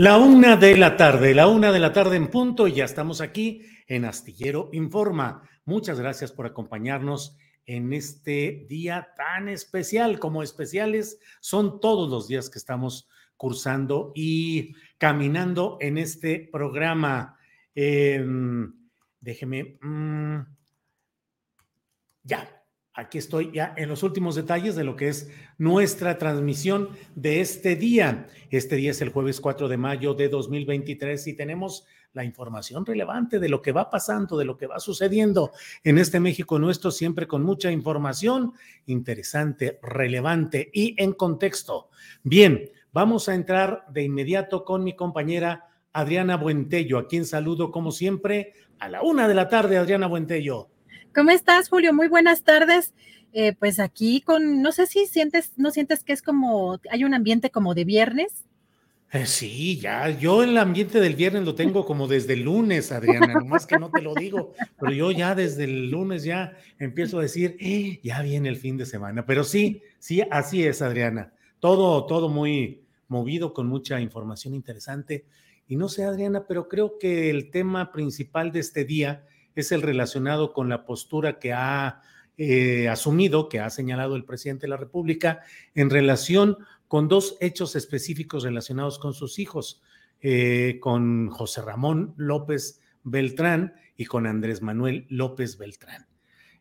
La una de la tarde, la una de la tarde en punto, y ya estamos aquí en Astillero Informa. Muchas gracias por acompañarnos en este día tan especial, como especiales son todos los días que estamos cursando y caminando en este programa. Em, déjeme. mm, ya, aquí estoy ya en los últimos detalles de lo que es nuestra transmisión de este día. Este día es el jueves 4 de mayo de 2023 y tenemos la información relevante de lo que va pasando, de lo que va sucediendo en este México nuestro, siempre con mucha información interesante, relevante y en contexto. Bien, vamos a entrar de inmediato con mi compañera Adriana Buentello, a quien saludo como siempre a la una de la tarde, Adriana Buentello. ¿Cómo estás, Julio? Muy buenas tardes. Eh, pues aquí con, no sé si sientes, no sientes que es como, hay un ambiente como de viernes. Eh, sí, ya, yo el ambiente del viernes lo tengo como desde lunes, Adriana, nomás que no te lo digo, pero yo ya desde el lunes ya empiezo a decir, "Eh, ya viene el fin de semana, pero sí, sí, así es, Adriana, todo, todo muy movido, con mucha información interesante. Y no sé, Adriana, pero creo que el tema principal de este día es el relacionado con la postura que ha eh, asumido, que ha señalado el presidente de la República en relación con dos hechos específicos relacionados con sus hijos, eh, con José Ramón López Beltrán y con Andrés Manuel López Beltrán.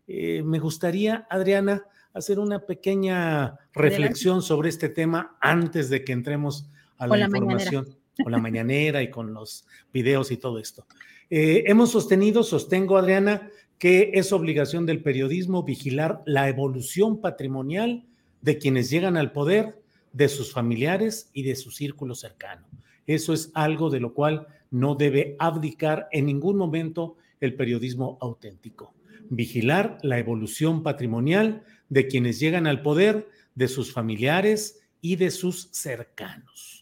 Eh, me gustaría, Adriana, hacer una pequeña reflexión sobre este tema antes de que entremos a la, información, con la mañanera y con los videos y todo esto. Eh, hemos sostenido, sostengo, Adriana, que es obligación del periodismo vigilar la evolución patrimonial de quienes llegan al poder, de sus familiares y de su círculo cercano. Eso es algo de lo cual no debe abdicar en ningún momento el periodismo auténtico. Vigilar la evolución patrimonial de quienes llegan al poder, de sus familiares y de sus cercanos.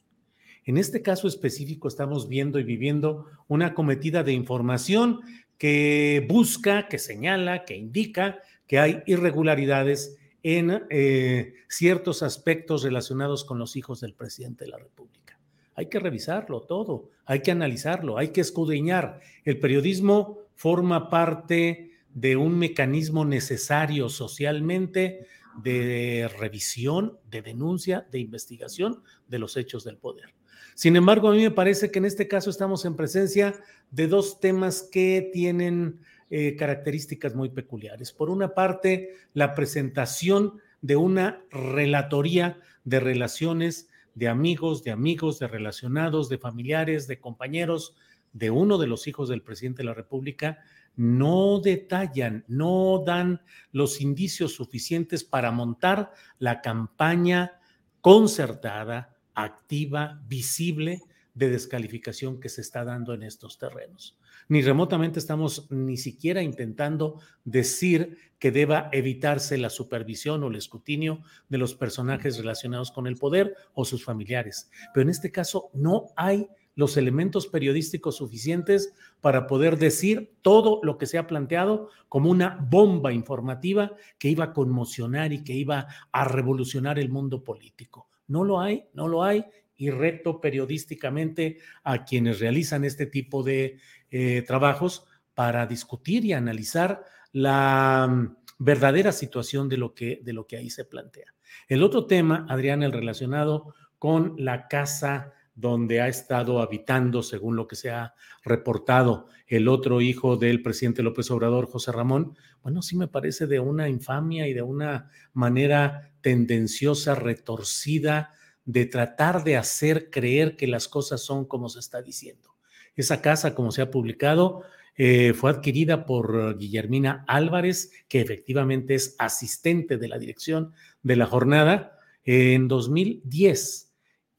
En este caso específico estamos viendo y viviendo una cometida de información que busca, que señala, que indica que hay irregularidades en eh, ciertos aspectos relacionados con los hijos del presidente de la República. Hay que revisarlo todo, hay que analizarlo, hay que escudriñar. El periodismo forma parte de un mecanismo necesario socialmente de revisión, de denuncia, de investigación de los hechos del poder. Sin embargo, a mí me parece que en este caso estamos en presencia de dos temas que tienen eh, características muy peculiares. Por una parte, la presentación de una relatoría de relaciones de amigos, de amigos, de relacionados, de familiares, de compañeros de uno de los hijos del presidente de la República, no detallan, no dan los indicios suficientes para montar la campaña concertada, activa, visible de descalificación que se está dando en estos terrenos. Ni remotamente estamos ni siquiera intentando decir que deba evitarse la supervisión o el escrutinio de los personajes relacionados con el poder o sus familiares. Pero en este caso no hay los elementos periodísticos suficientes para poder decir todo lo que se ha planteado como una bomba informativa que iba a conmocionar y que iba a revolucionar el mundo político. No lo hay, no lo hay y reto periodísticamente a quienes realizan este tipo de eh, trabajos para discutir y analizar la mm, verdadera situación de lo, que, de lo que ahí se plantea. El otro tema, Adrián, el relacionado con la casa donde ha estado habitando, según lo que se ha reportado, el otro hijo del presidente López Obrador, José Ramón, bueno, sí me parece de una infamia y de una manera tendenciosa, retorcida, de tratar de hacer creer que las cosas son como se está diciendo. Esa casa, como se ha publicado, eh, fue adquirida por Guillermina Álvarez, que efectivamente es asistente de la dirección de la jornada, en 2010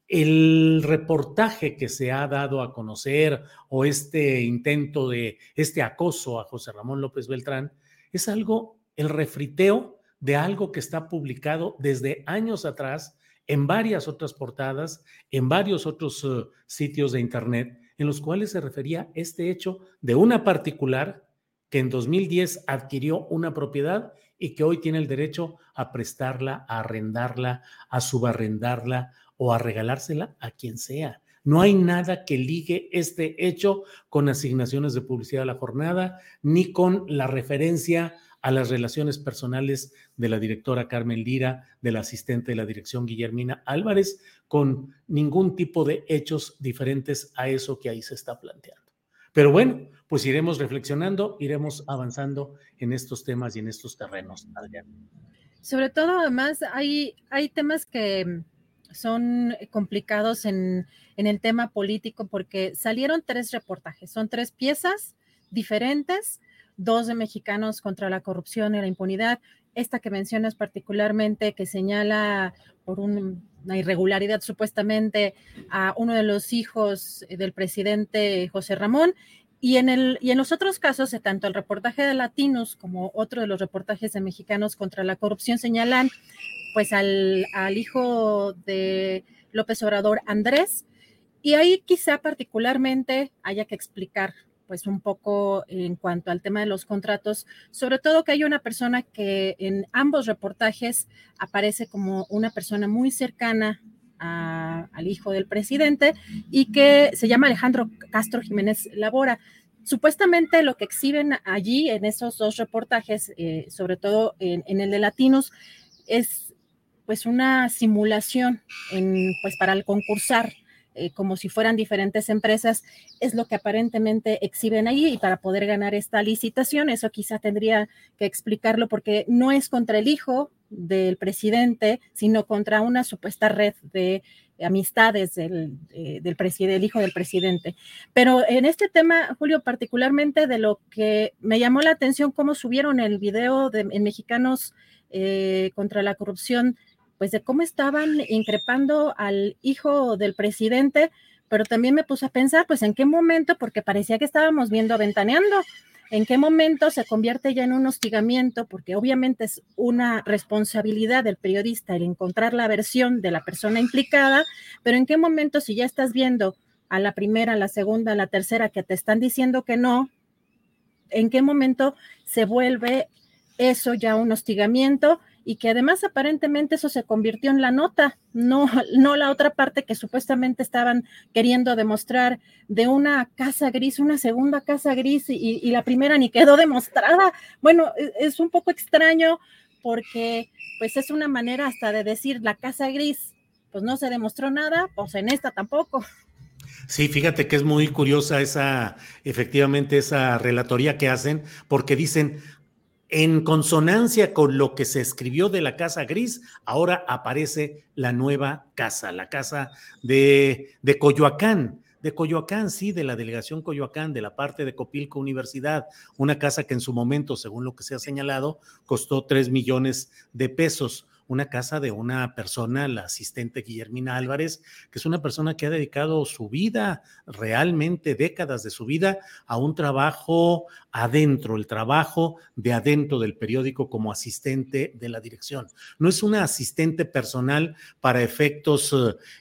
el reportaje que se ha dado a conocer o este intento de este acoso a José Ramón López Beltrán es algo, el refriteo de algo que está publicado desde años atrás en varias otras portadas, en varios otros eh, sitios de Internet, en los cuales se refería este hecho de una particular que en 2010 adquirió una propiedad y que hoy tiene el derecho a prestarla, a arrendarla, a subarrendarla o a regalársela a quien sea. No hay nada que ligue este hecho con asignaciones de publicidad a la jornada, ni con la referencia a las relaciones personales de la directora Carmen Lira, del asistente de la dirección Guillermina Álvarez, con ningún tipo de hechos diferentes a eso que ahí se está planteando. Pero bueno, pues iremos reflexionando, iremos avanzando en estos temas y en estos terrenos. Sobre todo, además, hay, hay temas que son complicados en, el tema político porque salieron tres reportajes, son tres piezas diferentes, dos de mexicanos contra la corrupción y la impunidad, esta que mencionas particularmente que señala por una irregularidad supuestamente a uno de los hijos del presidente José Ramón y en, el, y en los otros casos, tanto el reportaje de Latinos como otro de los reportajes de mexicanos contra la corrupción señalan pues al, al hijo de López Obrador, Andrés, y ahí quizá particularmente haya que explicar pues un poco en cuanto al tema de los contratos, sobre todo que hay una persona que en ambos reportajes aparece como una persona muy cercana al hijo del presidente y que se llama Alejandro Castro Jiménez Labora. Supuestamente lo que exhiben allí en esos dos reportajes, eh, sobre todo en, en, el de Latinos, es pues una simulación en, pues para el concursar eh, como si fueran diferentes empresas, es lo que aparentemente exhiben ahí y para poder ganar esta licitación, eso quizá tendría que explicarlo porque no es contra el hijo del presidente, sino contra una supuesta red de amistades del, del, del hijo del presidente. Pero en este tema, Julio, particularmente de lo que me llamó la atención, cómo subieron el video de, en Mexicanos eh, contra la corrupción pues de cómo estaban increpando al hijo del presidente, pero también me puse a pensar, pues en qué momento, porque parecía que estábamos viendo aventaneando, en qué momento se convierte ya en un hostigamiento, porque obviamente es una responsabilidad del periodista el encontrar la versión de la persona implicada, pero en qué momento si ya estás viendo a la primera, a la segunda, a la tercera que te están diciendo que no, en qué momento se vuelve eso ya un hostigamiento y que además aparentemente eso se convirtió en la nota, no, no la otra parte que supuestamente estaban queriendo demostrar de una casa gris, una segunda casa gris y, la primera ni quedó demostrada. Bueno, e, es, un poco extraño porque pues es una manera hasta de decir la casa gris, pues no se demostró nada, pues en esta tampoco. Sí, fíjate que es muy curiosa esa, efectivamente, esa relatoría que hacen, porque dicen, en consonancia con lo que se escribió de la Casa Gris, ahora aparece la nueva casa, la casa de, de Coyoacán de Coyoacán, sí, de la delegación Coyoacán, de la parte de Copilco Universidad, una casa que en su momento, según lo que se ha señalado, costó tres millones de pesos. Una casa de una persona, la asistente Guillermina Álvarez, que es una persona que ha dedicado su vida, realmente décadas de su vida, a un trabajo adentro, el trabajo de adentro del periódico como asistente de la dirección. No es una asistente personal para efectos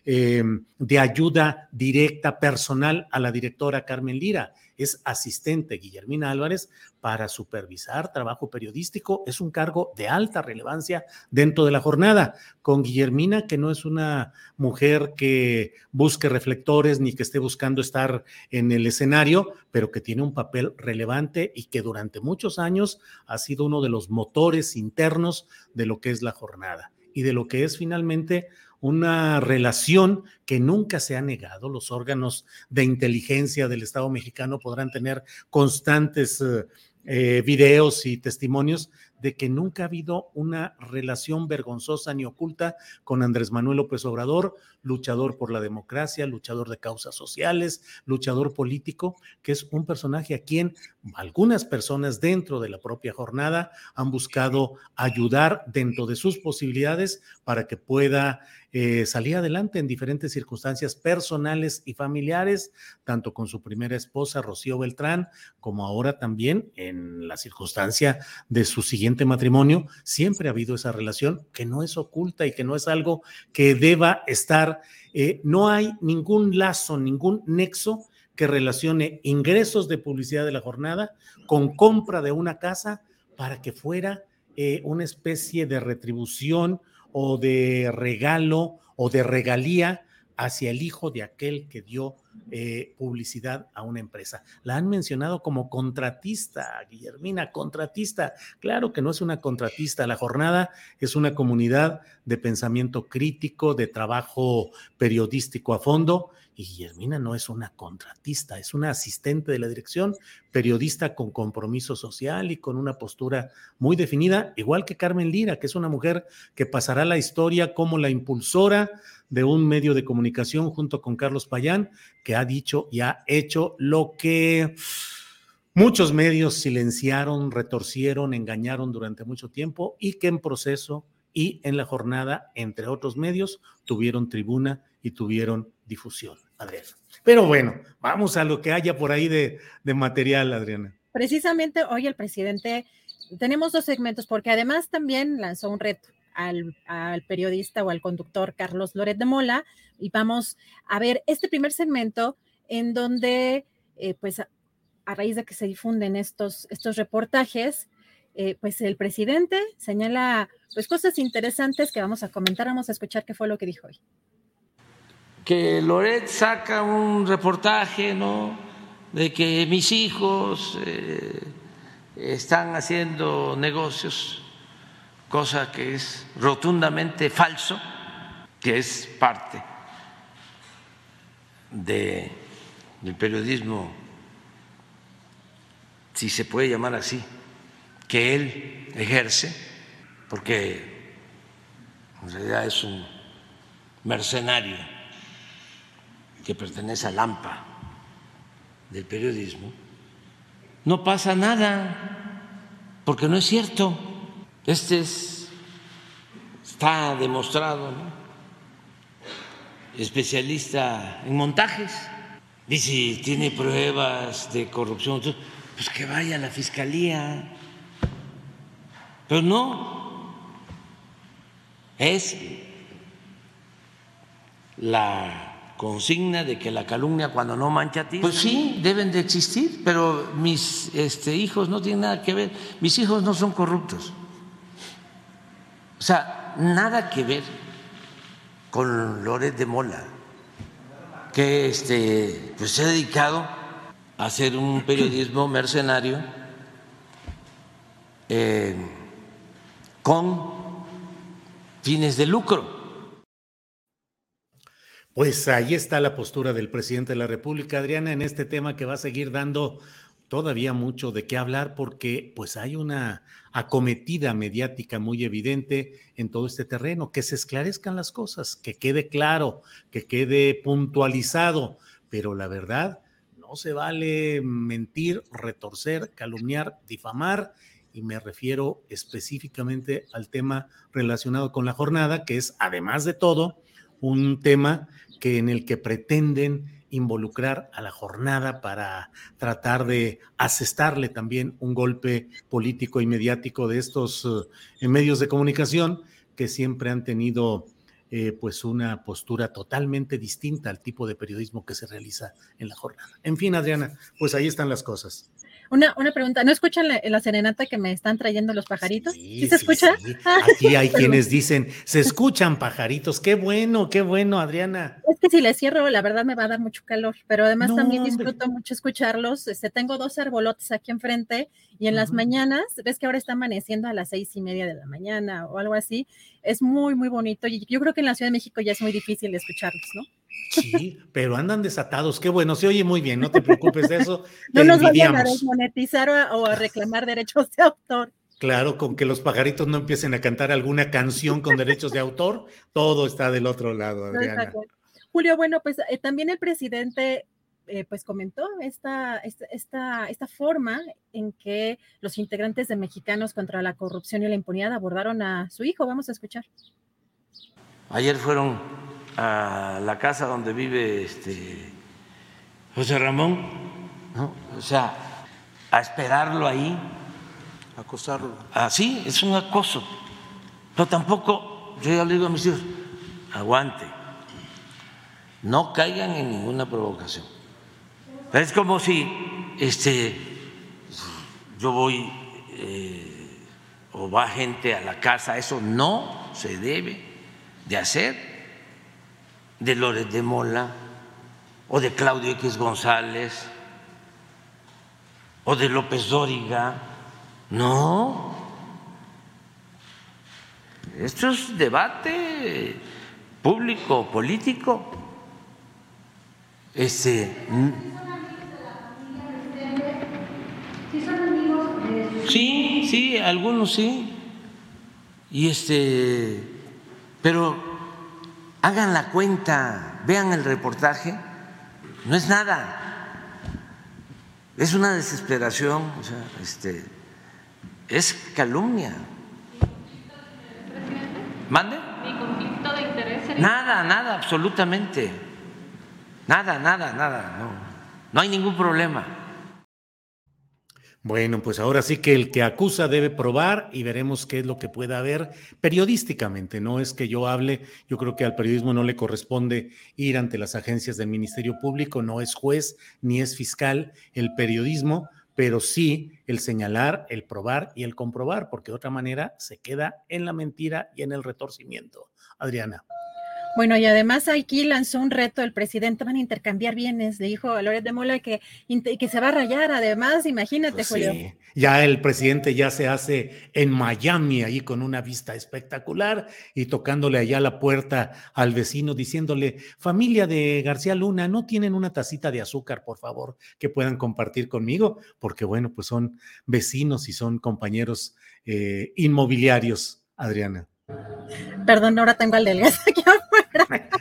eh, de ayuda directa personal a la directora Carmen Lira es asistente Guillermina Álvarez para supervisar trabajo periodístico. Es un cargo de alta relevancia dentro de la jornada. Con Guillermina, que no es una mujer que busque reflectores ni que esté buscando estar en el escenario, pero que tiene un papel relevante y que durante muchos años ha sido uno de los motores internos de lo que es la jornada y de lo que es finalmente una relación que nunca se ha negado. Los órganos de inteligencia del Estado mexicano podrán tener constantes eh, eh, videos y testimonios de que nunca ha habido una relación vergonzosa ni oculta con Andrés Manuel López Obrador, luchador por la democracia, luchador de causas sociales, luchador político, que es un personaje a quien algunas personas dentro de la propia jornada han buscado ayudar dentro de sus posibilidades para que pueda eh, salir adelante en diferentes circunstancias personales y familiares, tanto con su primera esposa, Rocío Beltrán, como ahora también en la circunstancia de su siguiente matrimonio. Siempre ha habido esa relación que no es oculta y que no es algo que deba estar, eh, no hay ningún lazo, ningún nexo que relacione ingresos de publicidad de la jornada con compra de una casa para que fuera eh, una especie de retribución o de regalo o de regalía hacia el hijo de aquel que dio eh, publicidad a una empresa. La han mencionado como contratista, Guillermina, contratista. Claro que no es una contratista, la jornada es una comunidad de pensamiento crítico, de trabajo periodístico a fondo y Guillermina no es una contratista, es una asistente de la dirección, periodista con compromiso social y con una postura muy definida, igual que Carmen Lira, que es una mujer que pasará la historia como la impulsora de un medio de comunicación junto con Carlos Payán, que ha dicho y ha hecho lo que muchos medios silenciaron, retorcieron, engañaron durante mucho tiempo y que en proceso y en la jornada, entre otros medios, tuvieron tribuna y tuvieron difusión. Adriana. Pero bueno, vamos a lo que haya por ahí de, material, Adriana. Precisamente hoy el presidente, tenemos dos segmentos, porque además también lanzó un reto al, periodista o al conductor Carlos Loret de Mola, y vamos a ver este primer segmento en donde, eh, pues, a, raíz de que se difunden estos, reportajes, eh, pues el presidente señala pues cosas interesantes que vamos a comentar, vamos a escuchar qué fue lo que dijo hoy que Loret saca un reportaje, ¿no? De que mis hijos eh, están haciendo negocios, cosa que es rotundamente falso, que es parte de, del periodismo, si se puede llamar así, que él ejerce, porque en realidad es un mercenario que pertenece al AMPA del periodismo, no pasa nada, porque no es cierto. Este es, está demostrado, especialista en montajes, y si tiene pruebas de corrupción, pues que vaya a la fiscalía. Pero no, es la consigna de que la calumnia cuando no mancha a ti. Pues sí, deben de existir, pero mis este, hijos no tienen nada que ver. Mis hijos no son corruptos. O sea, nada que ver con Loret de Mola, que este, pues se ha dedicado a hacer un periodismo mercenario eh, con fines de lucro. Pues ahí está la postura del presidente de la República, Adriana, en este tema que va a seguir dando todavía mucho de qué hablar porque pues hay una acometida mediática muy evidente en todo este terreno, que se esclarezcan las cosas, que quede claro, que quede puntualizado, pero la verdad no se vale mentir, retorcer, calumniar, difamar y me refiero específicamente al tema relacionado con la jornada, que es además de todo un tema que en el que pretenden involucrar a la jornada para tratar de asestarle también un golpe político y mediático de estos eh, medios de comunicación que siempre han tenido eh, pues una postura totalmente distinta al tipo de periodismo que se realiza en la jornada. En fin, Adriana, pues ahí están las cosas. Una, una pregunta, ¿no escuchan la, serenata que me están trayendo los pajaritos? ¿Sí, se escucha? Aquí hay quienes dicen, se escuchan pajaritos, qué bueno, qué bueno, Adriana. Es que si les cierro, la verdad me va a dar mucho calor, pero además también disfruto mucho escucharlos. Este, tengo dos arbolotes aquí enfrente y en las mañanas, ves que ahora está amaneciendo a las seis y media de la mañana o algo así, es muy, muy bonito y yo creo que en la Ciudad de México ya es muy difícil escucharlos, ¿no? Sí, pero andan desatados. Qué bueno, se oye muy bien, no te preocupes de eso. no nos vayan a desmonetizar o a, reclamar derechos de autor. Claro, con que los pajaritos no empiecen a cantar alguna canción con derechos de autor, todo está del otro lado, Adriana. Julio, bueno, pues eh, también el presidente eh, pues comentó esta, esta, esta, forma en que los integrantes de Mexicanos contra la Corrupción y la Impunidad abordaron a su hijo. Vamos a escuchar. Ayer fueron a la casa donde vive este José Ramón, o sea, a esperarlo ahí. Acosarlo. Así, es un acoso. Pero tampoco, yo ya le digo a mis hijos, aguante, no caigan en ninguna provocación. Es como si este, yo voy eh, o va gente a la casa, eso no se debe de hacer de Lórez de Mola o de Claudio X González o de López Dóriga. No. Esto es debate público, político. Este, sí, sí, algunos sí. Y este, pero hagan la cuenta, vean el reportaje, no es nada, es una desesperación, o sea, este, es calumnia. ¿Mande? ¿Ni conflicto de interés? Nada, nada, absolutamente. Nada, nada, nada, no, no hay ningún problema. Bueno, pues ahora sí que el que acusa debe probar y veremos qué es lo que pueda haber periodísticamente. No es que yo hable, yo creo que al periodismo no le corresponde ir ante las agencias del Ministerio Público, no es juez ni es fiscal el periodismo, pero sí el señalar, el probar y el comprobar, porque de otra manera se queda en la mentira y en el retorcimiento. Adriana. Bueno, y además aquí lanzó un reto el presidente, van a intercambiar bienes, le dijo a Loret de Mola que, que se va a rayar, además, imagínate, pues Julio. Sí. Ya el presidente ya se hace en Miami, ahí con una vista espectacular y tocándole allá la puerta al vecino, diciéndole, familia de García Luna, ¿no tienen una tacita de azúcar, por favor, que puedan compartir conmigo? Porque bueno, pues son vecinos y son compañeros eh, inmobiliarios, Adriana. Perdón, ahora tengo al delgado aquí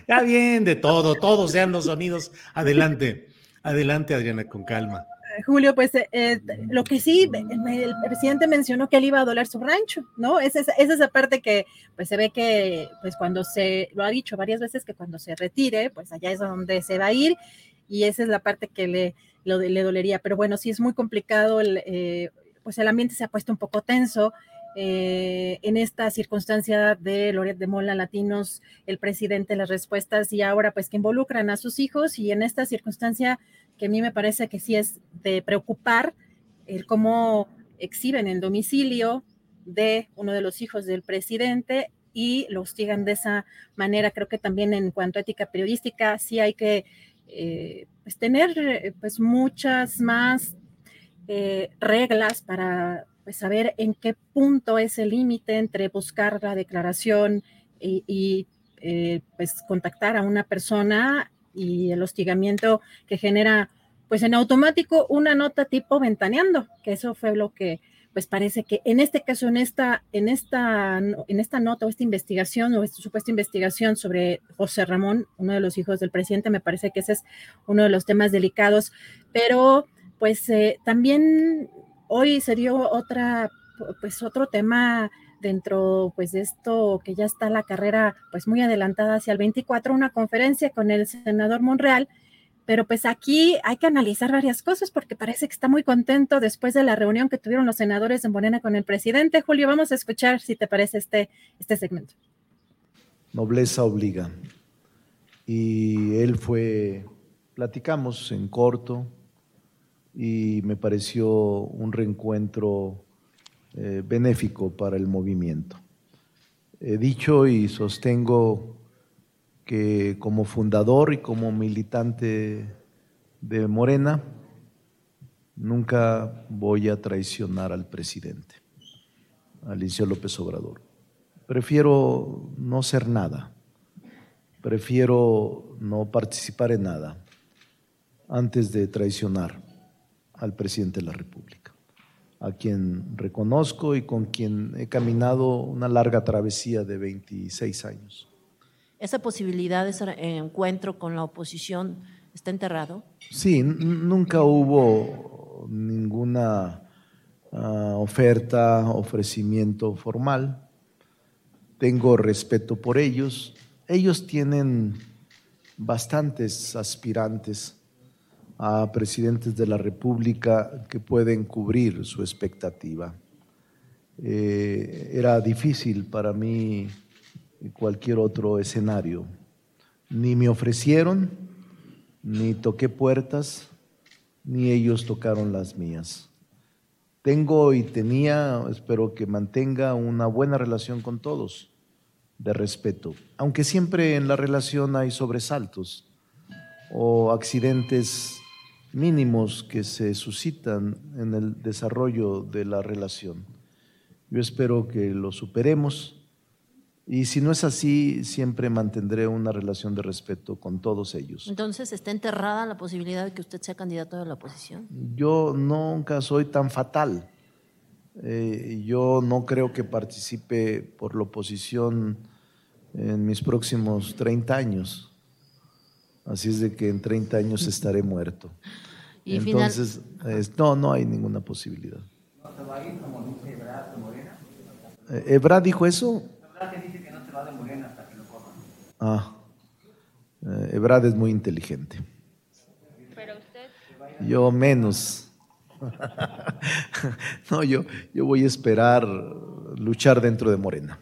Está bien, de todo, todos sean los sonidos. Adelante, adelante, Adriana, con calma. Julio, pues eh, eh, lo que sí, el presidente mencionó que él iba a doler su rancho, ¿no? Es esa, es esa parte que pues se ve que pues cuando se, lo ha dicho varias veces, que cuando se retire, pues allá es donde se va a ir y esa es la parte que le, le dolería. Pero bueno, sí es muy complicado, el, eh, pues el ambiente se ha puesto un poco tenso. Eh, en esta circunstancia de Loret de Mola Latinos, el presidente, las respuestas y ahora pues que involucran a sus hijos y en esta circunstancia que a mí me parece que sí es de preocupar el cómo exhiben el domicilio de uno de los hijos del presidente y lo hostigan de esa manera. Creo que también en cuanto a ética periodística sí hay que eh, pues, tener pues muchas más eh, reglas para pues saber en qué punto es el límite entre buscar la declaración y, eh, pues contactar a una persona y el hostigamiento que genera pues en automático una nota tipo ventaneando, que eso fue lo que pues parece que en este caso, en esta, en esta, en esta nota o esta investigación o esta supuesta investigación sobre José Ramón, uno de los hijos del presidente, me parece que ese es uno de los temas delicados, pero pues eh, también hoy se dio otra pues otro tema dentro pues de esto que ya está la carrera pues muy adelantada hacia el 24, una conferencia con el senador Monreal, pero pues aquí hay que analizar varias cosas porque parece que está muy contento después de la reunión que tuvieron los senadores en Morena con el presidente. Julio, vamos a escuchar si te parece este, este segmento. Nobleza obliga. Y él fue, platicamos en corto y me pareció un reencuentro eh, benéfico para el movimiento. He dicho y sostengo que como fundador y como militante de Morena, nunca voy a traicionar al presidente, Alicia López Obrador. Prefiero no ser nada, prefiero no participar en nada antes de traicionar al presidente de la República a quien reconozco y con quien he caminado una larga travesía de 26 años. ¿Esa posibilidad de ese encuentro con la oposición está enterrado? Sí, nunca hubo ninguna ah, oferta, ofrecimiento formal. Tengo respeto por ellos. Ellos tienen bastantes aspirantes a presidentes de la República que pueden cubrir su expectativa. Eh, era difícil para mí cualquier otro escenario. Ni me ofrecieron, ni toqué puertas, ni ellos tocaron las mías. Tengo y tenía, espero que mantenga una buena relación con todos, de respeto, aunque siempre en la relación hay sobresaltos o accidentes mínimos que se suscitan en el desarrollo de la relación. Yo espero que lo superemos y si no es así, siempre mantendré una relación de respeto con todos ellos. Entonces, ¿está enterrada la posibilidad de que usted sea candidato de la oposición? Yo nunca soy tan fatal. Eh, yo no creo que participe por la oposición en mis próximos 30 años. Así es de que en 30 años estaré muerto. ¿Y Entonces, no, no hay ninguna posibilidad. ¿No se va a ir como dice Ebrard de Morena? Eh, ¿Ebrard dijo eso? Ebrard dice que no se va de Morena hasta que lo cojan. Ah, eh, Ebrard es muy inteligente. Pero usted. Yo menos. no, yo, yo voy a esperar luchar dentro de Morena.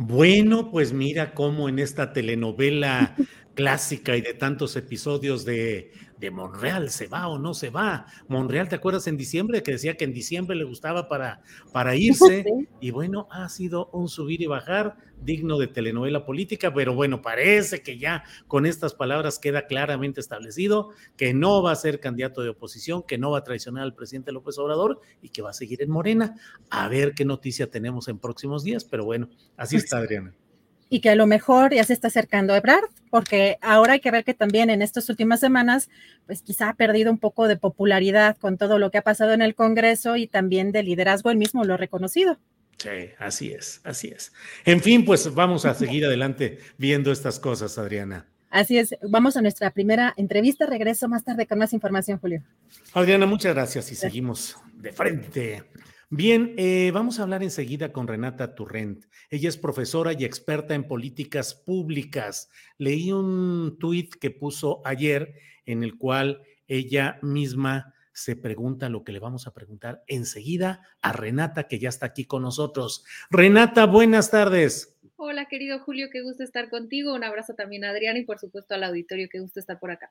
Bueno, pues mira cómo en esta telenovela clásica y de tantos episodios de, de, Monreal, ¿se va o no se va? Monreal, ¿te acuerdas en diciembre que decía que en diciembre le gustaba para, para irse? Y bueno, ha sido un subir y bajar digno de telenovela política, pero bueno, parece que ya con estas palabras queda claramente establecido que no va a ser candidato de oposición, que no va a traicionar al presidente López Obrador y que va a seguir en Morena. A ver qué noticia tenemos en próximos días, pero bueno, así está Adriana y que a lo mejor ya se está acercando a Ebrard, porque ahora hay que ver que también en estas últimas semanas, pues quizá ha perdido un poco de popularidad con todo lo que ha pasado en el Congreso y también de liderazgo, él mismo lo ha reconocido. Sí, así es, así es. En fin, pues vamos a seguir adelante viendo estas cosas, Adriana. Así es, vamos a nuestra primera entrevista. Regreso más tarde con más información, Julio. Adriana, muchas gracias y seguimos de frente. Bien, eh, vamos a hablar enseguida con Renata Turrent. Ella es profesora y experta en políticas públicas. Leí un tuit que puso ayer en el cual ella misma se pregunta lo que le vamos a preguntar enseguida a Renata, que ya está aquí con nosotros. Renata, buenas tardes. Hola, querido Julio, qué gusto estar contigo. Un abrazo también a Adriana y por supuesto al auditorio, qué gusto estar por acá.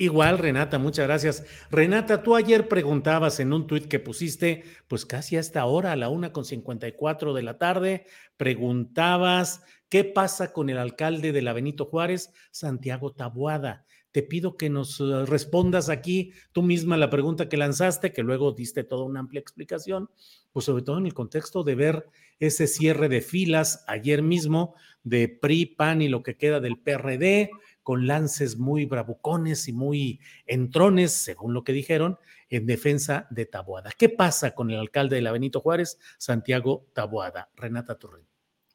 Igual, Renata, muchas gracias. Renata, tú ayer preguntabas en un tuit que pusiste, pues casi a esta hora, a la una con 54 de la tarde, preguntabas qué pasa con el alcalde de la Benito Juárez, Santiago Tabuada. Te pido que nos eh, respondas aquí tú misma la pregunta que lanzaste, que luego diste toda una amplia explicación, pues sobre todo en el contexto de ver ese cierre de filas ayer mismo de PRI, PAN y lo que queda del PRD con lances muy bravucones y muy entrones, según lo que dijeron, en defensa de Taboada. ¿Qué pasa con el alcalde de la Benito Juárez, Santiago Taboada? Renata Turren.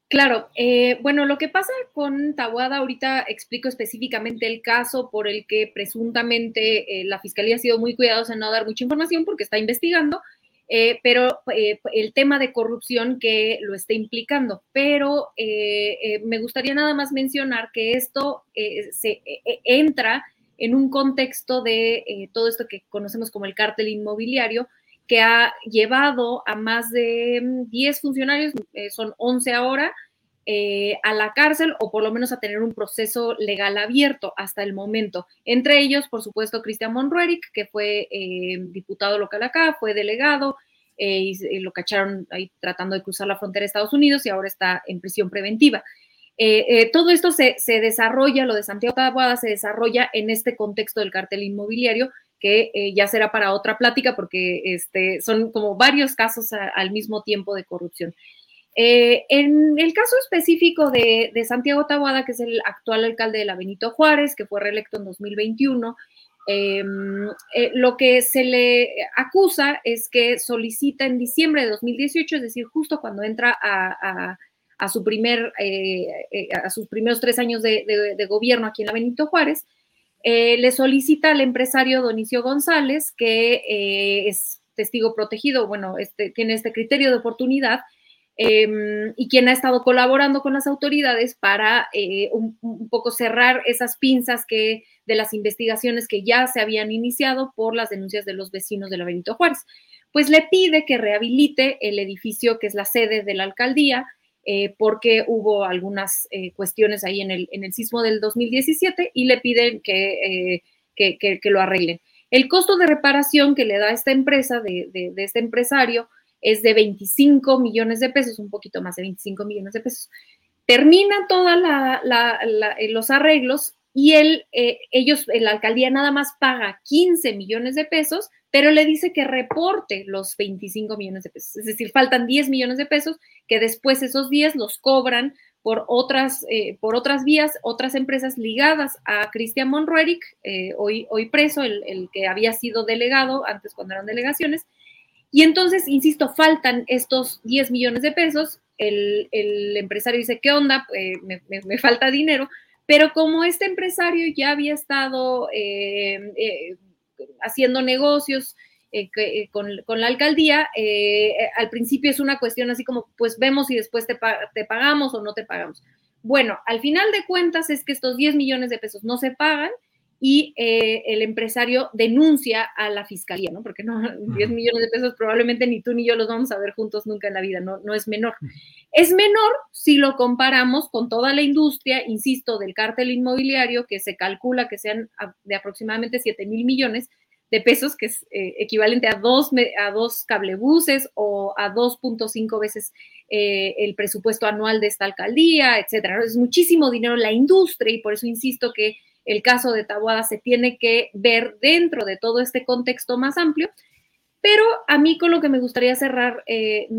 Claro, eh, bueno, lo que pasa con Taboada, ahorita explico específicamente el caso por el que presuntamente eh, la fiscalía ha sido muy cuidadosa en no dar mucha información porque está investigando. Eh, pero eh, el tema de corrupción que lo está implicando. Pero eh, me gustaría nada más mencionar que esto se entra en un contexto de todo esto que conocemos como el cártel inmobiliario, que ha llevado a más de 10 mm, funcionarios, son 11 ahora, eh, a la cárcel o por lo menos a tener un proceso legal abierto hasta el momento. Entre ellos, por supuesto, Cristian Monrueric, que fue eh, diputado local acá, fue delegado eh, y, lo cacharon ahí tratando de cruzar la frontera de Estados Unidos y ahora está en prisión preventiva. todo esto se, desarrolla, lo de Santiago Taboada se desarrolla en este contexto del cartel inmobiliario, que ya será para otra plática porque este, son como varios casos al mismo tiempo de corrupción. Eh, en el caso específico de, Santiago Taboada, que es el actual alcalde de la Benito Juárez, que fue reelecto en 2021, em, eh, lo que se le acusa es que solicita en diciembre de 2018, es decir, justo cuando entra a, su primer, eh, a sus primeros tres años de, gobierno aquí en la Benito Juárez, le solicita al empresario Donicio González, que es testigo protegido, bueno, este, tiene este criterio de oportunidad, Em, y quien ha estado colaborando con las autoridades para eh, un, poco cerrar esas pinzas que de las investigaciones que ya se habían iniciado por las denuncias de los vecinos de la Benito Juárez. Pues le pide que rehabilite el edificio que es la sede de la alcaldía, eh, porque hubo algunas eh, cuestiones ahí en el, sismo del 2017 y le piden que, que, lo arreglen. El costo de reparación que le da esta empresa, de este empresario, es de 25 millones de pesos, un poquito más de 25 millones de pesos. Termina todos eh, los arreglos y él, eh, ellos, la alcaldía nada más paga 15 millones de pesos, pero le dice que reporte los 25 millones de pesos. Es decir, faltan 10 millones de pesos que después esos 10 los cobran por otras, eh, por otras vías, otras empresas ligadas a Cristian Monrueric, hoy, hoy preso, el, el, que había sido delegado antes cuando eran delegaciones, y entonces, insisto, faltan estos 10 millones de pesos. El, empresario dice, ¿qué onda? Eh, me, falta dinero. Pero como este empresario ya había estado eh, eh, haciendo negocios con, la alcaldía, al principio es una cuestión así como, pues vemos si después te, te pagamos o no te pagamos. Bueno, al final de cuentas es que estos 10 millones de pesos no se pagan y eh, el empresario denuncia a la fiscalía, ¿no? Porque no, 10 millones de pesos probablemente ni tú ni yo los vamos a ver juntos nunca en la vida, no, no es menor. Es menor si lo comparamos con toda la industria, insisto, del cártel inmobiliario, que se calcula que sean de aproximadamente 7 mil millones de pesos, que es eh, equivalente a dos, a dos cablebuses o a 2.5 veces eh, el presupuesto anual de esta alcaldía, etcétera. Es muchísimo dinero la industria y por eso insisto que el caso de Tabuada se tiene que ver dentro de todo este contexto más amplio. Pero a mí con lo que me gustaría cerrar eh,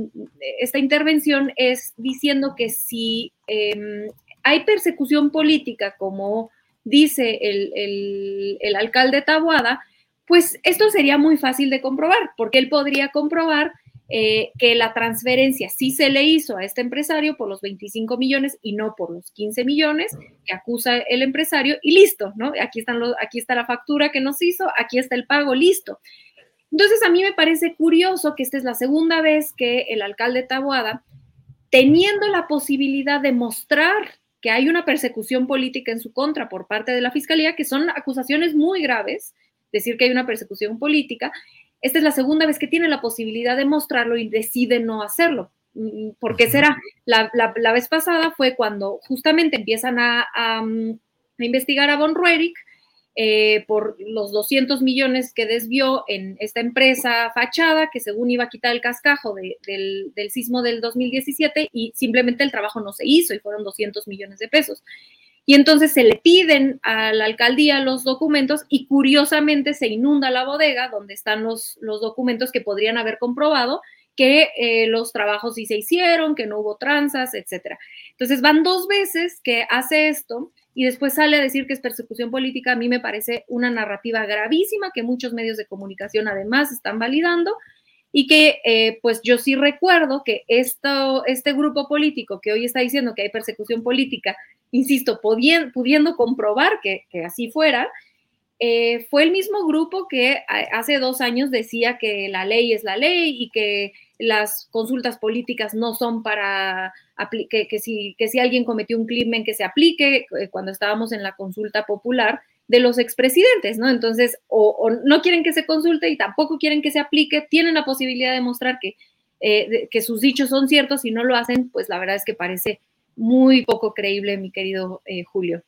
esta intervención es diciendo que si em, hay persecución política, como dice el, el alcalde Tabuada, pues esto sería muy fácil de comprobar, porque él podría comprobar eh, que la transferencia sí se le hizo a este empresario por los 25 millones y no por los 15 millones que acusa el empresario y listo, ¿no? Aquí, están los, aquí está la factura que nos hizo, aquí está el pago, listo. Entonces a mí me parece curioso que esta es la segunda vez que el alcalde Taboada, teniendo la posibilidad de mostrar que hay una persecución política en su contra por parte de la fiscalía, que son acusaciones muy graves, decir que hay una persecución política, esta es la segunda vez que tiene la posibilidad de mostrarlo y decide no hacerlo. Mm, ¿Por qué será? La, vez pasada fue cuando justamente empiezan a, mm, investigar a Von Ruerich eh, por los 200 millones que desvió en esta empresa fachada que según iba a quitar el cascajo del, del, sismo del 2017 y simplemente el trabajo no se hizo y fueron 200 millones de pesos. Y entonces se le piden a la alcaldía los documentos y curiosamente se inunda la bodega donde están los, los documentos que podrían haber comprobado que eh, los trabajos sí se hicieron, que no hubo tranzas, etcétera. Entonces van dos veces que hace esto y después sale a decir que es persecución política. A mí me parece una narrativa gravísima que muchos medios de comunicación además están validando y que eh, pues yo sí recuerdo que esto, este grupo político que hoy está diciendo que hay persecución política, insisto, pudiendo, comprobar que, así fuera, eh, fue el mismo grupo que hace dos años decía que la ley es la ley y que las consultas políticas no son para que, que, si, que si alguien cometió un crimen que se aplique eh, cuando estábamos en la consulta popular de los expresidentes, ¿no? Entonces, o, no quieren que se consulte y tampoco quieren que se aplique, tienen la posibilidad de mostrar que, eh, que sus dichos son ciertos y no lo hacen, pues la verdad es que parece muy poco creíble, mi querido Julio.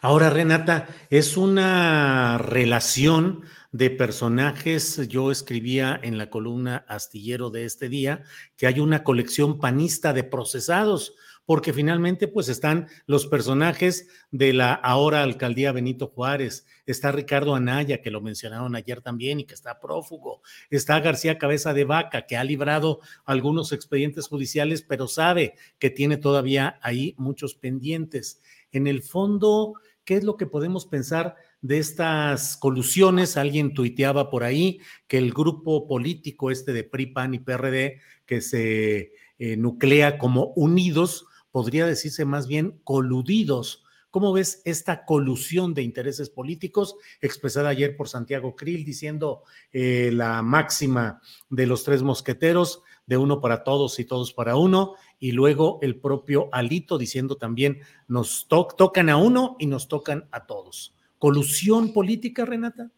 Ahora, Renata, es una relación de personajes. Yo escribía en la columna astillero de este día que hay una colección panista de procesados, porque finalmente pues están los personajes de la ahora alcaldía Benito Juárez, está Ricardo Anaya, que lo mencionaron ayer también y que está prófugo, está García Cabeza de Vaca, que ha librado algunos expedientes judiciales, pero sabe que tiene todavía ahí muchos pendientes. En el fondo, ¿qué es lo que podemos pensar de estas colusiones? Alguien tuiteaba por ahí que el grupo político este de PRI, PAN y PRD, que se eh, nuclea como unidos, podría decirse más bien coludidos. ¿Cómo ves esta colusión de intereses políticos expresada ayer por Santiago Krill diciendo eh, la máxima de los tres mosqueteros, de uno para todos y todos para uno, y luego el propio Alito diciendo también, nos tocan a uno y nos tocan a todos. ¿Colusión política, Renata?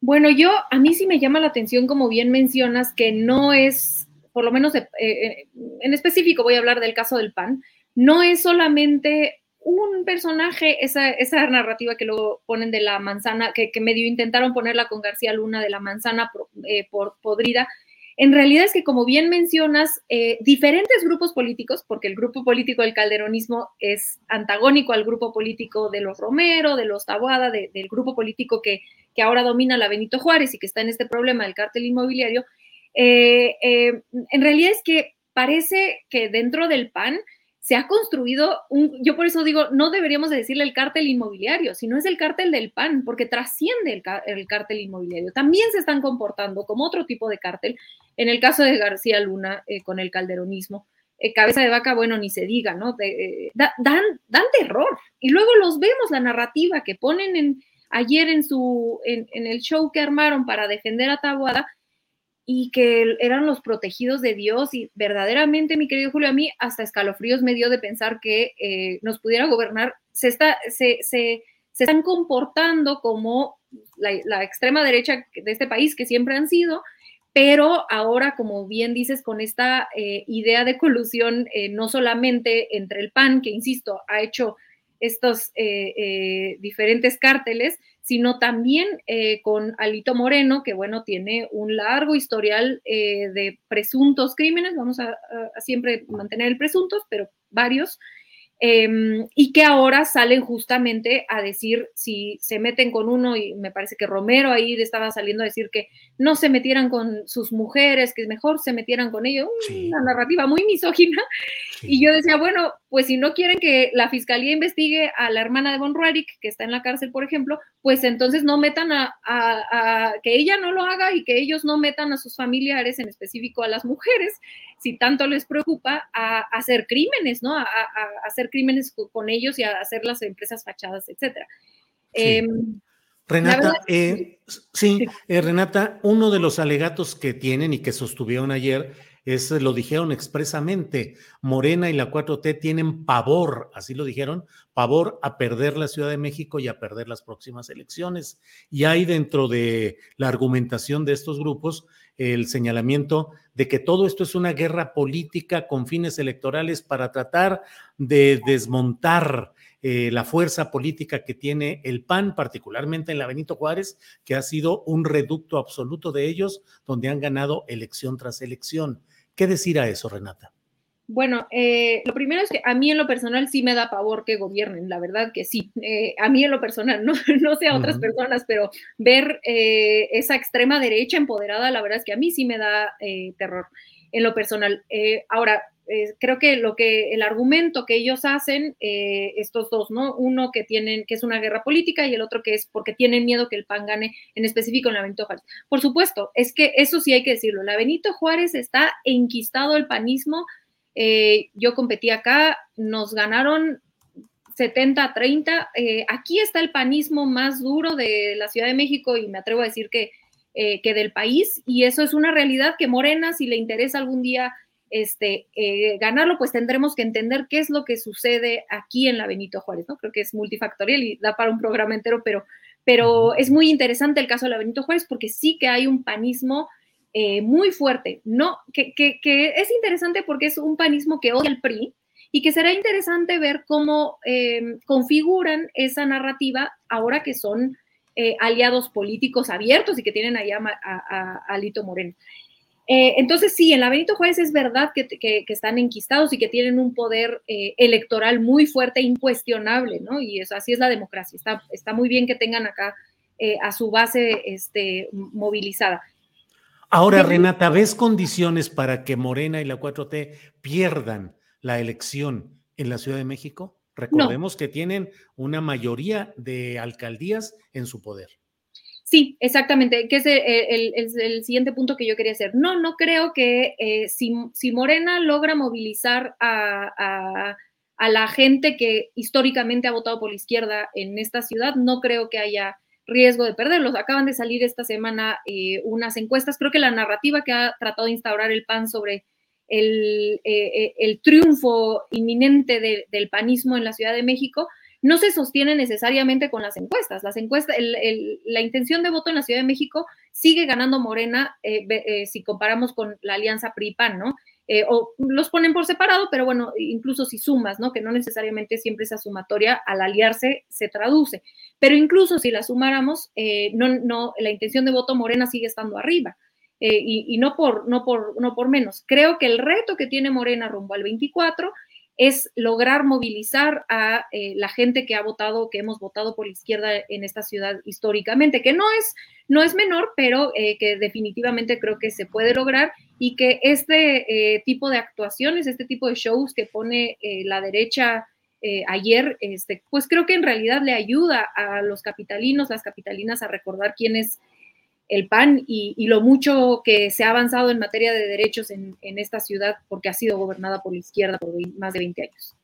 Bueno, yo, a mí sí me llama la atención, como bien mencionas, que no es, por lo menos eh, eh, en específico voy a hablar del caso del PAN, no es solamente un personaje, esa, narrativa que luego ponen de la manzana, que, medio intentaron ponerla con García Luna de la manzana eh, por, podrida, en realidad es que, como bien mencionas, eh, diferentes grupos políticos, porque el grupo político del calderonismo es antagónico al grupo político de los Romero, de los Tabuada, del grupo político que, que, ahora domina la Benito Juárez y que está en este problema del cártel inmobiliario, eh, eh, en realidad es que parece que dentro del PAN se ha construido un, yo por eso digo, no deberíamos decirle el cártel inmobiliario, sino es el cártel del PAN, porque trasciende el, el, cártel inmobiliario. También se están comportando como otro tipo de cártel, en el caso de García Luna eh, con el calderonismo. Cabeza de vaca, bueno, ni se diga, ¿no? Dan, terror. Y luego los vemos, la narrativa que ponen en, ayer en, su, en el show que armaron para defender a Tabuada, y que eran los protegidos de Dios y verdaderamente, mi querido Julio, a mí hasta escalofríos me dio de pensar que eh, nos pudiera gobernar, se, está, se, se, se están comportando como la, extrema derecha de este país, que siempre han sido, pero ahora, como bien dices, con esta eh, idea de colusión, eh, no solamente entre el PAN, que insisto, ha hecho estos diferentes cárteles, sino también eh, con Alito Moreno, que bueno, tiene un largo historial eh, de presuntos crímenes, vamos a, siempre mantener el presuntos, pero varios, Em, y que ahora salen justamente a decir si se meten con uno, y me parece que Romero ahí estaba saliendo a decir que no se metieran con sus mujeres, que mejor se metieran con ellos, una narrativa muy misógina. Y yo decía, bueno, pues si no quieren que la fiscalía investigue a la hermana de Von Ruarich, que está en la cárcel, por ejemplo, pues entonces no metan a, que ella no lo haga y que ellos no metan a sus familiares, en específico a las mujeres, si tanto les preocupa, a, hacer crímenes, ¿no? A, hacer crímenes con ellos y a hacer las empresas fachadas, etcétera. Em, Renata, eh, sí, eh, Renata, uno de los alegatos que tienen y que sostuvieron ayer es, lo dijeron expresamente, Morena y la 4T tienen pavor, así lo dijeron, pavor a perder la Ciudad de México y a perder las próximas elecciones. Y hay dentro de la argumentación de estos grupos el señalamiento de que todo esto es una guerra política con fines electorales para tratar de desmontar eh, la fuerza política que tiene el PAN, particularmente en la Benito Juárez, que ha sido un reducto absoluto de ellos, donde han ganado elección tras elección. ¿Qué decir a eso, Renata? Bueno, eh, lo primero es que a mí en lo personal sí me da pavor que gobiernen, la verdad que sí. Eh, a mí en lo personal, no, no sé a otras personas, pero ver eh, esa extrema derecha empoderada, la verdad es que a mí sí me da terror en lo personal. ahora, creo que lo que el argumento que ellos hacen, estos dos, ¿no? Uno que tienen, que es una guerra política y el otro que es porque tienen miedo que el PAN gane, en específico en la Benito Juárez. Por supuesto, es que eso sí hay que decirlo. La Benito Juárez está enquistado el panismo eh, yo competí acá, nos ganaron 70 30. Eh, aquí está el panismo más duro de la Ciudad de México y me atrevo a decir que, eh, que del país, y eso es una realidad que Morena, si le interesa algún día este, eh, ganarlo, pues tendremos que entender qué es lo que sucede aquí en la Benito Juárez, ¿no? Creo que es multifactorial y da para un programa entero, pero, pero es muy interesante el caso de la Benito Juárez porque sí que hay un panismo muy fuerte, ¿no? Que, es interesante porque es un panismo que odia el PRI, y que será interesante ver cómo eh, configuran esa narrativa ahora que son eh, aliados políticos abiertos y que tienen allá a, a, Lito Moreno. Eh, entonces, sí, en la Benito Juárez es verdad que, están enquistados y que tienen un poder electoral muy fuerte e incuestionable, ¿no? Y eso, así es la democracia. Está, está muy bien que tengan acá a su base este, movilizada. Ahora, Renata, ¿ves condiciones para que Morena y la 4T pierdan la elección en la Ciudad de México? Recordemos que tienen una mayoría de alcaldías en su poder. Sí, exactamente, que es el, siguiente punto que yo quería hacer. No, no creo que eh, si, si, Morena logra movilizar a, a, la gente que históricamente ha votado por la izquierda en esta ciudad, no creo que haya riesgo de perderlos. Acaban de salir esta semana eh, unas encuestas. Creo que la narrativa que ha tratado de instaurar el PAN sobre el, eh, eh, el triunfo inminente del panismo en la Ciudad de México, no se sostiene necesariamente con las encuestas. Las encuestas, la intención de voto en la Ciudad de México sigue ganando Morena eh, si comparamos con la alianza PRI-PAN, ¿no? O los ponen por separado, pero bueno, incluso si sumas, ¿no? Que no necesariamente siempre esa sumatoria al aliarse se traduce. Pero incluso si la sumáramos, no, no, la intención de voto Morena sigue estando arriba. Eh, y, no, por, no, por, no por menos. Creo que el reto que tiene Morena rumbo al 24 es lograr movilizar a eh, la gente que ha votado, que hemos votado por la izquierda en esta ciudad históricamente, que no es, no es menor, pero eh, que definitivamente creo que se puede lograr y que este tipo de actuaciones, este tipo de shows que pone la derecha ayer, este, pues creo que en realidad le ayuda a los capitalinos, las capitalinas a recordar quién es el PAN y, lo mucho que se ha avanzado en materia de derechos en, esta ciudad porque ha sido gobernada por la izquierda por más de 20 años.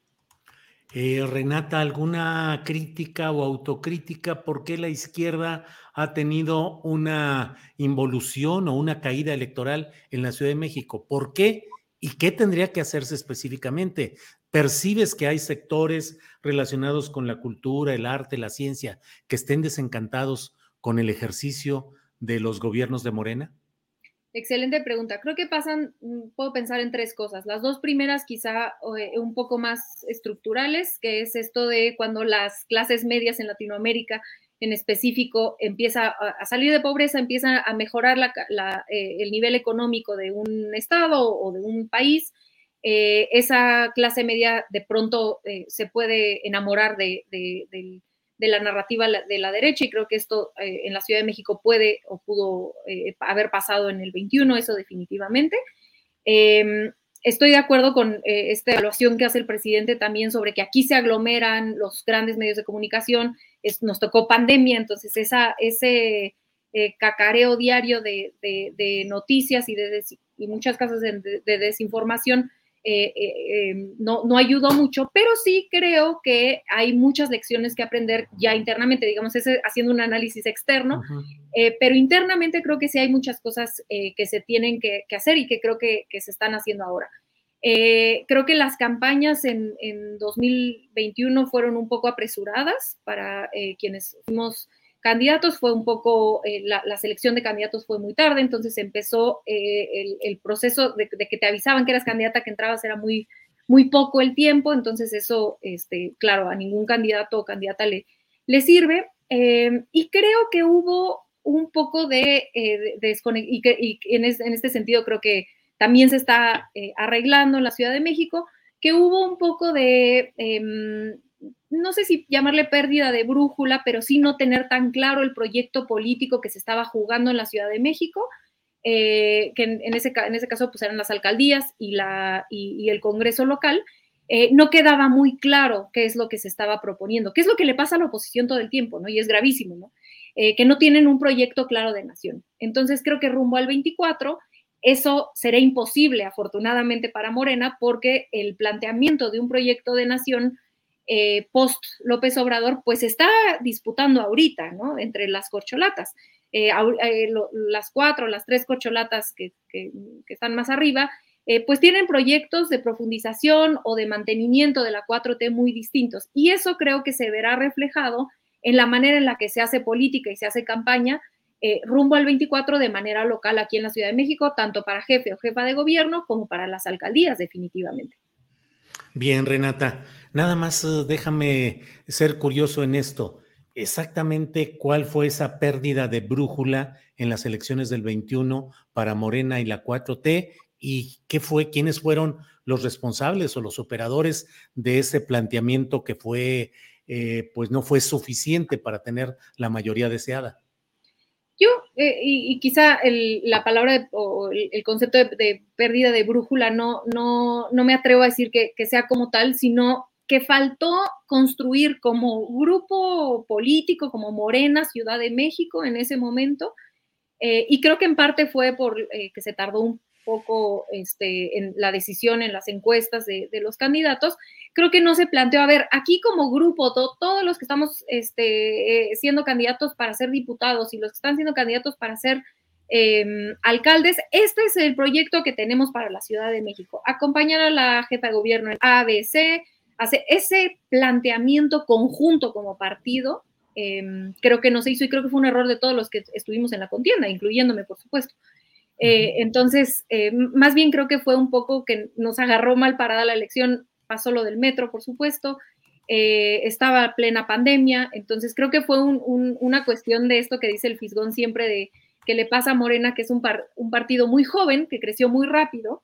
Eh, Renata, ¿alguna crítica o autocrítica por qué la izquierda ha tenido una involución o una caída electoral en la Ciudad de México? ¿Por qué? ¿Y qué tendría que hacerse específicamente? ¿Percibes que hay sectores relacionados con la cultura, el arte, la ciencia, que estén desencantados con el ejercicio de los gobiernos de Morena? Excelente pregunta. Creo que pasan, mm, puedo pensar en tres cosas. Las dos primeras quizá eh, un poco más estructurales, que es esto de cuando las clases medias en Latinoamérica en específico empieza a salir de pobreza, empieza a mejorar eh, el nivel económico de un estado o de un país, eh, esa clase media de pronto se puede enamorar de, del de la narrativa de la derecha y creo que esto eh, en la Ciudad de México puede o pudo eh, haber pasado en el 21, eso definitivamente. Em, estoy de acuerdo con eh, esta evaluación que hace el presidente también sobre que aquí se aglomeran los grandes medios de comunicación, nos tocó pandemia, entonces esa, ese cacareo diario de, noticias y, de, y muchas casos de desinformación eh, eh, em, no, no ayudó mucho, pero sí creo que hay muchas lecciones que aprender ya internamente, digamos, ese, haciendo un análisis externo, eh, pero internamente creo que sí hay muchas cosas que se tienen que, hacer y que creo que, se están haciendo ahora. creo que las campañas en, en, 2021 fueron un poco apresuradas para quienes fuimos candidatos fue un poco, eh, la, selección de candidatos fue muy tarde, entonces empezó eh, el, proceso de, que te avisaban que eras candidata, que entrabas, era muy, muy poco el tiempo, entonces eso, este, claro, a ningún candidato o candidata le, le sirve. Eh, y creo que hubo un poco de, desconexión, y, que, en, este sentido creo que también se está arreglando en la Ciudad de México, que hubo un poco de em, no sé si llamarle pérdida de brújula, pero sí no tener tan claro el proyecto político que se estaba jugando en la Ciudad de México, eh, que en, ese, en ese caso pues eran las alcaldías y, la, y, el Congreso local, eh, no quedaba muy claro qué es lo que se estaba proponiendo, qué es lo que le pasa a la oposición todo el tiempo, ¿no? Y es gravísimo, ¿no? Eh, que no tienen un proyecto claro de nación. Entonces creo que rumbo al 24 eso será imposible, afortunadamente, para Morena, porque el planteamiento de un proyecto de nación eh, post López Obrador, pues está disputando ahorita, ¿no? Entre las corcholatas. Eh, eh, las cuatro, las tres corcholatas que, están más arriba, pues tienen proyectos de profundización o de mantenimiento de la 4T muy distintos. Y eso creo que se verá reflejado en la manera en la que se hace política y se hace campaña rumbo al 24 de manera local aquí en la Ciudad de México, tanto para jefe o jefa de gobierno como para las alcaldías, definitivamente. Bien, Renata. Nada más eh, déjame ser curioso en esto. Exactamente cuál fue esa pérdida de brújula en las elecciones del 21 para Morena y la 4T y qué fue, quiénes fueron los responsables o los operadores de ese planteamiento que fue, eh, pues no fue suficiente para tener la mayoría deseada. Yo, eh, y, quizá la palabra o el, concepto de, pérdida de brújula no, no, no me atrevo a decir que, que, sea como tal, sino que faltó construir como grupo político, como Morena, Ciudad de México en ese momento, eh, y creo que en parte fue por eh, que se tardó un poco este, en la decisión en las encuestas de, los candidatos, creo que no se planteó, a ver, aquí como grupo, todos los que estamos este, eh, siendo candidatos para ser diputados y los que están siendo candidatos para ser em, alcaldes, este es el proyecto que tenemos para la Ciudad de México, acompañar a la jefa de gobierno en ABC, hace ese planteamiento conjunto como partido, em, creo que no se hizo y creo que fue un error de todos los que estuvimos en la contienda, incluyéndome, por supuesto. Eh, entonces, eh, más bien creo que fue un poco que nos agarró mal parada la elección, pasó lo del metro, por supuesto, eh, estaba plena pandemia, entonces creo que fue una cuestión de esto que dice el Fisgón siempre de que le pasa a Morena, que es un, un partido muy joven, que creció muy rápido,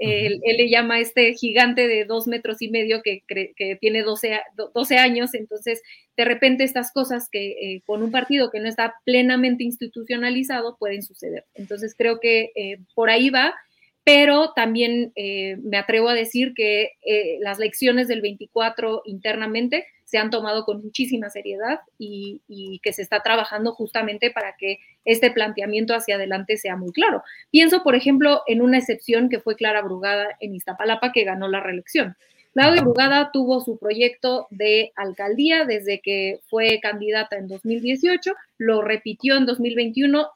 él, le llama a este gigante de dos metros y medio que, que tiene 12, 12, años, entonces de repente estas cosas que eh, con un partido que no está plenamente institucionalizado pueden suceder. Entonces creo que eh, por ahí va, pero también eh, me atrevo a decir que las lecciones del 24 internamente se han tomado con muchísima seriedad y, que se está trabajando justamente para que este planteamiento hacia adelante sea muy claro. Pienso, por ejemplo, en una excepción que fue Clara Brugada en Iztapalapa, que ganó la reelección. Clara Brugada tuvo su proyecto de alcaldía desde que fue candidata en 2018, lo repitió en 2021,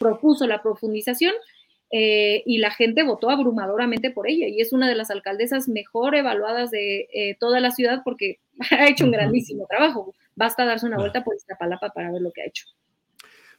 propuso la profundización eh, y la gente votó abrumadoramente por ella y es una de las alcaldesas mejor evaluadas de eh, toda la ciudad porque ha hecho un grandísimo trabajo. Basta darse una vuelta por esta palapa para ver lo que ha hecho.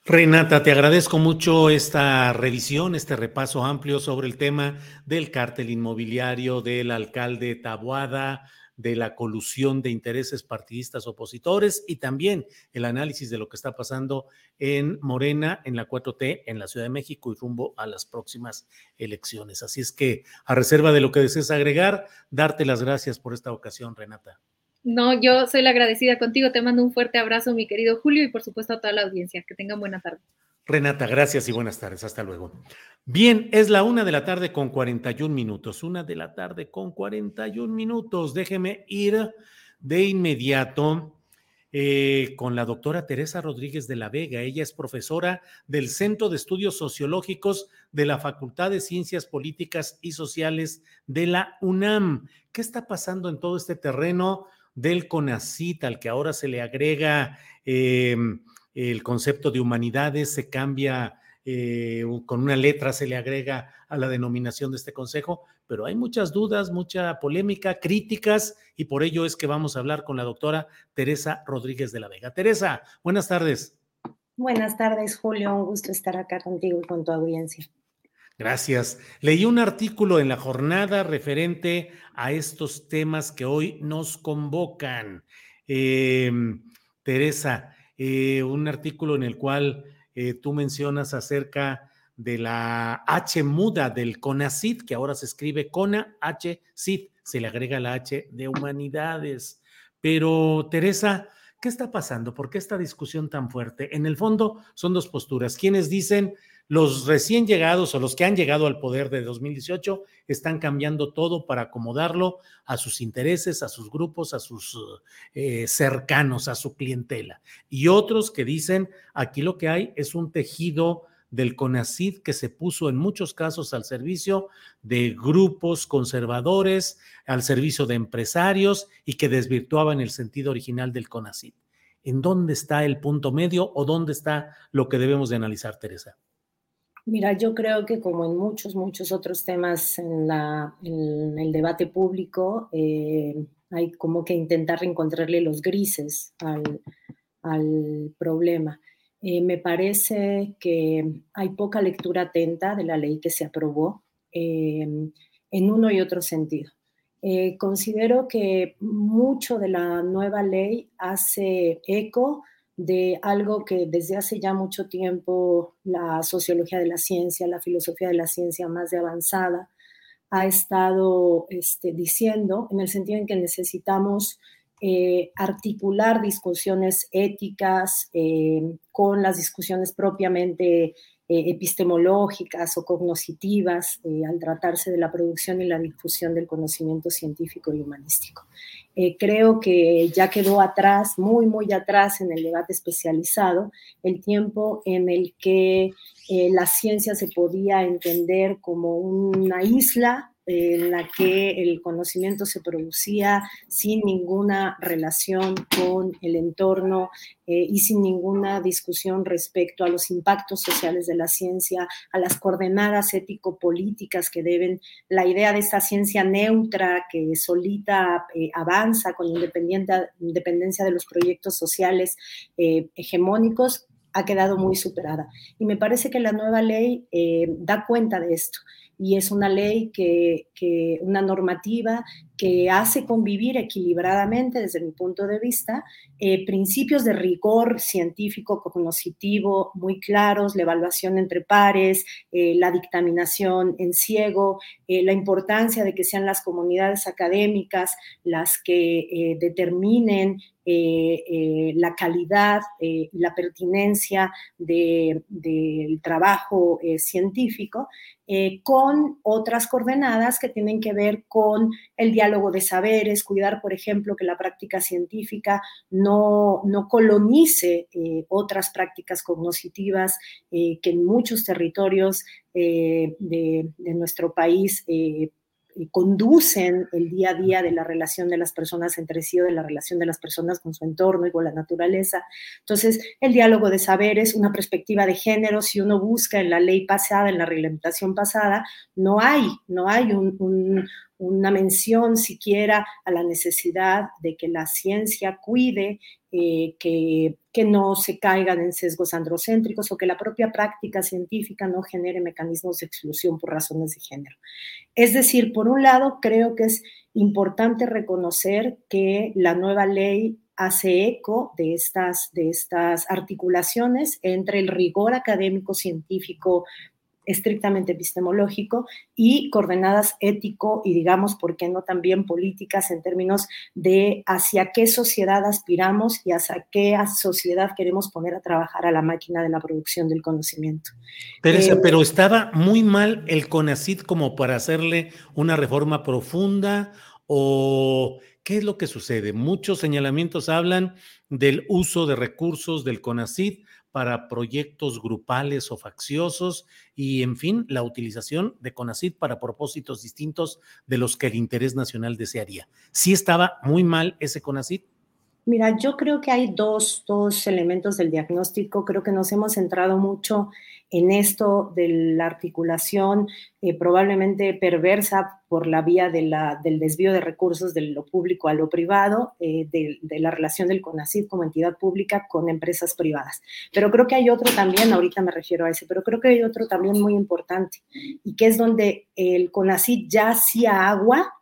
Renata, te agradezco mucho esta revisión, este repaso amplio sobre el tema del cártel inmobiliario del alcalde Tabuada, de la colusión de intereses partidistas opositores y también el análisis de lo que está pasando en Morena, en la 4T, en la Ciudad de México y rumbo a las próximas elecciones. Así es que, a reserva de lo que desees agregar, darte las gracias por esta ocasión, Renata. No, yo soy la agradecida contigo. Te mando un fuerte abrazo, mi querido Julio, y por supuesto a toda la audiencia. Que tengan buena tarde. Renata, gracias y buenas tardes. Hasta luego. Bien, es la una de la tarde con 41 minutos. Una de la tarde con 41 minutos. Déjeme ir de inmediato eh, con la doctora Teresa Rodríguez de la Vega. Ella es profesora del Centro de Estudios Sociológicos de la Facultad de Ciencias Políticas y Sociales de la UNAM. ¿Qué está pasando en todo este terreno del CONACIT al que ahora se le agrega... Eh, el concepto de humanidades se cambia, eh, con una letra se le agrega a la denominación de este consejo, pero hay muchas dudas, mucha polémica, críticas, y por ello es que vamos a hablar con la doctora Teresa Rodríguez de la Vega. Teresa, buenas tardes. Buenas tardes, Julio. Un gusto estar acá contigo y con tu audiencia. Gracias. Leí un artículo en la jornada referente a estos temas que hoy nos convocan. Em, Teresa, eh, un artículo en el cual eh, tú mencionas acerca de la H muda del CONACID, que ahora se escribe CONA H CID, se le agrega la H de humanidades. Pero, Teresa, ¿qué está pasando? ¿Por qué esta discusión tan fuerte? En el fondo son dos posturas. Quienes dicen los recién llegados o los que han llegado al poder de 2018 están cambiando todo para acomodarlo a sus intereses, a sus grupos, a sus eh, cercanos, a su clientela. Y otros que dicen, aquí lo que hay es un tejido del CONACID que se puso en muchos casos al servicio de grupos conservadores, al servicio de empresarios y que desvirtuaban el sentido original del CONACID. ¿En dónde está el punto medio o dónde está lo que debemos de analizar, Teresa? Mira, yo creo que como en muchos, muchos otros temas en, la, en el debate público, eh, hay como que intentar encontrarle los grises al, al problema. Eh, me parece que hay poca lectura atenta de la ley que se aprobó eh, en uno y otro sentido. Eh, considero que mucho de la nueva ley hace eco de algo que desde hace ya mucho tiempo la sociología de la ciencia, la filosofía de la ciencia más de avanzada, ha estado este, diciendo, en el sentido en que necesitamos eh, articular discusiones éticas eh, con las discusiones propiamente epistemológicas o cognoscitivas al tratarse de la producción y la difusión del conocimiento científico y humanístico. creo que ya quedó atrás, muy, muy atrás en el debate especializado, el tiempo en el que la ciencia se podía entender como una isla en la que el conocimiento se producía sin ninguna relación con el entorno eh, y sin ninguna discusión respecto a los impactos sociales de la ciencia, a las coordenadas ético-políticas que deben, la idea de esta ciencia neutra que solita eh, avanza con independencia de los proyectos sociales eh, hegemónicos, ha quedado muy superada. Y me parece que la nueva ley da cuenta de esto y es una ley que, una normativa que hace convivir equilibradamente, desde mi punto de vista, eh, principios de rigor científico, cognoscitivo muy claros, la evaluación entre pares, eh, la dictaminación en ciego, eh, la importancia de que sean las comunidades académicas las que determinen la calidad y la pertinencia del trabajo científico con otras coordenadas que tienen que ver con el diálogo de saberes, cuidar, por ejemplo, que la práctica científica no, no colonice eh, otras prácticas cognitivas eh, que en muchos territorios de, de, nuestro país conducen el día a día de la relación de las personas entre sí o de la relación de las personas con su entorno y con la naturaleza. Entonces, el diálogo de saberes, una perspectiva de género, si uno busca en la ley pasada, en la reglamentación pasada, no hay, no hay un, una mención siquiera a la necesidad de que la ciencia cuide eh, que, que, no se caigan en sesgos androcéntricos o que la propia práctica científica no genere mecanismos de exclusión por razones de género. Es decir, por un lado, creo que es importante reconocer que la nueva ley hace eco de estas, de estas articulaciones entre el rigor académico científico estrictamente epistemológico y coordenadas ético y digamos, ¿por qué no también políticas en términos de hacia qué sociedad aspiramos y hacia qué sociedad queremos poner a trabajar a la máquina de la producción del conocimiento? Pero, eh, pero estaba muy mal el CONACID como para hacerle una reforma profunda o qué es lo que sucede. Muchos señalamientos hablan del uso de recursos del CONACID para proyectos grupales o facciosos y, en fin, la utilización de CONACID para propósitos distintos de los que el interés nacional desearía. ¿Sí estaba muy mal ese CONACID? Mira, yo creo que hay dos, dos elementos del diagnóstico. Creo que nos hemos centrado mucho en esto de la articulación eh, probablemente perversa por la vía de del desvío de recursos de lo público a lo privado, eh, de, de, la relación del CONACID como entidad pública con empresas privadas. Pero creo que hay otro también, ahorita me refiero a ese, pero creo que hay otro también muy importante y que es donde el CONACID ya hacía agua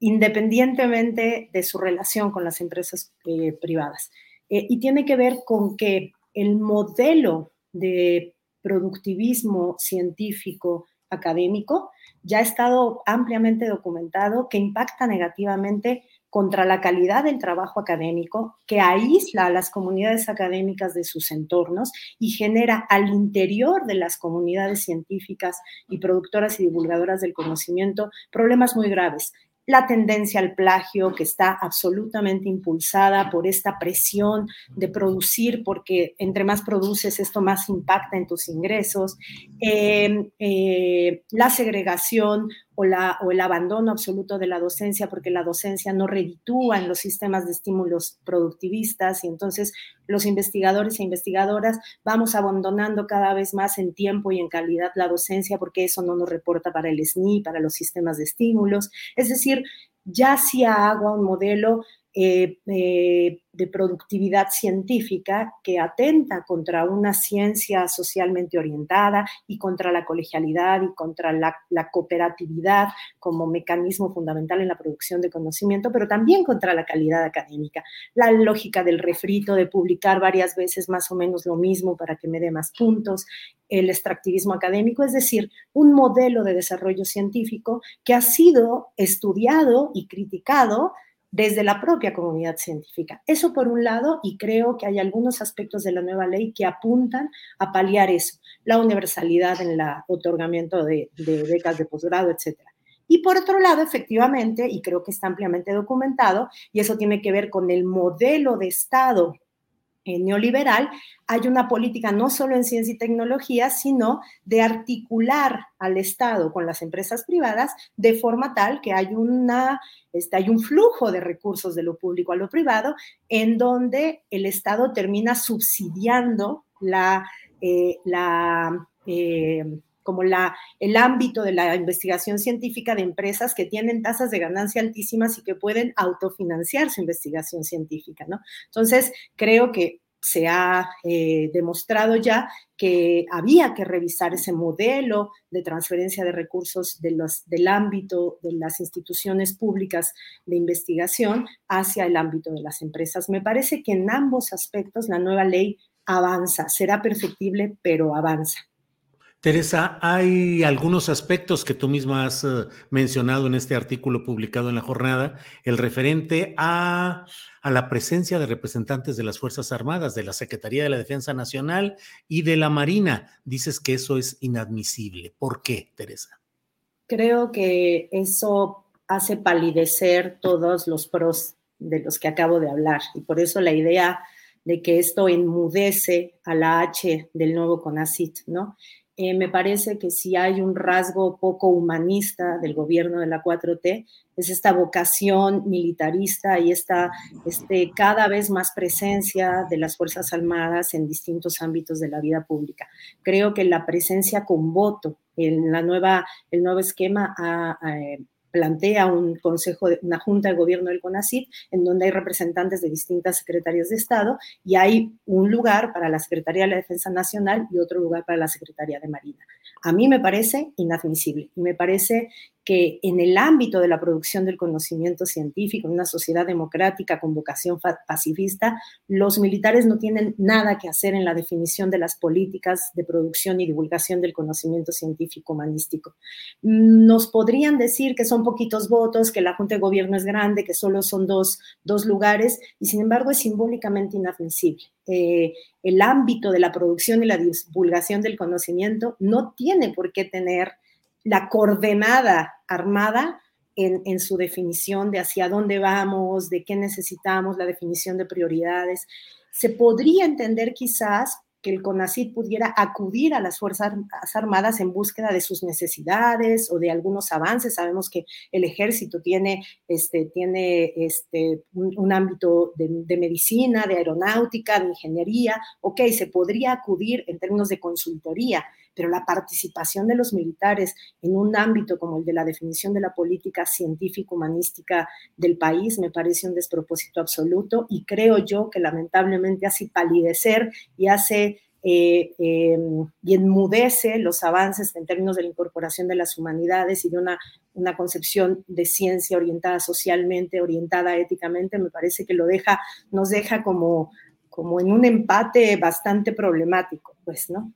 independientemente de su relación con las empresas eh, privadas. y tiene que ver con que el modelo de productivismo científico académico ya ha estado ampliamente documentado que impacta negativamente contra la calidad del trabajo académico, que aísla a las comunidades académicas de sus entornos y genera al interior de las comunidades científicas y productoras y divulgadoras del conocimiento problemas muy graves la tendencia al plagio que está absolutamente impulsada por esta presión de producir, porque entre más produces, esto más impacta en tus ingresos, em, eh, la segregación o, la, o el abandono absoluto de la docencia, porque la docencia no reditúa en los sistemas de estímulos productivistas y entonces los investigadores e investigadoras vamos abandonando cada vez más en tiempo y en calidad la docencia porque eso no nos reporta para el SNI, para los sistemas de estímulos. Es decir, ya hacía agua un modelo eh, eh, de productividad científica que atenta contra una ciencia socialmente orientada y contra la colegialidad y contra la, cooperatividad como mecanismo fundamental en la producción de conocimiento, pero también contra la calidad académica. La lógica del refrito, de publicar varias veces más o menos lo mismo para que me dé más puntos, el extractivismo académico, es decir, un modelo de desarrollo científico que ha sido estudiado y criticado desde la propia comunidad científica. Eso por un lado, y creo que hay algunos aspectos de la nueva ley que apuntan a paliar eso, la universalidad en el otorgamiento de, becas de posgrado, etc. Y por otro lado, efectivamente, y creo que está ampliamente documentado, y eso tiene que ver con el modelo de Estado neoliberal, hay una política no solo en ciencia y tecnología, sino de articular al Estado con las empresas privadas de forma tal que hay, una, este, hay un flujo de recursos de lo público a lo privado en donde el Estado termina subsidiando la, eh, eh, como la, el ámbito de la investigación científica de empresas que tienen tasas de ganancia altísimas y que pueden autofinanciar su investigación científica, ¿no? Entonces, creo que se ha eh, demostrado ya que había que revisar ese modelo de transferencia de recursos del ámbito de las instituciones públicas de investigación hacia el ámbito de las empresas. Me parece que en ambos aspectos la nueva ley avanza, será perfectible, pero avanza. Teresa, hay algunos aspectos que tú misma has eh, mencionado en este artículo publicado en la jornada, el referente a, a, la presencia de representantes de las Fuerzas Armadas, de la Secretaría de la Defensa Nacional y de la Marina. Dices que eso es inadmisible. ¿Por qué, Teresa? Creo que eso hace palidecer todos los pros de los que acabo de hablar y por eso la idea de que esto enmudece a la H del nuevo CONACIT, ¿no? Eh, me parece que si hay un rasgo poco humanista del gobierno de la 4T, es esta vocación militarista y esta este, cada vez más presencia de las Fuerzas Armadas en distintos ámbitos de la vida pública. Creo que la presencia con voto en la nueva, el nuevo esquema ha, plantea un consejo, una junta de gobierno del CONACYT, en donde hay representantes de distintas secretarías de Estado y hay un lugar para la Secretaría de la Defensa Nacional y otro lugar para la Secretaría de Marina. A mí me parece inadmisible y me parece que en el ámbito de la producción del conocimiento científico, en una sociedad democrática con vocación pacifista, los militares no tienen nada que hacer en la definición de las políticas de producción y divulgación del conocimiento científico humanístico. Nos podrían decir que son poquitos votos, que la Junta de Gobierno es grande, que solo son dos, lugares, y sin embargo es simbólicamente inadmisible. Eh, el ámbito de la producción y la divulgación del conocimiento no tiene por qué tener la coordenada armada en, su definición de hacia dónde vamos, de qué necesitamos, la definición de prioridades. Se podría entender quizás que el CONACID pudiera acudir a las Fuerzas Armadas en búsqueda de sus necesidades o de algunos avances. Sabemos que el ejército tiene, este, tiene este, un, ámbito de, de, medicina, de aeronáutica, de ingeniería. Ok, se podría acudir en términos de consultoría, pero la participación de los militares en un ámbito como el de la definición de la política científico-humanística del país me parece un despropósito absoluto y creo yo que lamentablemente hace palidecer y hace eh, em, y enmudece los avances en términos de la incorporación de las humanidades y de una, una concepción de ciencia orientada socialmente, orientada éticamente, me parece que lo deja, nos deja como, como en un empate bastante problemático, pues, ¿no?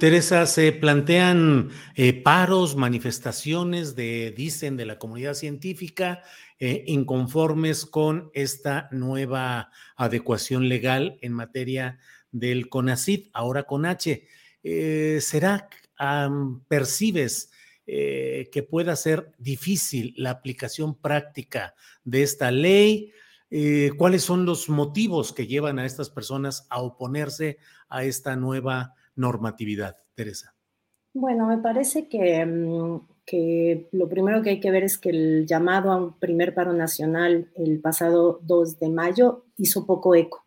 Teresa, se plantean eh, paros, manifestaciones de, dicen, de la comunidad científica eh, inconformes con esta nueva adecuación legal en materia del CONACID, ahora con H. Eh, ¿Será, percibes que pueda ser difícil la aplicación práctica de esta ley? Eh, ¿Cuáles son los motivos que llevan a estas personas a oponerse a esta nueva normatividad, Teresa? Bueno, me parece que, mm, que, lo primero que hay que ver es que el llamado a un primer paro nacional el pasado 2 de mayo hizo poco eco.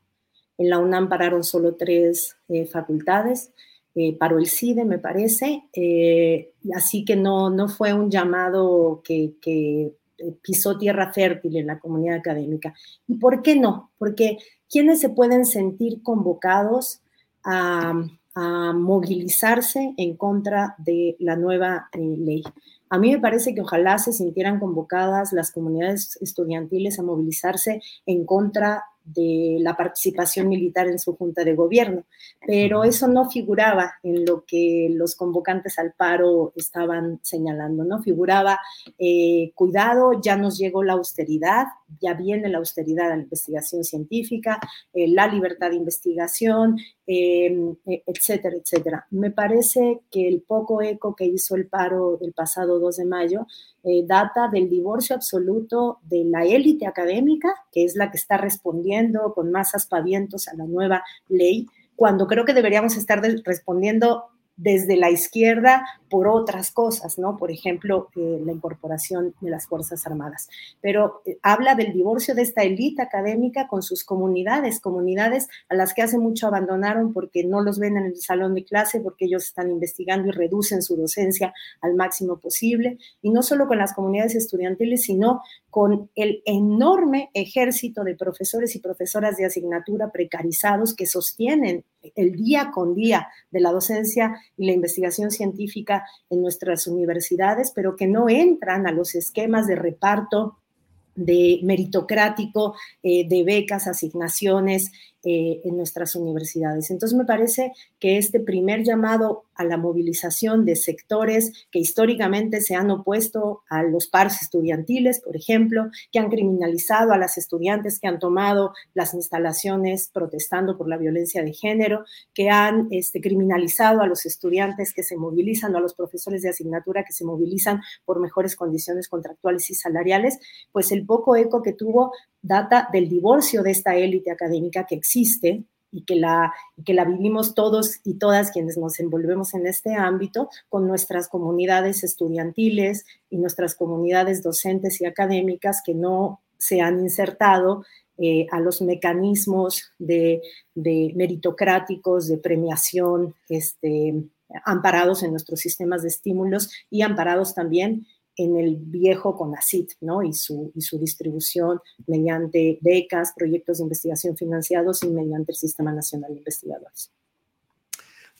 En la UNAM pararon solo tres eh, facultades, eh, paró el CIDE, me parece, eh, así que no, no fue un llamado que, que pisó tierra fértil en la comunidad académica. ¿Y por qué no? Porque ¿quiénes se pueden sentir convocados a, a movilizarse en contra de la nueva eh, ley. A mí me parece que ojalá se sintieran convocadas las comunidades estudiantiles a movilizarse en contra de la participación militar en su junta de gobierno, pero eso no figuraba en lo que los convocantes al paro estaban señalando, ¿no? Figuraba, eh, cuidado, ya nos llegó la austeridad, ya viene la austeridad a la investigación científica, eh, la libertad de investigación, em, e, etcétera, etcétera. Me parece que el poco eco que hizo el paro del pasado 2 de mayo eh, data del divorcio absoluto de la élite académica, que es la que está respondiendo con más aspavientos a la nueva ley, cuando creo que deberíamos estar respondiendo desde la izquierda por otras cosas, ¿no? Por ejemplo, eh, la incorporación de las Fuerzas Armadas. Pero eh, habla del divorcio de esta élite académica con sus comunidades, comunidades a las que hace mucho abandonaron porque no los ven en el salón de clase, porque ellos están investigando y reducen su docencia al máximo posible. Y no solo con las comunidades estudiantiles, sino con el enorme ejército de profesores y profesoras de asignatura precarizados que sostienen el día con día de la docencia y la investigación científica en nuestras universidades, pero que no entran a los esquemas de reparto de meritocrático, eh, de becas, asignaciones eh, en nuestras universidades. Entonces me parece que este primer llamado a la movilización de sectores que históricamente se han opuesto a los pares estudiantiles, por ejemplo, que han criminalizado a las estudiantes que han tomado las instalaciones protestando por la violencia de género, que han este, criminalizado a los estudiantes que se movilizan o a los profesores de asignatura que se movilizan por mejores condiciones contractuales y salariales, pues el poco eco que tuvo data del divorcio de esta élite académica que existe y que, la, que la vivimos todos y todas quienes nos envolvemos en este ámbito con nuestras comunidades estudiantiles y nuestras comunidades docentes y académicas que no se han insertado eh, a los mecanismos de, de, meritocráticos, de premiación, este, amparados en nuestros sistemas de estímulos y amparados también en el viejo CONACIT, ¿no? Y su, y su distribución mediante becas, proyectos de investigación financiados y mediante el Sistema Nacional de Investigadores.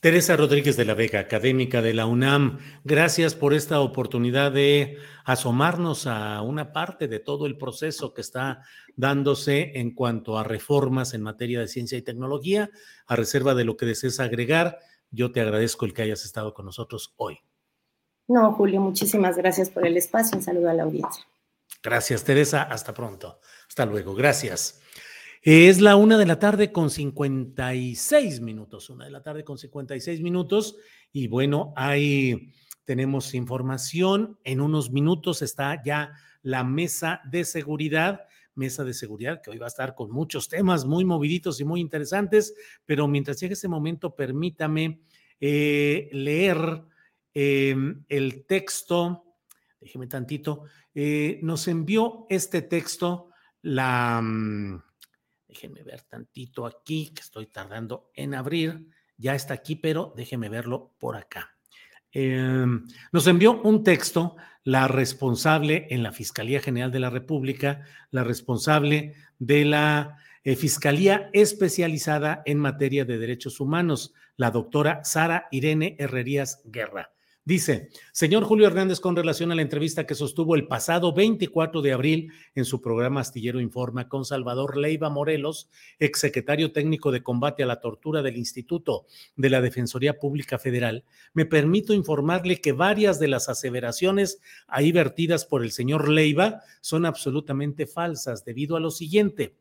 Teresa Rodríguez de la Vega, académica de la UNAM, gracias por esta oportunidad de asomarnos a una parte de todo el proceso que está dándose en cuanto a reformas en materia de ciencia y tecnología. A reserva de lo que desees agregar, yo te agradezco el que hayas estado con nosotros hoy. No, Julio, muchísimas gracias por el espacio. Un saludo a la audiencia. Gracias, Teresa. Hasta pronto. Hasta luego. Gracias. Es la una de la tarde con 56 minutos. Una de la tarde con 56 minutos. Y bueno, ahí tenemos información. En unos minutos está ya la mesa de seguridad. Mesa de seguridad que hoy va a estar con muchos temas muy moviditos y muy interesantes. Pero mientras llegue ese momento, permítame eh, leer Em, el texto, déjeme tantito, eh, nos envió este texto la, mm, déjenme ver tantito aquí, que estoy tardando en abrir, ya está aquí, pero déjeme verlo por acá. Em, nos envió un texto la responsable en la Fiscalía General de la República, la responsable de la eh, Fiscalía especializada en materia de derechos humanos, la doctora Sara Irene Herrerías Guerra. Dice, señor Julio Hernández, con relación a la entrevista que sostuvo el pasado 24 de abril en su programa Astillero Informa con Salvador Leiva Morelos, exsecretario técnico de combate a la tortura del Instituto de la Defensoría Pública Federal, me permito informarle que varias de las aseveraciones ahí vertidas por el señor Leiva son absolutamente falsas debido a lo siguiente.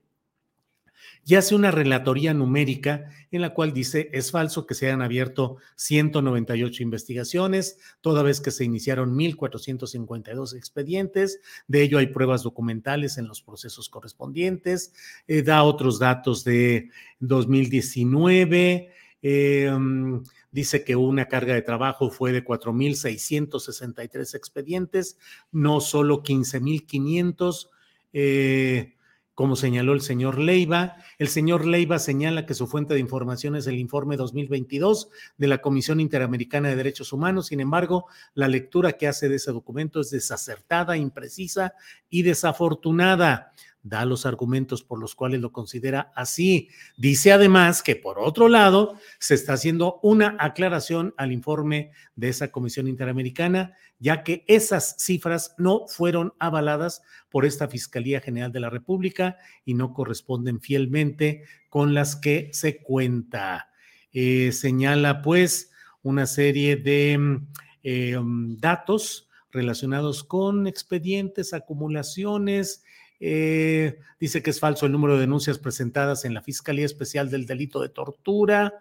Y hace una relatoría numérica en la cual dice es falso que se hayan abierto 198 investigaciones, toda vez que se iniciaron 1.452 expedientes, de ello hay pruebas documentales en los procesos correspondientes, eh, da otros datos de 2019. Eh, mm, dice que una carga de trabajo fue de 4.663 expedientes, no solo 15.500. Eh, como señaló el señor Leiva. El señor Leiva señala que su fuente de información es el informe 2022 de la Comisión Interamericana de Derechos Humanos. Sin embargo, la lectura que hace de ese documento es desacertada, imprecisa y desafortunada da los argumentos por los cuales lo considera así. Dice además que por otro lado se está haciendo una aclaración al informe de esa Comisión Interamericana, ya que esas cifras no fueron avaladas por esta Fiscalía General de la República y no corresponden fielmente con las que se cuenta. Eh, señala pues una serie de mm, eh, mm, datos relacionados con expedientes, acumulaciones, eh, dice que es falso el número de denuncias presentadas en la Fiscalía Especial del Delito de Tortura.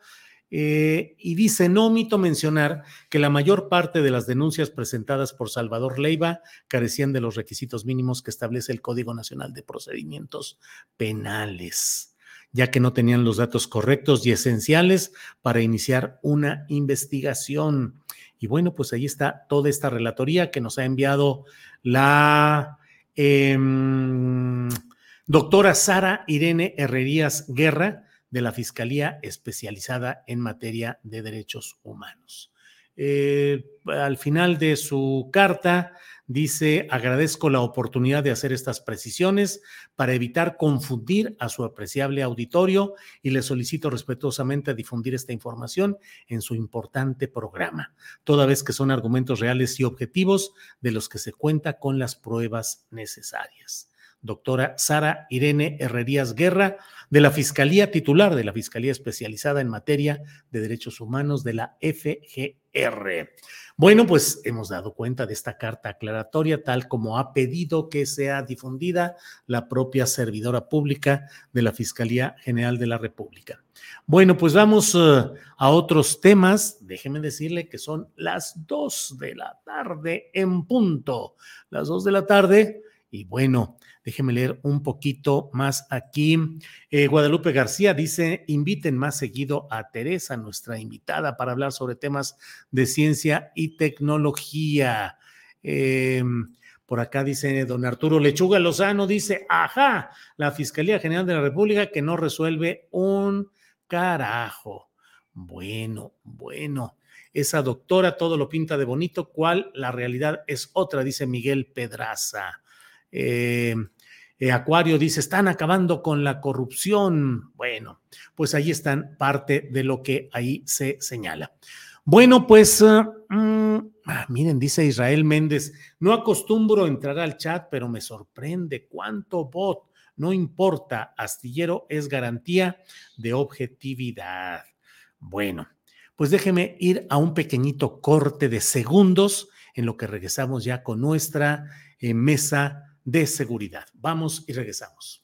Eh, y dice, no omito mencionar que la mayor parte de las denuncias presentadas por Salvador Leiva carecían de los requisitos mínimos que establece el Código Nacional de Procedimientos Penales, ya que no tenían los datos correctos y esenciales para iniciar una investigación. Y bueno, pues ahí está toda esta relatoría que nos ha enviado la Em, doctora Sara Irene Herrerías Guerra, de la Fiscalía Especializada en Materia de Derechos Humanos. Eh, al final de su carta dice, agradezco la oportunidad de hacer estas precisiones para evitar confundir a su apreciable auditorio y le solicito respetuosamente difundir esta información en su importante programa, toda vez que son argumentos reales y objetivos de los que se cuenta con las pruebas necesarias doctora Sara Irene Herrerías Guerra, de la Fiscalía titular de la Fiscalía Especializada en Materia de Derechos Humanos de la FGR. Bueno, pues hemos dado cuenta de esta carta aclaratoria, tal como ha pedido que sea difundida la propia servidora pública de la Fiscalía General de la República. Bueno, pues vamos eh, a otros temas. Déjeme decirle que son las dos de la tarde en punto. Las dos de la tarde. Y bueno, Déjeme leer un poquito más aquí. Eh, Guadalupe García dice, inviten más seguido a Teresa, nuestra invitada, para hablar sobre temas de ciencia y tecnología. Em, por acá dice don Arturo Lechuga Lozano, dice, ajá, la Fiscalía General de la República que no resuelve un carajo. Bueno, bueno, esa doctora todo lo pinta de bonito, cual la realidad es otra, dice Miguel Pedraza. Eh, eh, Acuario dice, están acabando con la corrupción. Bueno, pues ahí están parte de lo que ahí se señala. Bueno, pues ah, mm, ah, miren, dice Israel Méndez, no acostumbro entrar al chat, pero me sorprende cuánto bot. No importa, astillero es garantía de objetividad. Bueno, pues déjeme ir a un pequeñito corte de segundos en lo que regresamos ya con nuestra eh, mesa de seguridad. Vamos y regresamos.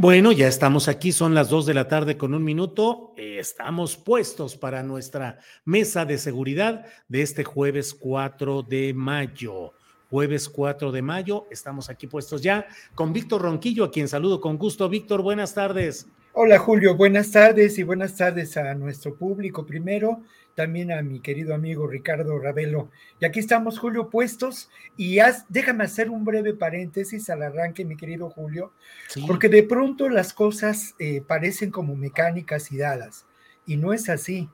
Bueno, ya estamos aquí, son las dos de la tarde con un minuto. Estamos puestos para nuestra mesa de seguridad de este jueves 4 de mayo. Jueves 4 de mayo, estamos aquí puestos ya con Víctor Ronquillo, a quien saludo con gusto. Víctor, buenas tardes. Hola Julio, buenas tardes y buenas tardes a nuestro público primero, también a mi querido amigo Ricardo Ravelo. Y aquí estamos, Julio, puestos y haz, déjame hacer un breve paréntesis al arranque, mi querido Julio, Sí. porque de pronto las cosas eh, parecen como mecánicas y dadas y no es así.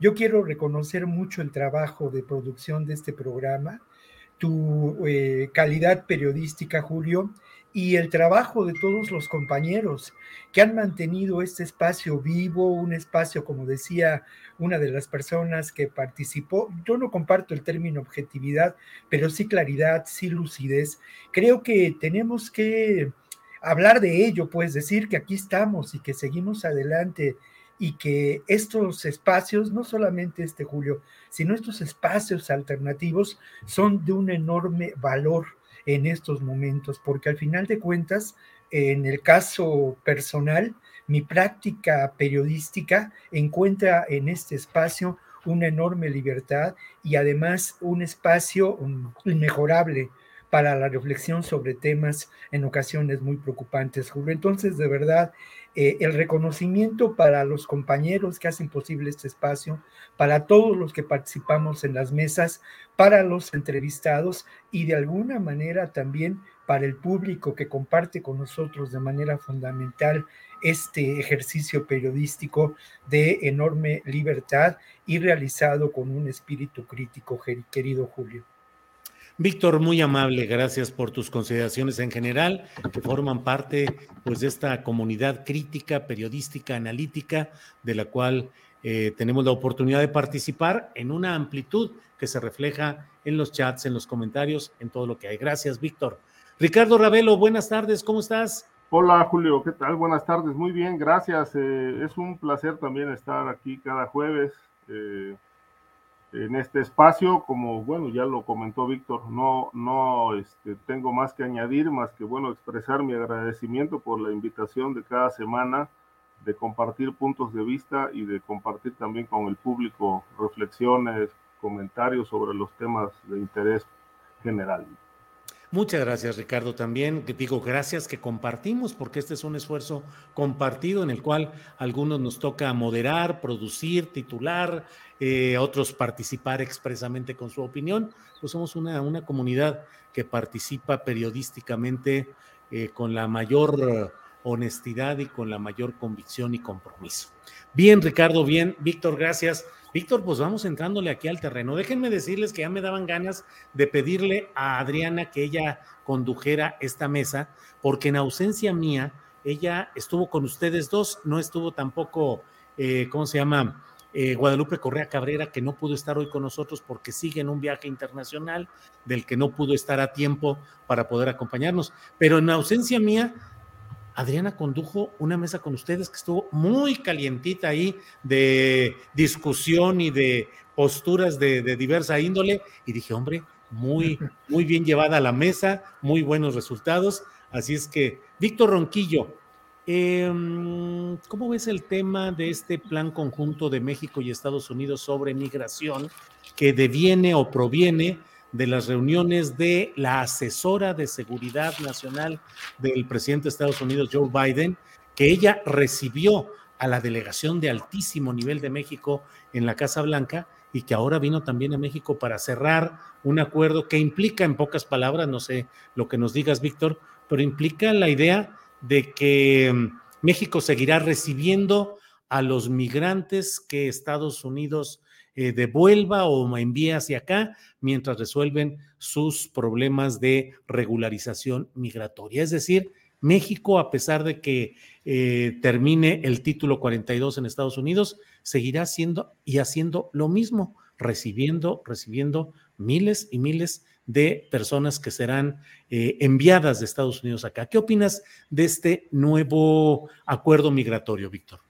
Yo quiero reconocer mucho el trabajo de producción de este programa, tu eh, calidad periodística, Julio, y el trabajo de todos los compañeros que han mantenido este espacio vivo, un espacio, como decía una de las personas que participó, yo no comparto el término objetividad, pero sí claridad, sí lucidez. Creo que tenemos que hablar de ello, pues decir que aquí estamos y que seguimos adelante y que estos espacios, no solamente este Julio, sino estos espacios alternativos son de un enorme valor en estos momentos, porque al final de cuentas, en el caso personal, mi práctica periodística encuentra en este espacio una enorme libertad y además un espacio inmejorable para la reflexión sobre temas en ocasiones muy preocupantes, Julio. Entonces, de verdad, eh, el reconocimiento para los compañeros que hacen posible este espacio, para todos los que participamos en las mesas, para los entrevistados y de alguna manera también para el público que comparte con nosotros de manera fundamental este ejercicio periodístico de enorme libertad y realizado con un espíritu crítico, querido Julio. Víctor, muy amable, gracias por tus consideraciones en general, que forman parte pues, de esta comunidad crítica, periodística, analítica, de la cual eh, tenemos la oportunidad de participar en una amplitud que se refleja en los chats, en los comentarios, en todo lo que hay. Gracias, Víctor. Ricardo Ravelo, buenas tardes, ¿cómo estás? Hola Julio, ¿qué tal? Buenas tardes, muy bien, gracias. Eh, es un placer también estar aquí cada jueves. Eh, en este espacio, como bueno, ya lo comentó Víctor, no, no este, tengo más que añadir, más que bueno, expresar mi agradecimiento por la invitación de cada semana de compartir puntos de vista y de compartir también con el público reflexiones, comentarios sobre los temas de interés general. Muchas gracias, Ricardo, también. Digo, gracias que compartimos, porque este es un esfuerzo compartido en el cual algunos nos toca moderar, producir, titular, eh, otros participar expresamente con su opinión. Pues somos una, una comunidad que participa periodísticamente eh, con la mayor honestidad y con la mayor convicción y compromiso. Bien, Ricardo, bien. Víctor, gracias. Víctor, pues vamos entrándole aquí al terreno. Déjenme decirles que ya me daban ganas de pedirle a Adriana que ella condujera esta mesa, porque en ausencia mía, ella estuvo con ustedes dos, no estuvo tampoco, eh, ¿cómo se llama? Eh, Guadalupe Correa Cabrera, que no pudo estar hoy con nosotros porque sigue en un viaje internacional del que no pudo estar a tiempo para poder acompañarnos. Pero en ausencia mía, Adriana condujo una mesa con ustedes que estuvo muy calientita ahí de discusión y de posturas de, de, diversa índole. Y dije, hombre, muy, muy bien llevada a la mesa, muy buenos resultados. Así es que, Víctor Ronquillo, eh, ¿cómo ves el tema de este plan conjunto de México y Estados Unidos sobre migración que deviene o proviene de las reuniones de la asesora de seguridad nacional del presidente de Estados Unidos, Joe Biden, que ella recibió a la delegación de altísimo nivel de México en la Casa Blanca y que ahora vino también a México para cerrar un acuerdo que implica, en pocas palabras, no sé lo que nos digas, Víctor, pero implica la idea de que México seguirá recibiendo a los migrantes que Estados Unidos eh, devuelva o envíe hacia acá mientras resuelven sus problemas de regularización migratoria. Es decir, México, a pesar de que eh, termine el título 42 en Estados Unidos, seguirá haciendo y haciendo lo mismo, recibiendo, recibiendo miles y miles de personas que serán eh, enviadas de Estados Unidos acá. ¿Qué opinas de este nuevo acuerdo migratorio, Víctor?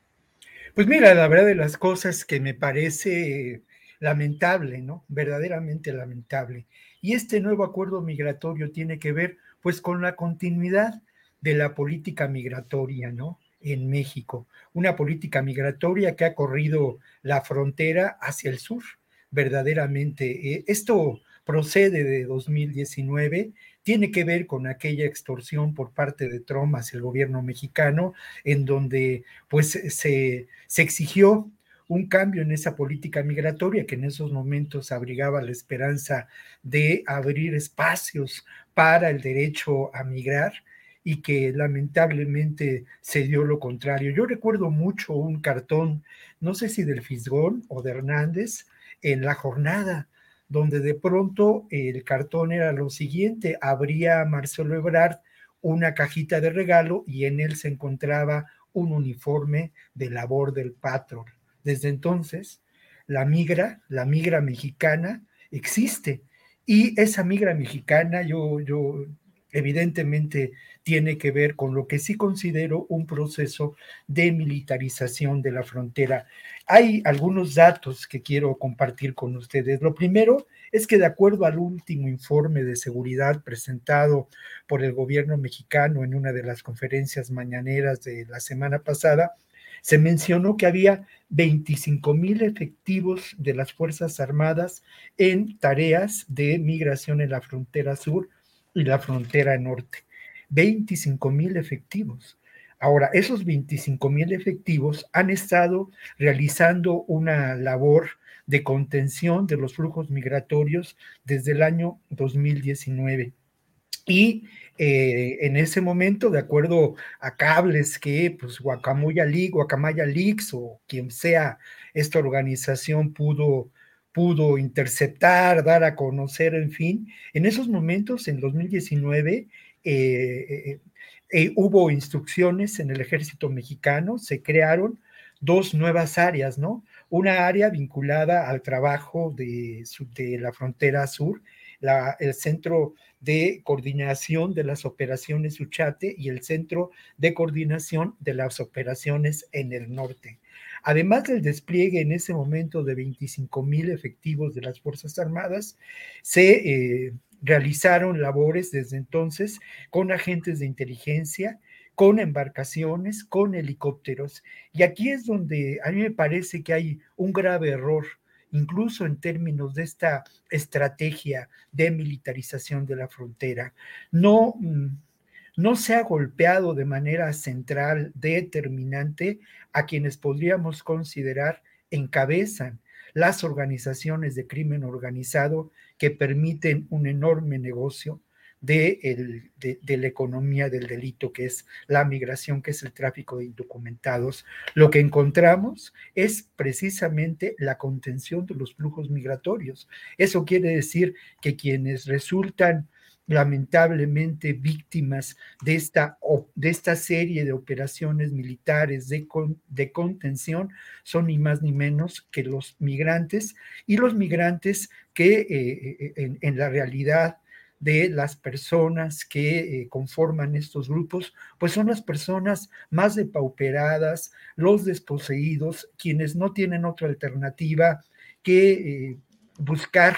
Pues mira, la verdad de las cosas que me parece lamentable, ¿no? Verdaderamente lamentable. Y este nuevo acuerdo migratorio tiene que ver pues con la continuidad de la política migratoria, ¿no? En México. Una política migratoria que ha corrido la frontera hacia el sur, verdaderamente. Eh, esto procede de 2019, tiene que ver con aquella extorsión por parte de Trump hacia el gobierno mexicano, en donde pues se, se exigió un cambio en esa política migratoria que en esos momentos abrigaba la esperanza de abrir espacios para el derecho a migrar y que lamentablemente se dio lo contrario. Yo recuerdo mucho un cartón, no sé si del Fisgón o de Hernández, en la jornada, donde de pronto el cartón era lo siguiente, abría Marcelo Ebrard una cajita de regalo y en él se encontraba un uniforme de labor del patrón. Desde entonces, la migra, la migra mexicana, existe. Y esa migra mexicana, yo, yo evidentemente tiene que ver con lo que sí considero un proceso de militarización de la frontera. Hay algunos datos que quiero compartir con ustedes. Lo primero es que de acuerdo al último informe de seguridad presentado por el gobierno mexicano en una de las conferencias mañaneras de la semana pasada, se mencionó que había 25 mil efectivos de las Fuerzas Armadas en tareas de migración en la frontera sur y la frontera norte. 25 mil efectivos. Ahora, esos 25 mil efectivos han estado realizando una labor de contención de los flujos migratorios desde el año 2019. Y eh, en ese momento, de acuerdo a cables que pues Guacamaya League, Guacamaya Leaks o quien sea esta organización pudo, pudo interceptar, dar a conocer, en fin, en esos momentos, en 2019, eh, eh, hubo instrucciones en el ejército mexicano, se crearon dos nuevas áreas, ¿no? Una área vinculada al trabajo de, la frontera sur, el centro de coordinación de las operaciones Uchate y el Centro de Coordinación de las Operaciones en el Norte. Además del despliegue en ese momento de 25 mil efectivos de las Fuerzas Armadas, se eh, realizaron labores desde entonces con agentes de inteligencia, con embarcaciones, con helicópteros. Y aquí es donde a mí me parece que hay un grave error incluso en términos de esta estrategia de militarización de la frontera. No, mm, no se ha golpeado de manera central, determinante, a quienes podríamos considerar encabezan las organizaciones de crimen organizado que permiten un enorme negocio de, de, la economía del delito, que es la migración, que es el tráfico de indocumentados, lo que encontramos es precisamente la contención de los flujos migratorios. Eso quiere decir que quienes resultan lamentablemente víctimas de esta, de esta serie de operaciones militares de, de contención son ni más ni menos que los migrantes y los migrantes que eh, eh, en la realidad de las personas que eh, conforman estos grupos, pues son las personas más depauperadas, los desposeídos, quienes no tienen otra alternativa que eh, buscar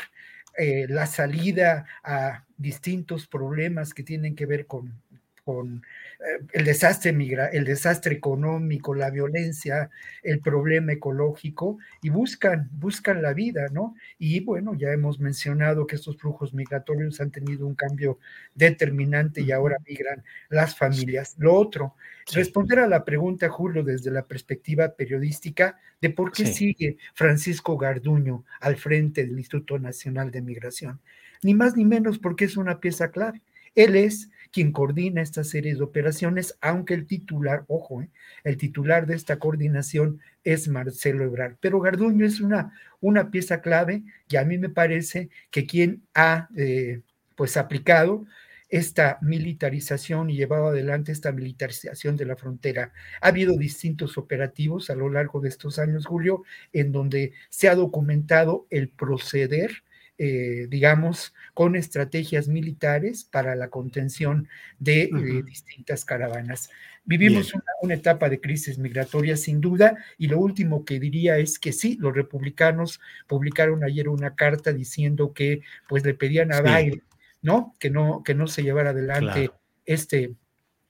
eh, la salida a distintos problemas que tienen que ver con con eh, el desastre migra, el desastre económico, la violencia, el problema ecológico y buscan, buscan la vida, ¿no? Y bueno, ya hemos mencionado que estos flujos migratorios han tenido un cambio determinante y ahora migran las familias. Lo otro, responder a la pregunta, Julio, desde la perspectiva periodística de por qué sigue Francisco Garduño al frente del Instituto Nacional de Migración. Ni más ni menos porque es una pieza clave. Él es quien coordina esta serie de operaciones, aunque el titular, ojo, eh, el titular de esta coordinación es Marcelo Ebrard. Pero Garduño es una, una pieza clave y a mí me parece que quien ha eh, pues aplicado esta militarización y llevado adelante esta militarización de la frontera. Ha habido distintos operativos a lo largo de estos años, Julio, en donde se ha documentado el proceder eh, digamos, con estrategias militares para la contención de eh, distintas caravanas. Vivimos una, etapa de crisis migratoria sin duda y lo último que diría es que sí, los republicanos publicaron ayer una carta diciendo que pues le pedían a Biden, ¿no? Que no, que no se llevara adelante este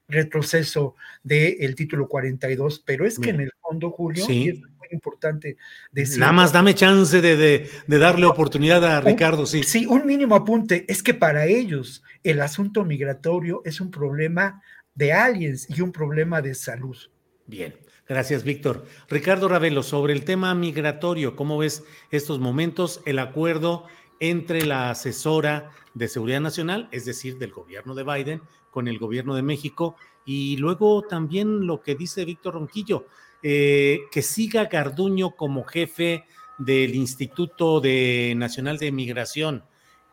retroceso del título 42, pero es que en el fondo, Julio, importante decir. Nada más dame chance de, darle oportunidad a Ricardo, sí. Sí, un mínimo apunte. Es que para ellos el asunto migratorio es un problema de aliens y un problema de salud. Bien. Gracias, Víctor. Ricardo Ravelo, sobre el tema migratorio, ¿cómo ves estos momentos? El acuerdo entre la asesora de seguridad nacional, es decir, del gobierno de Biden, con el gobierno de México, y luego también lo que dice Víctor Ronquillo, eh, que siga Garduño como jefe del Instituto Nacional de Migración.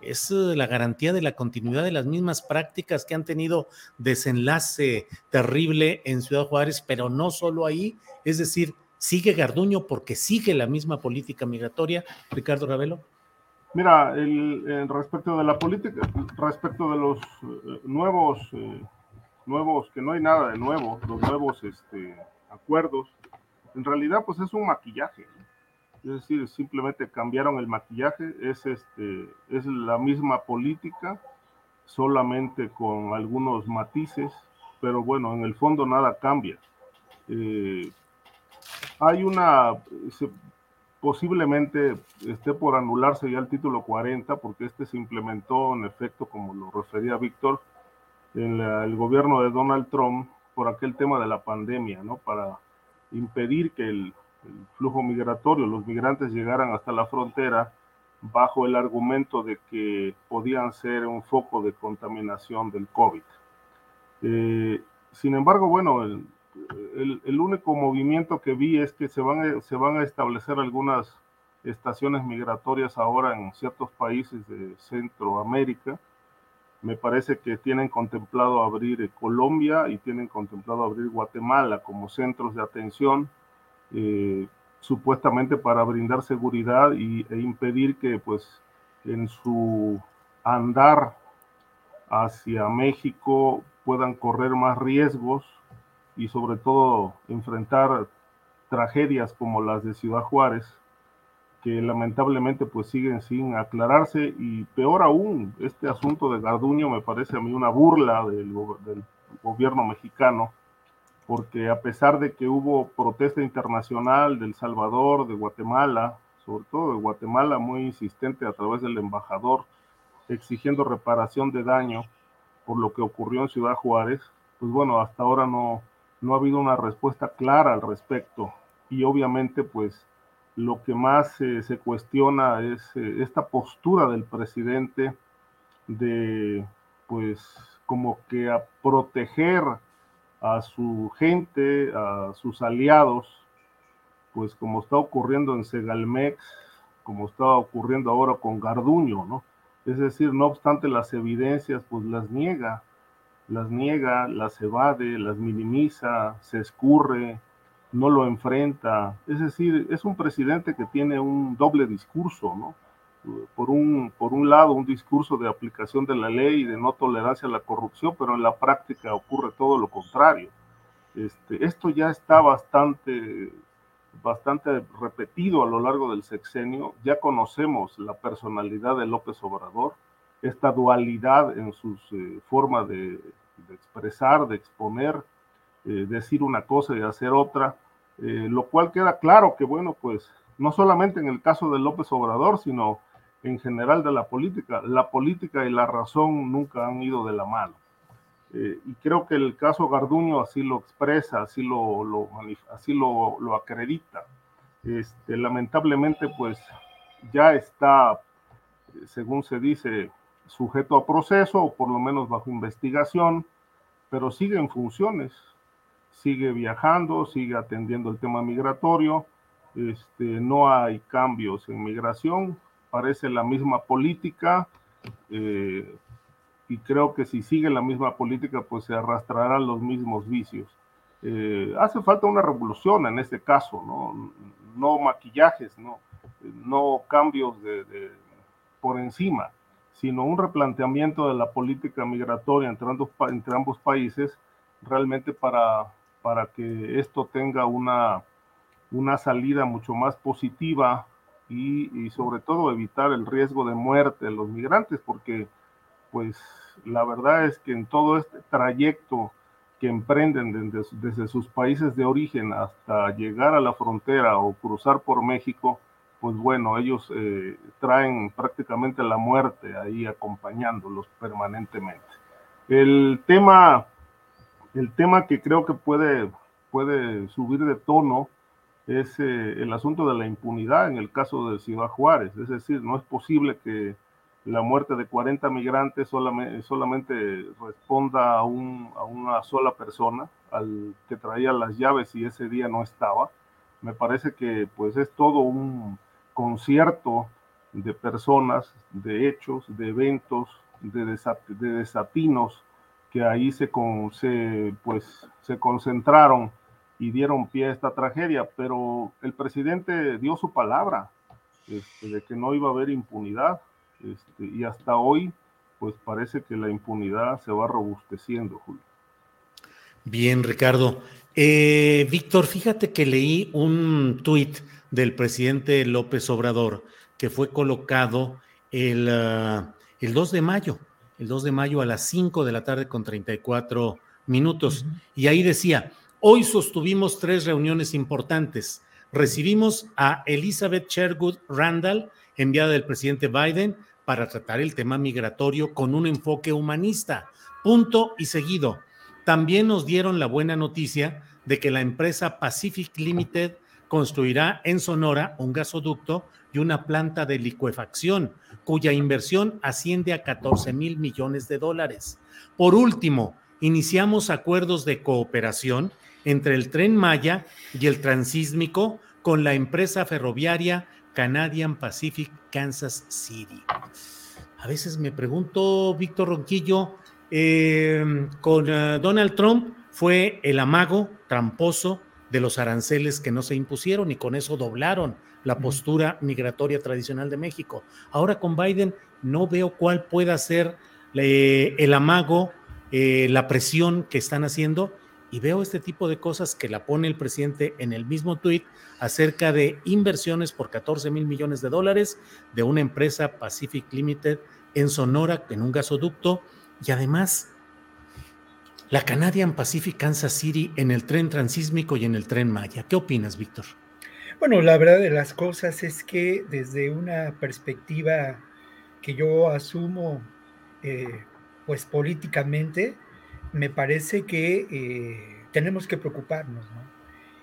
Es eh, la garantía de la continuidad de las mismas prácticas que han tenido desenlace terrible en Ciudad Juárez, pero no solo ahí, es decir, sigue Garduño porque sigue la misma política migratoria. Ricardo Ravelo. Mira, el, respecto de la política, respecto de los eh, nuevos, nuevos, que no hay nada de nuevo, los nuevos este, acuerdos, en realidad pues es un maquillaje. Es decir, simplemente cambiaron el maquillaje, es, este, es la misma política, solamente con algunos matices, pero bueno, en el fondo nada cambia. Eh, hay una, posiblemente esté por anularse ya el título 40, porque este se implementó en efecto, como lo refería Víctor, en el gobierno de Donald Trump por aquel tema de la pandemia, ¿no? Para impedir que el, flujo migratorio, los migrantes llegaran hasta la frontera bajo el argumento de que podían ser un foco de contaminación del COVID. Eh, sin embargo, bueno, el, el, único movimiento que vi es que se van, se van a establecer algunas estaciones migratorias ahora en ciertos países de Centroamérica. Me parece que tienen contemplado abrir Colombia y tienen contemplado abrir Guatemala como centros de atención, eh, supuestamente para brindar seguridad y, e impedir que pues en su andar hacia México puedan correr más riesgos y sobre todo enfrentar tragedias como las de Ciudad Juárez, que lamentablemente pues siguen sin aclararse. Y peor aún, este asunto de Garduño me parece a mí una burla del, gobierno mexicano, porque a pesar de que hubo protesta internacional del Salvador, de Guatemala, sobre todo de Guatemala muy insistente a través del embajador, exigiendo reparación de daño por lo que ocurrió en Ciudad Juárez, pues bueno, hasta ahora no, no ha habido una respuesta clara al respecto. Y obviamente pues lo que más se cuestiona es eh, esta postura del presidente de, pues, como que a proteger a su gente, a sus aliados, pues como está ocurriendo en Segalmex, como está ocurriendo ahora con Garduño, ¿no? Es decir, no obstante las evidencias, pues las niega, las niega, las evade, las minimiza, se escurre, no lo enfrenta. Es decir, es un presidente que tiene un doble discurso, ¿no? Por un, por un lado, un discurso de aplicación de la ley y de no tolerancia a la corrupción, pero en la práctica ocurre todo lo contrario. Este, esto ya está bastante, bastante repetido a lo largo del sexenio. Ya conocemos la personalidad de López Obrador, esta dualidad en sus eh, formas de, de expresar, de exponer, eh, decir una cosa y hacer otra, eh, lo cual queda claro que, bueno, pues no solamente en el caso de López Obrador, sino en general de la política, la política y la razón nunca han ido de la mano. Eh, y creo que el caso Garduño así lo expresa, así lo, así lo, lo, acredita. Este, lamentablemente, pues ya está, según se dice, sujeto a proceso o por lo menos bajo investigación, pero sigue en funciones sigue viajando, sigue atendiendo el tema migratorio, este, no hay cambios en migración, parece la misma política, eh, y creo que si sigue la misma política, pues se arrastrarán los mismos vicios. Eh, hace falta una revolución en este caso, no, no maquillajes, no, no cambios de, por encima, sino un replanteamiento de la política migratoria entre ambos, entre ambos países, realmente para, para que esto tenga una, una salida mucho más positiva y, sobre todo evitar el riesgo de muerte de los migrantes, porque pues la verdad es que en todo este trayecto que emprenden desde, sus países de origen hasta llegar a la frontera o cruzar por México, pues bueno, ellos eh, traen prácticamente la muerte ahí acompañándolos permanentemente. El tema, el tema que creo que puede, puede subir de tono es eh, el asunto de la impunidad en el caso de Ciudad Juárez. Es decir, no es posible que la muerte de 40 migrantes solamente, responda a, un, a, una sola persona, al que traía las llaves y ese día no estaba. Me parece que pues es todo un concierto de personas, de hechos, de eventos, de desatinos que ahí se, con, se, pues, se concentraron y dieron pie a esta tragedia, pero el presidente dio su palabra este, de que no iba a haber impunidad este, y hasta hoy, pues parece que la impunidad se va robusteciendo, Julio. Bien, Ricardo. Eh, Víctor, fíjate que leí un tuit del presidente López Obrador que fue colocado el, uh, el 2 de mayo, el 2 de mayo a las 5 de la tarde con 34 minutos. Y ahí decía, hoy sostuvimos tres reuniones importantes. Recibimos a Elizabeth Sherwood Randall, enviada del presidente Biden, para tratar el tema migratorio con un enfoque humanista. Punto y seguido. También nos dieron la buena noticia de que la empresa Pacific Limited construirá en Sonora un gasoducto y una planta de licuefacción, cuya inversión asciende a 14 mil millones de dólares. Por último, iniciamos acuerdos de cooperación entre el tren Maya y el transísmico con la empresa ferroviaria Canadian Pacific Kansas City. A veces me pregunto, Víctor Ronquillo, eh, con eh, Donald Trump fue el amago tramposo de los aranceles que no se impusieron y con eso doblaron la postura migratoria tradicional de México. Ahora con Biden no veo cuál pueda ser eh, el amago, la presión que están haciendo y veo este tipo de cosas que la pone el presidente en el mismo tuit acerca de inversiones por 14 mil millones de dólares de una empresa Pacific Limited en Sonora, en un gasoducto, y además la Canadian Pacific Kansas City en el tren transísmico y en el tren Maya. ¿Qué opinas, Víctor? Bueno, la verdad de las cosas es que desde una perspectiva que yo asumo, eh, pues políticamente, me parece que eh, tenemos que preocuparnos, ¿no?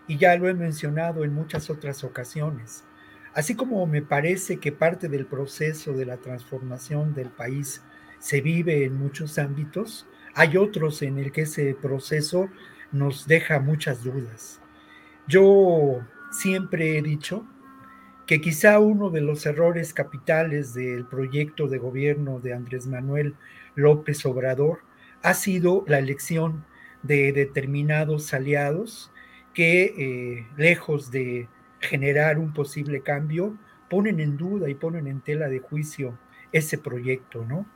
Y ya lo he mencionado en muchas otras ocasiones. Así como me parece que parte del proceso de la transformación del país se vive en muchos ámbitos, hay otros en el que ese proceso nos deja muchas dudas. Yo siempre he dicho que quizá uno de los errores capitales del proyecto de gobierno de Andrés Manuel López Obrador ha sido la elección de determinados aliados que, eh, lejos de generar un posible cambio, ponen en duda y ponen en tela de juicio ese proyecto, ¿no?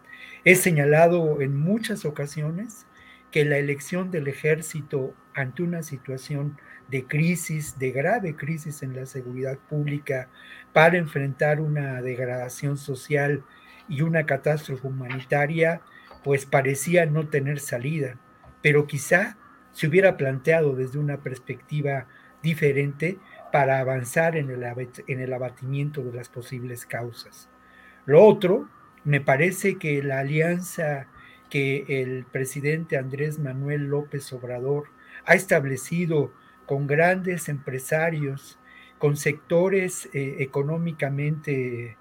He señalado en muchas ocasiones que la elección del ejército ante una situación de crisis, de grave crisis en la seguridad pública, para enfrentar una degradación social y una catástrofe humanitaria, pues parecía no tener salida, pero quizá se hubiera planteado desde una perspectiva diferente para avanzar en el, en el abatimiento de las posibles causas. Lo otro, me parece que la alianza que el presidente Andrés Manuel López Obrador ha establecido con grandes empresarios, con sectores eh, económicamente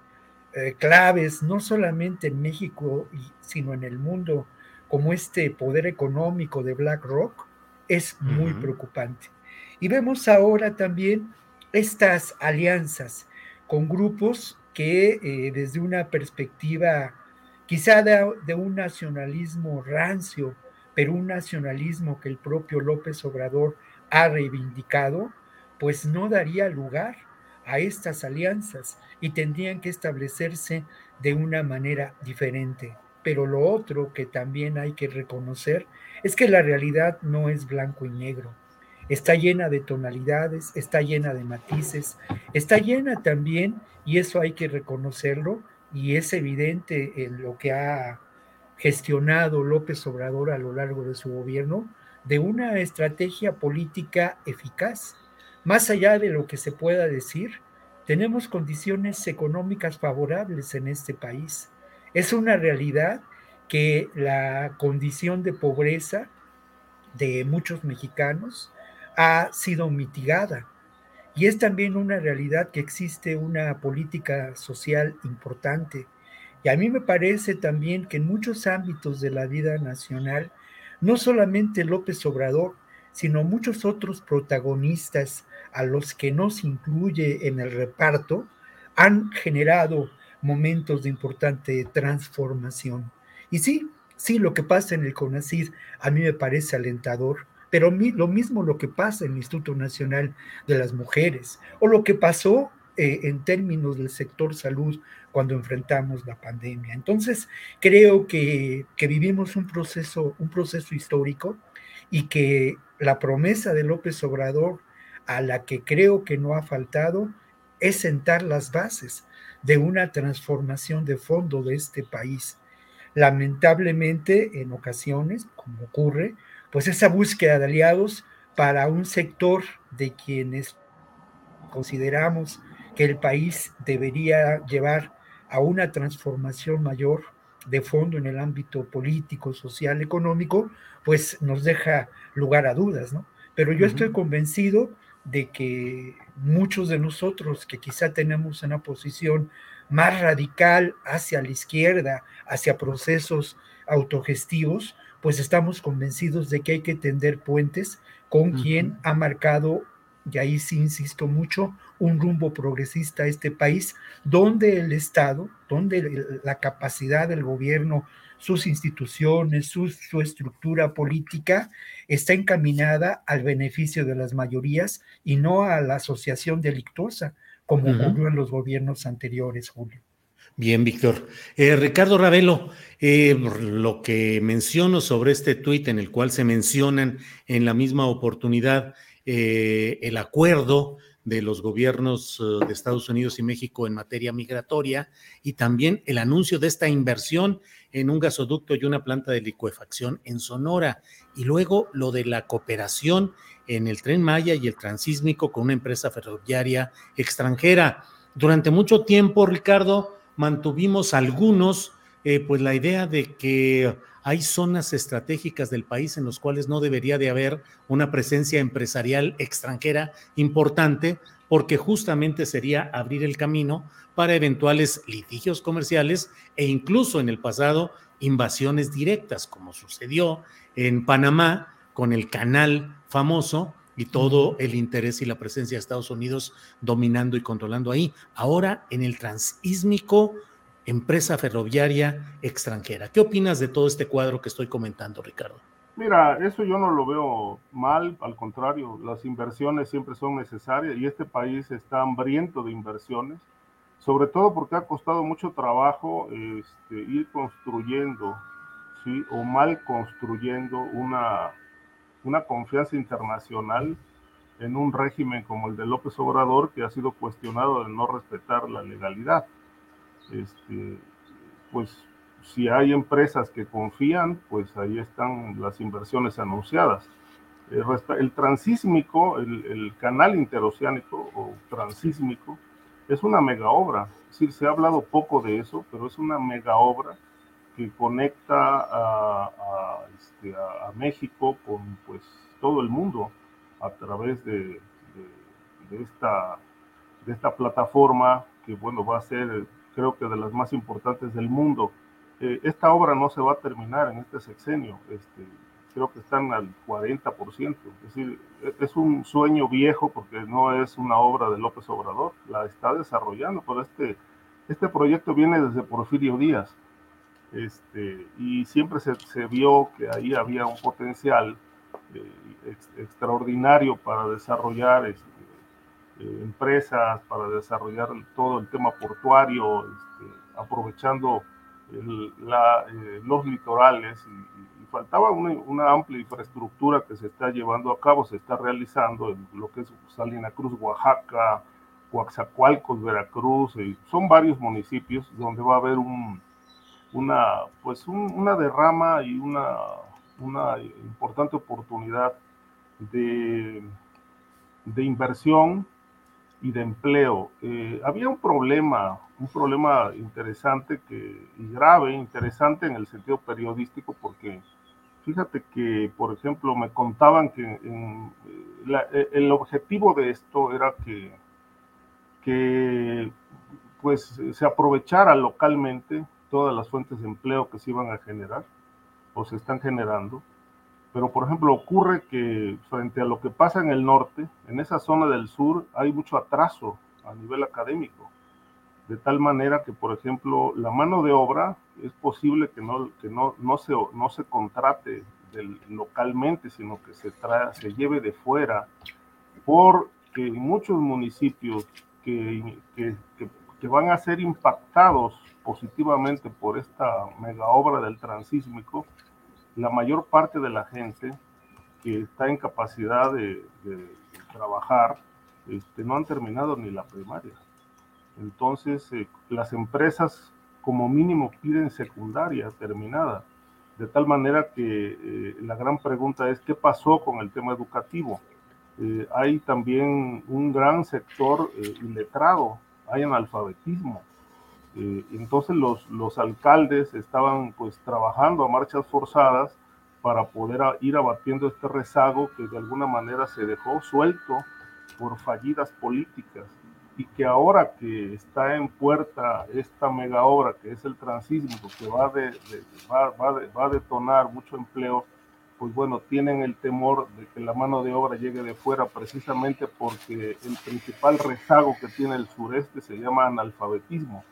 eh, claves, no solamente en México, sino en el mundo, como este poder económico de BlackRock, es muy preocupante. Y vemos ahora también estas alianzas con grupos que eh, desde una perspectiva quizá de, de un nacionalismo rancio, pero un nacionalismo que el propio López Obrador ha reivindicado, pues no daría lugar a estas alianzas y tendrían que establecerse de una manera diferente. Pero lo otro que también hay que reconocer es que la realidad no es blanco y negro. Está llena de tonalidades, está llena de matices, está llena también, y eso hay que reconocerlo, y es evidente en lo que ha gestionado López Obrador a lo largo de su gobierno, de una estrategia política eficaz. Más allá de lo que se pueda decir, tenemos condiciones económicas favorables en este país. Es una realidad que la condición de pobreza de muchos mexicanos ha sido mitigada. Y es también una realidad que existe una política social importante. Y a mí me parece también que en muchos ámbitos de la vida nacional, no solamente López Obrador, sino muchos otros protagonistas a los que no se incluye en el reparto, han generado momentos de importante transformación. Y sí, sí, lo que pasa en el CONACID a mí me parece alentador, pero lo mismo lo que pasa en el Instituto Nacional de las Mujeres, o lo que pasó eh, en términos del sector salud cuando enfrentamos la pandemia. Entonces, creo que, que vivimos un proceso, un proceso histórico y que la promesa de López Obrador, a la que creo que no ha faltado, es sentar las bases de una transformación de fondo de este país. Lamentablemente, en ocasiones, como ocurre, pues esa búsqueda de aliados para un sector de quienes consideramos que el país debería llevar a una transformación mayor de fondo en el ámbito político, social, económico, pues nos deja lugar a dudas, ¿no? Pero yo estoy convencido de que muchos de nosotros que quizá tenemos una posición más radical hacia la izquierda, hacia procesos autogestivos, pues estamos convencidos de que hay que tender puentes con quien ha marcado, y ahí sí insisto mucho, un rumbo progresista a este país, donde el Estado, donde la capacidad del gobierno, sus instituciones, su, su estructura política está encaminada al beneficio de las mayorías y no a la asociación delictuosa, como ocurrió en los gobiernos anteriores, Julio. Bien, Víctor. Eh, Ricardo Ravelo, eh, lo que menciono sobre este tuit en el cual se mencionan en la misma oportunidad eh, el acuerdo de los gobiernos de Estados Unidos y México en materia migratoria y también el anuncio de esta inversión en un gasoducto y una planta de licuefacción en Sonora y luego lo de la cooperación en el tren Maya y el transísmico con una empresa ferroviaria extranjera. Durante mucho tiempo, Ricardo, mantuvimos algunos, eh, pues la idea de que hay zonas estratégicas del país en los cuales no debería de haber una presencia empresarial extranjera importante, porque justamente sería abrir el camino para eventuales litigios comerciales e incluso en el pasado invasiones directas, como sucedió en Panamá con el canal famoso y todo el interés y la presencia de Estados Unidos dominando y controlando ahí. Ahora en el transísmico, empresa ferroviaria extranjera. ¿Qué opinas de todo este cuadro que estoy comentando, Ricardo? Mira, eso yo no lo veo mal, al contrario, las inversiones siempre son necesarias y este país está hambriento de inversiones, sobre todo porque ha costado mucho trabajo este, ir construyendo, ¿sí? o mal construyendo una una confianza internacional en un régimen como el de López Obrador que ha sido cuestionado de no respetar la legalidad. Este, pues si hay empresas que confían, pues ahí están las inversiones anunciadas. El, transísmico, el, canal interoceánico o transísmico, es una mega obra. Es decir, se ha hablado poco de eso, pero es una mega obra que conecta a, este, México con pues todo el mundo a través de, esta, de esta plataforma que bueno va a ser creo que de las más importantes del mundo. Eh, esta obra no se va a terminar en este sexenio, este, creo que están al 40%, es decir, e, es un sueño viejo porque no es una obra de López Obrador, la está desarrollando, pero este, este proyecto viene desde Porfirio Díaz este, y siempre se, vio que ahí había un potencial eh, extraordinario para desarrollar este, empresas, para desarrollar todo el tema portuario, este, aprovechando eh, los litorales y, faltaba una, amplia infraestructura que se está llevando a cabo, se está realizando en lo que es Salina Cruz, Oaxaca, Coaxacualcos, Veracruz, son varios municipios donde va a haber un, una, pues una derrama y una, una importante oportunidad de, de inversión y de empleo. Eh, había un problema, un problema interesante que, y grave, interesante en el sentido periodístico, porque fíjate que, por ejemplo, me contaban que el objetivo de esto era que, que pues se aprovechara localmente todas las fuentes de empleo que se iban a generar o se están generando. Pero, por ejemplo, ocurre que frente a lo que pasa en el norte, en esa zona del sur hay mucho atraso a nivel académico. De tal manera que, por ejemplo, la mano de obra es posible que no, que no, no, se, no se contrate localmente, sino que se, trae, se lleve de fuera, porque muchos municipios que, que, que van a ser impactados positivamente por esta mega obra del transísmico, la mayor parte de la gente que está en capacidad de, trabajar este, no han terminado ni la primaria. Entonces, eh, las empresas como mínimo piden secundaria terminada, de tal manera que eh, la gran pregunta es, ¿qué pasó con el tema educativo? Eh, hay también un gran sector iletrado, hay analfabetismo, eh, entonces los, los alcaldes estaban pues trabajando a marchas forzadas para poder ir abatiendo este rezago que de alguna manera se dejó suelto por fallidas políticas y que ahora que está en puerta esta mega obra que es el transísmico que va, de, va, va, a detonar mucho empleo, pues bueno, tienen el temor de que la mano de obra llegue de fuera precisamente porque el principal rezago que tiene el sureste se llama analfabetismo.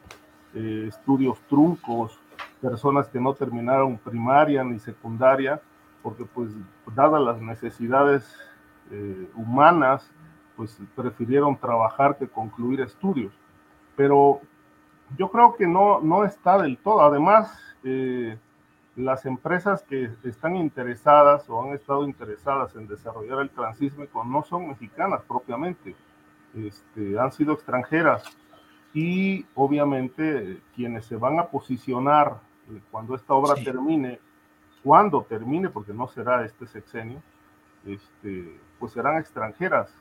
Eh, estudios truncos, personas que no terminaron primaria ni secundaria, porque pues dadas las necesidades eh, humanas, pues prefirieron trabajar que concluir estudios. Pero yo creo que no, no está del todo. Además, eh, las empresas que están interesadas o han estado interesadas en desarrollar el transísmico no son mexicanas propiamente, este, han sido extranjeras y obviamente quienes se van a posicionar eh, cuando esta obra termine, cuando termine, porque no será este sexenio, este, pues serán extranjeras,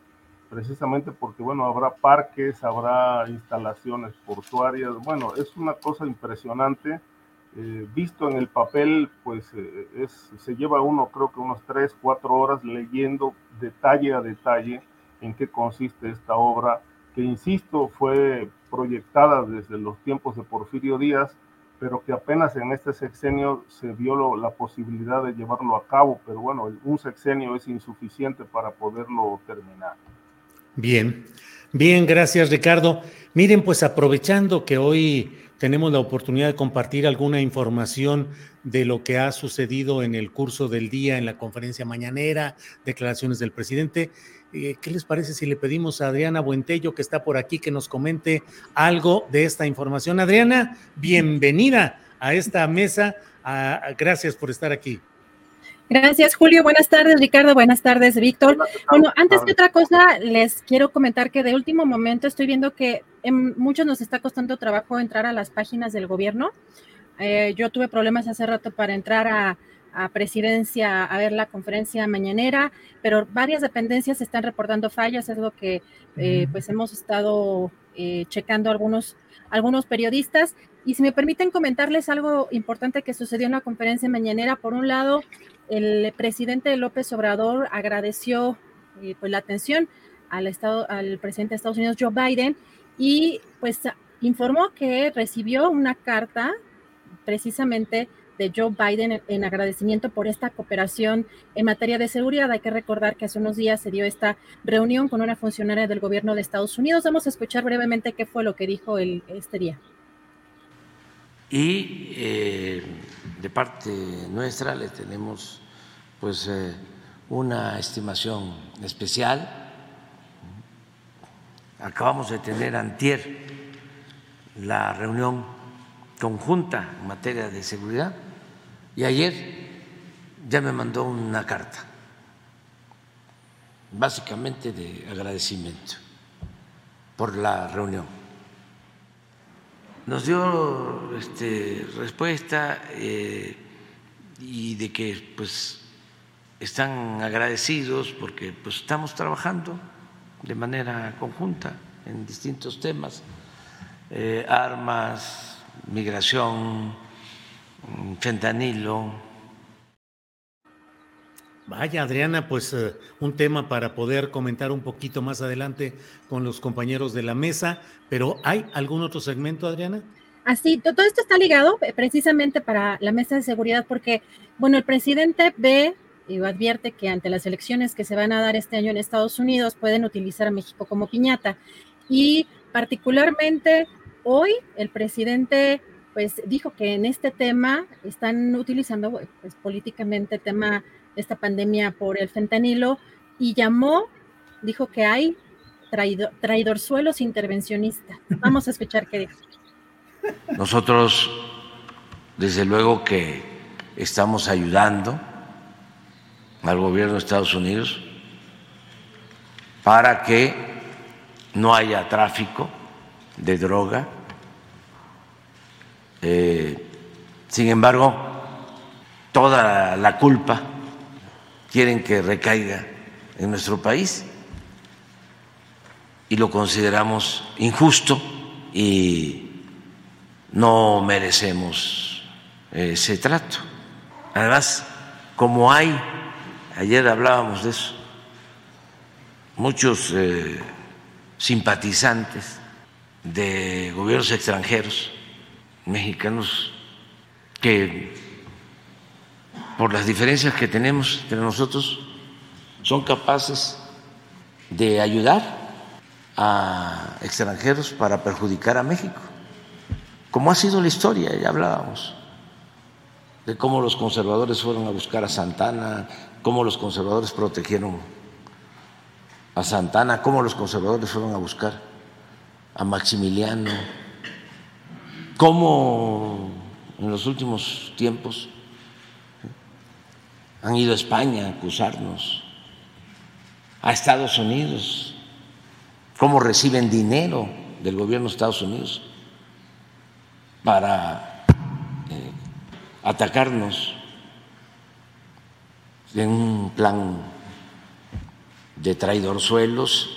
precisamente porque, bueno, habrá parques, habrá instalaciones portuarias, bueno, es una cosa impresionante. Eh, visto en el papel, pues eh, es, se lleva uno, creo que unos tres, cuatro horas leyendo detalle a detalle en qué consiste esta obra, que insisto, fue proyectada desde los tiempos de Porfirio Díaz, pero que apenas en este sexenio se vio la posibilidad de llevarlo a cabo, pero bueno, un sexenio es insuficiente para poderlo terminar. Bien, bien, gracias Ricardo. Miren, pues aprovechando que hoy tenemos la oportunidad de compartir alguna información de lo que ha sucedido en el curso del día, en la conferencia mañanera, declaraciones del presidente. Eh, ¿Qué les parece si le pedimos a Adriana Buentello, que está por aquí, que nos comente algo de esta información? Adriana, bienvenida a esta mesa. gracias por estar aquí. Gracias, Julio. Buenas tardes, Ricardo. Buenas tardes, Víctor. Bueno, antes que otra cosa, les quiero comentar que de último momento estoy viendo que en muchos nos está costando trabajo entrar a las páginas del gobierno. Eh, yo tuve problemas hace rato para entrar a, presidencia a ver la conferencia mañanera, pero varias dependencias están reportando fallas, es lo que eh, pues hemos estado eh, checando algunos, algunos periodistas. Y si me permiten comentarles algo importante que sucedió en la conferencia mañanera, por un lado, el presidente López Obrador agradeció pues la atención al, estado, al presidente de Estados Unidos, Joe Biden, y pues informó que recibió una carta precisamente de Joe Biden en, agradecimiento por esta cooperación en materia de seguridad. Hay que recordar que hace unos días se dio esta reunión con una funcionaria del gobierno de Estados Unidos. Vamos a escuchar brevemente qué fue lo que dijo el, este día. Y eh, de parte nuestra le tenemos pues eh, una estimación especial. Acabamos de tener antier la reunión conjunta en materia de seguridad y ayer ya me mandó una carta, básicamente de agradecimiento por la reunión. Nos dio este, respuesta eh, y de que pues están agradecidos porque pues estamos trabajando de manera conjunta en distintos temas, eh, armas, migración, fentanilo. Vaya, Adriana, pues eh, un tema para poder comentar un poquito más adelante con los compañeros de la mesa, pero ¿hay algún otro segmento, Adriana? Así, todo esto está ligado eh, precisamente para la mesa de seguridad porque, bueno, el presidente ve y advierte que ante las elecciones que se van a dar este año en Estados Unidos pueden utilizar a México como piñata. Y particularmente hoy el presidente pues dijo que en este tema están utilizando pues, políticamente tema esta pandemia por el fentanilo y llamó, dijo que hay traidor, traidorzuelos intervencionistas. Vamos a escuchar qué dijo. Nosotros, desde luego que estamos ayudando al gobierno de Estados Unidos para que no haya tráfico de droga. Eh, sin embargo, toda la culpa quieren que recaiga en nuestro país y lo consideramos injusto y no merecemos ese trato. Además, como hay ayer hablábamos de eso, muchos eh, simpatizantes de gobiernos extranjeros, mexicanos, que por las diferencias que tenemos entre nosotros son capaces de ayudar a extranjeros para perjudicar a México, como ha sido la historia, ya hablábamos de cómo los conservadores fueron a buscar a Santana, cómo los conservadores protegieron a Santana, cómo los conservadores fueron a buscar a Maximiliano, cómo en los últimos tiempos han ido a España a acusarnos, a Estados Unidos, cómo reciben dinero del gobierno de Estados Unidos para eh, atacarnos en un plan de traidorzuelos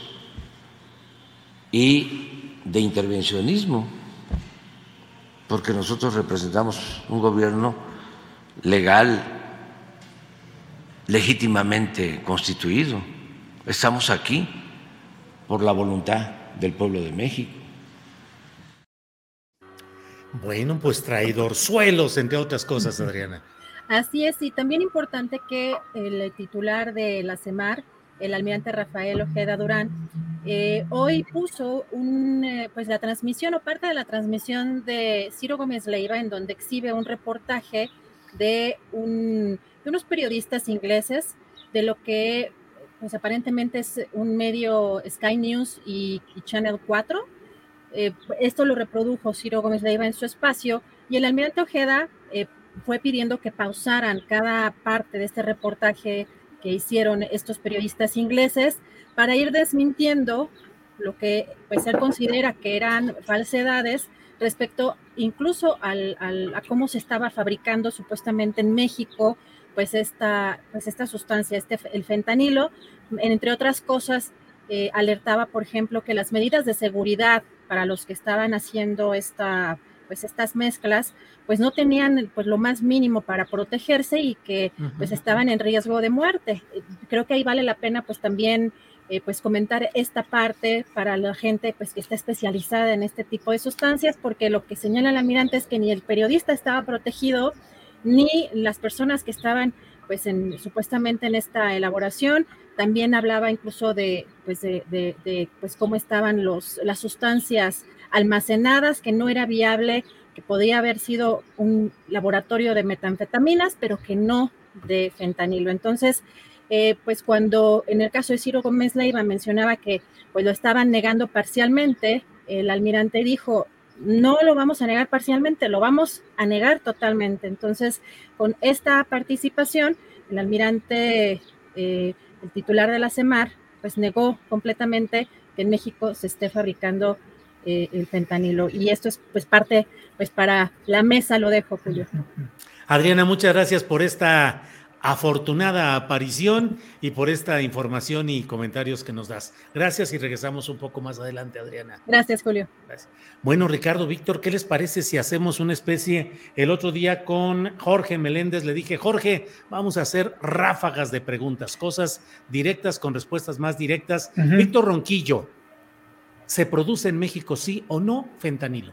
y de intervencionismo, porque nosotros representamos un gobierno legal, legítimamente constituido. Estamos aquí por la voluntad del pueblo de México. Bueno, pues traidorzuelos, entre otras cosas, Adriana. Así es, y también importante que el titular de la CEMAR, el almirante Rafael Ojeda Durán, eh, hoy puso un, eh, pues la transmisión o parte de la transmisión de Ciro Gómez Leiva, en donde exhibe un reportaje de, un, de unos periodistas ingleses de lo que pues aparentemente es un medio Sky News y, Channel 4. Eh, esto lo reprodujo Ciro Gómez Leiva en su espacio y el almirante Ojeda fue pidiendo que pausaran cada parte de este reportaje que hicieron estos periodistas ingleses para ir desmintiendo lo que pues él considera que eran falsedades respecto incluso al, a cómo se estaba fabricando supuestamente en México pues esta, pues esta sustancia, este, el fentanilo, entre otras cosas, eh, alertaba, por ejemplo, que las medidas de seguridad para los que estaban haciendo esta, pues estas mezclas, pues no tenían pues lo más mínimo para protegerse y que pues estaban en riesgo de muerte. Creo que ahí vale la pena pues también eh, pues comentar esta parte para la gente pues que está especializada en este tipo de sustancias, porque lo que señala el almirante es que ni el periodista estaba protegido, ni las personas que estaban pues en, supuestamente en esta elaboración. También hablaba incluso de, pues de, de, pues cómo estaban los, las sustancias almacenadas, que no era viable, que podía haber sido un laboratorio de metanfetaminas, pero que no de fentanilo. Entonces, eh, pues cuando en el caso de Ciro Gómez Leiva mencionaba que pues lo estaban negando parcialmente, el almirante dijo, no lo vamos a negar parcialmente, lo vamos a negar totalmente. Entonces, con esta participación, el almirante, eh, el titular de la CEMAR, pues negó completamente que en México se esté fabricando eh, el fentanilo. Y esto es pues parte, pues para la mesa lo dejo. Adriana, muchas gracias por esta afortunada aparición y por esta información y comentarios que nos das. Gracias y regresamos un poco más adelante, Adriana. Gracias, Julio. Bueno, Ricardo, Víctor, ¿qué les parece si hacemos una especie? El otro día con Jorge Meléndez le dije, Jorge, vamos a hacer ráfagas de preguntas, cosas directas con respuestas más directas. Víctor Ronquillo, ¿se produce en México sí o no fentanilo?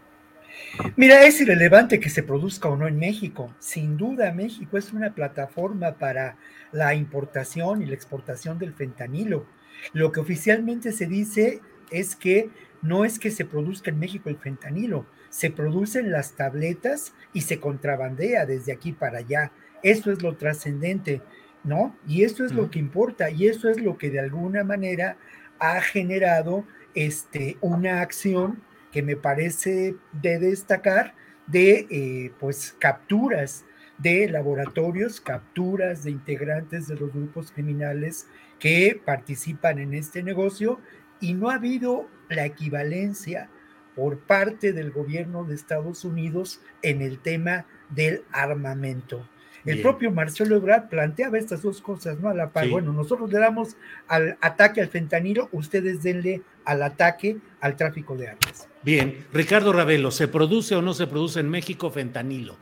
Mira, es irrelevante que se produzca o no en México. Sin duda, México es una plataforma para la importación y la exportación del fentanilo. Lo que oficialmente se dice es que no es que se produzca en México el fentanilo, se producen las tabletas y se contrabandea desde aquí para allá. Eso es lo trascendente, ¿no? Y eso es lo que importa y eso es lo que de alguna manera ha generado este, una acción que me parece de destacar de eh, pues capturas de laboratorios, capturas de integrantes de los grupos criminales que participan en este negocio y no ha habido la equivalencia por parte del gobierno de Estados Unidos en el tema del armamento. El propio Marcelo Ebrard planteaba estas dos cosas, ¿no? A la par. Bueno, nosotros le damos al ataque al fentanilo, ustedes denle al ataque al tráfico de armas. Bien, Ricardo Ravelo, ¿se produce o no se produce en México fentanilo?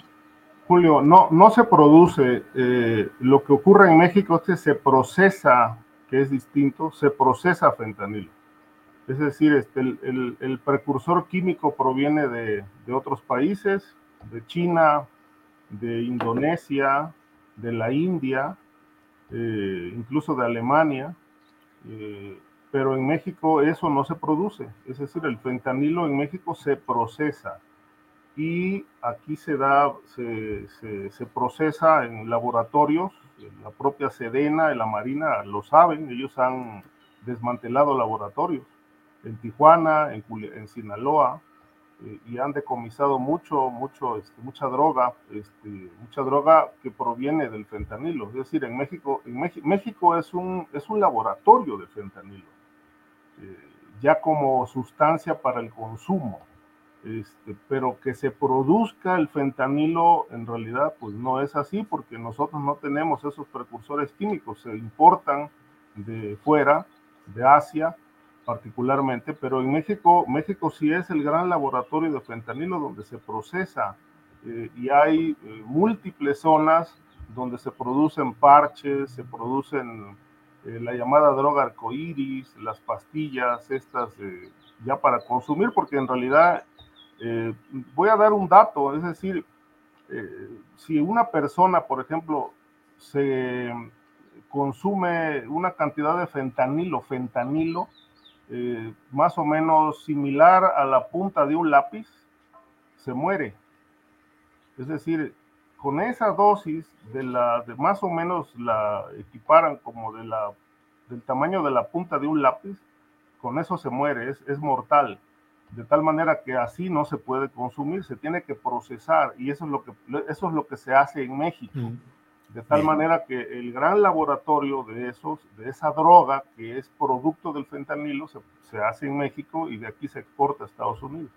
Julio, no, no se produce. Eh, lo que ocurre en México es que se procesa, que es distinto, se procesa fentanilo. Es decir, este, el, precursor químico proviene de, de otros países, de China, de Indonesia, de la India, eh, incluso de Alemania, eh, pero en México eso no se produce, es decir, el fentanilo en México se procesa y aquí se da, se, se, procesa en laboratorios, la propia Sedena, la Marina lo saben, ellos han desmantelado laboratorios en Tijuana, en, en Sinaloa, eh, y han decomisado mucho, mucho, este, mucha droga, este, mucha droga que proviene del fentanilo. Es decir, en México, en México es un, es un laboratorio de fentanilo, eh, ya como sustancia para el consumo. Este, pero que se produzca el fentanilo en realidad pues no es así porque nosotros no tenemos esos precursores químicos, se importan de fuera, de Asia, particularmente, pero en México, México sí es el gran laboratorio de fentanilo donde se procesa eh, y hay eh, múltiples zonas donde se producen parches, se producen eh, la llamada droga arcoíris, las pastillas, estas ya para consumir, porque en realidad voy a dar un dato, es decir, si una persona, por ejemplo, se consume una cantidad de fentanilo, fentanilo, eh, más o menos similar a la punta de un lápiz, se muere. Es decir, con esa dosis de la, de más o menos la equiparan como de la, del tamaño de la punta de un lápiz, con eso se muere, es, es mortal. De tal manera que así no se puede consumir, se tiene que procesar y eso es lo que, eso es lo que se hace en México. De tal manera que el gran laboratorio de esos, de esa droga que es producto del fentanilo, se, se hace en México y de aquí se exporta a Estados Unidos.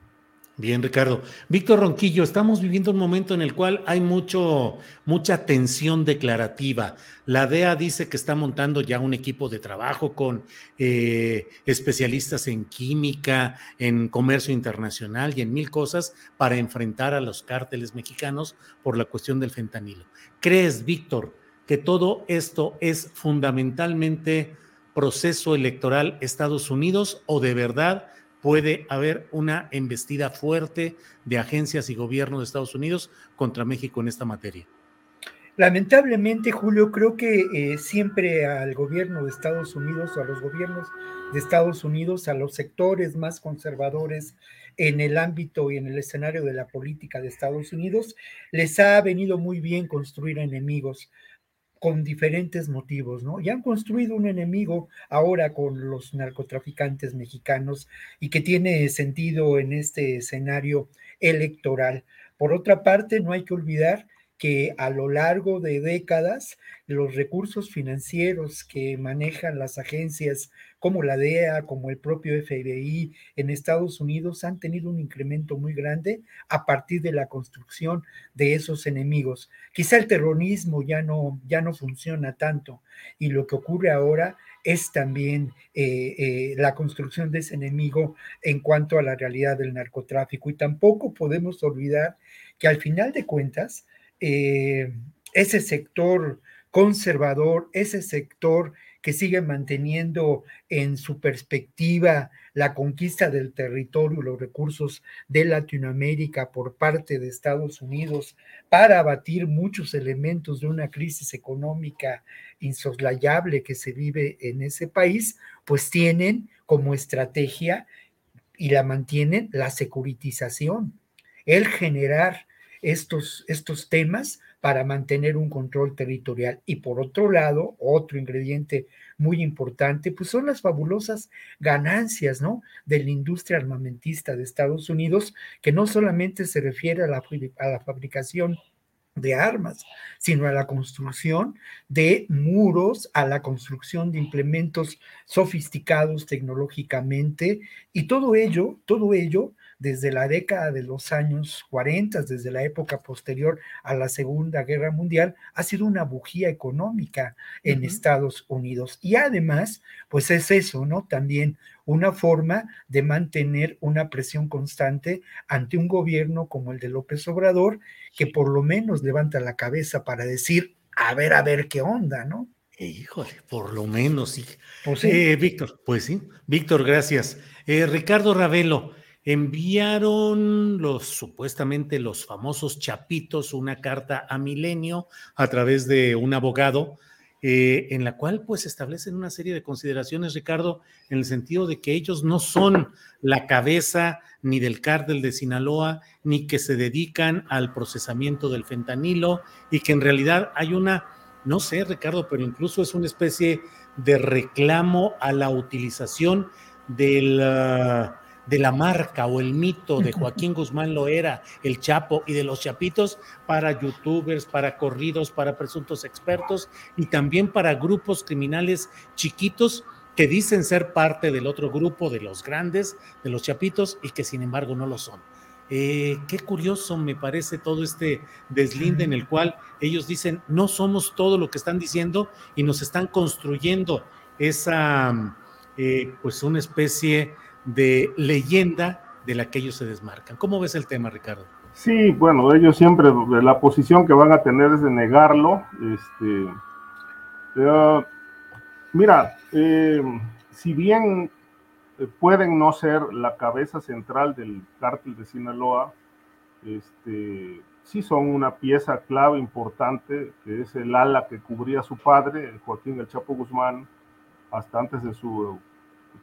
Bien, Ricardo. Víctor Ronquillo, estamos viviendo un momento en el cual hay mucho, mucha tensión declarativa. La DEA dice que está montando ya un equipo de trabajo con eh, especialistas en química, en comercio internacional y en mil cosas para enfrentar a los cárteles mexicanos por la cuestión del fentanilo. ¿Crees, Víctor, que todo esto es fundamentalmente proceso electoral Estados Unidos o de verdad puede haber una embestida fuerte de agencias y gobierno de Estados Unidos contra México en esta materia? Lamentablemente, Julio, creo que eh, siempre al gobierno de Estados Unidos o a los gobiernos de Estados Unidos, a los sectores más conservadores en el ámbito y en el escenario de la política de Estados Unidos, les ha venido muy bien construir enemigos con diferentes motivos, ¿no? Y han construido un enemigo ahora con los narcotraficantes mexicanos y que tiene sentido en este escenario electoral. Por otra parte, no hay que olvidar que a lo largo de décadas los recursos financieros que manejan las agencias como la DEA, como el propio FBI en Estados Unidos han tenido un incremento muy grande a partir de la construcción de esos enemigos. Quizá el terrorismo ya no, ya no funciona tanto y lo que ocurre ahora es también eh, eh, la construcción de ese enemigo en cuanto a la realidad del narcotráfico. Y tampoco podemos olvidar que al final de cuentas, eh, ese sector conservador, ese sector que sigue manteniendo en su perspectiva la conquista del territorio, los recursos de Latinoamérica por parte de Estados Unidos para abatir muchos elementos de una crisis económica insoslayable que se vive en ese país, pues tienen como estrategia y la mantienen la securitización, el generar estos, estos temas para mantener un control territorial. Y por otro lado, otro ingrediente muy importante, pues son las fabulosas ganancias, ¿no? De la industria armamentista de Estados Unidos, que no solamente se refiere a la, a la fabricación de armas, sino a la construcción de muros, a la construcción de implementos sofisticados tecnológicamente y todo ello, todo ello desde la década de los años 40, desde la época posterior a la Segunda Guerra Mundial, ha sido una bujía económica en Estados Unidos. Y además, pues es eso, ¿no? También una forma de mantener una presión constante ante un gobierno como el de López Obrador, que por lo menos levanta la cabeza para decir, a ver, a ver qué onda, ¿no? Híjole, por lo menos, sí. Pues eh, Víctor, pues sí. Víctor, gracias. Eh, Ricardo Ravelo, enviaron los supuestamente los famosos chapitos una carta a Milenio a través de un abogado eh, en la cual pues establecen una serie de consideraciones, Ricardo, en el sentido de que ellos no son la cabeza ni del cártel de Sinaloa, ni que se dedican al procesamiento del fentanilo y que en realidad hay una, no sé, Ricardo, pero incluso es una especie de reclamo a la utilización del... Ah, de la marca o el mito de Joaquín Guzmán Loera, el Chapo y de los Chapitos para youtubers, para corridos, para presuntos expertos y también para grupos criminales chiquitos que dicen ser parte del otro grupo de los grandes, de los Chapitos y que sin embargo no lo son. Eh, qué curioso me parece todo este deslinde en el cual ellos dicen no somos todo lo que están diciendo y nos están construyendo esa, eh, pues una especie de leyenda de la que ellos se desmarcan. ¿Cómo ves el tema, Ricardo? Sí, bueno, ellos siempre, la posición que van a tener es de negarlo. Este, mira, eh, si bien eh, pueden no ser la cabeza central del cártel de Sinaloa, este, sí son una pieza clave importante, que es el ala que cubría a su padre, Joaquín El Chapo Guzmán, hasta antes de su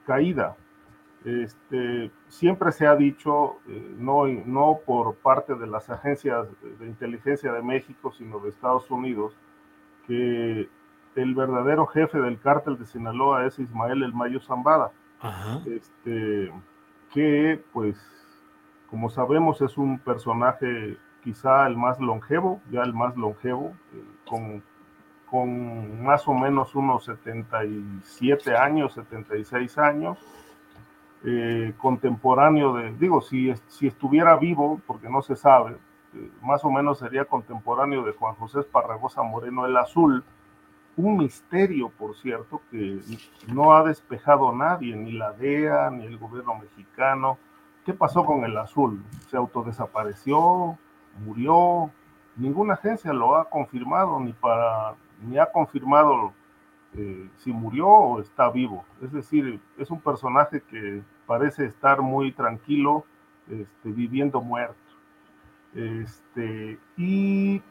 caída. Este, siempre se ha dicho, eh, no, no por parte de las agencias de inteligencia de México, sino de Estados Unidos, que el verdadero jefe del cártel de Sinaloa es Ismael El Mayo Zambada, este, que pues como sabemos es un personaje quizá el más longevo, ya el más longevo, eh, con, con más o menos unos 77 años, 76 años, eh, contemporáneo de, digo, si, si estuviera vivo, porque no se sabe, eh, más o menos sería contemporáneo de Juan José Esparragosa Moreno el Azul, un misterio, por cierto, que no ha despejado nadie, ni la DEA, ni el gobierno mexicano. ¿Qué pasó con el Azul? ¿Se autodesapareció? ¿Murió? Ninguna agencia lo ha confirmado, ni, para, ni ha confirmado eh, si murió o está vivo. Es decir, es un personaje que parece estar muy tranquilo, este, viviendo muerto. Este, y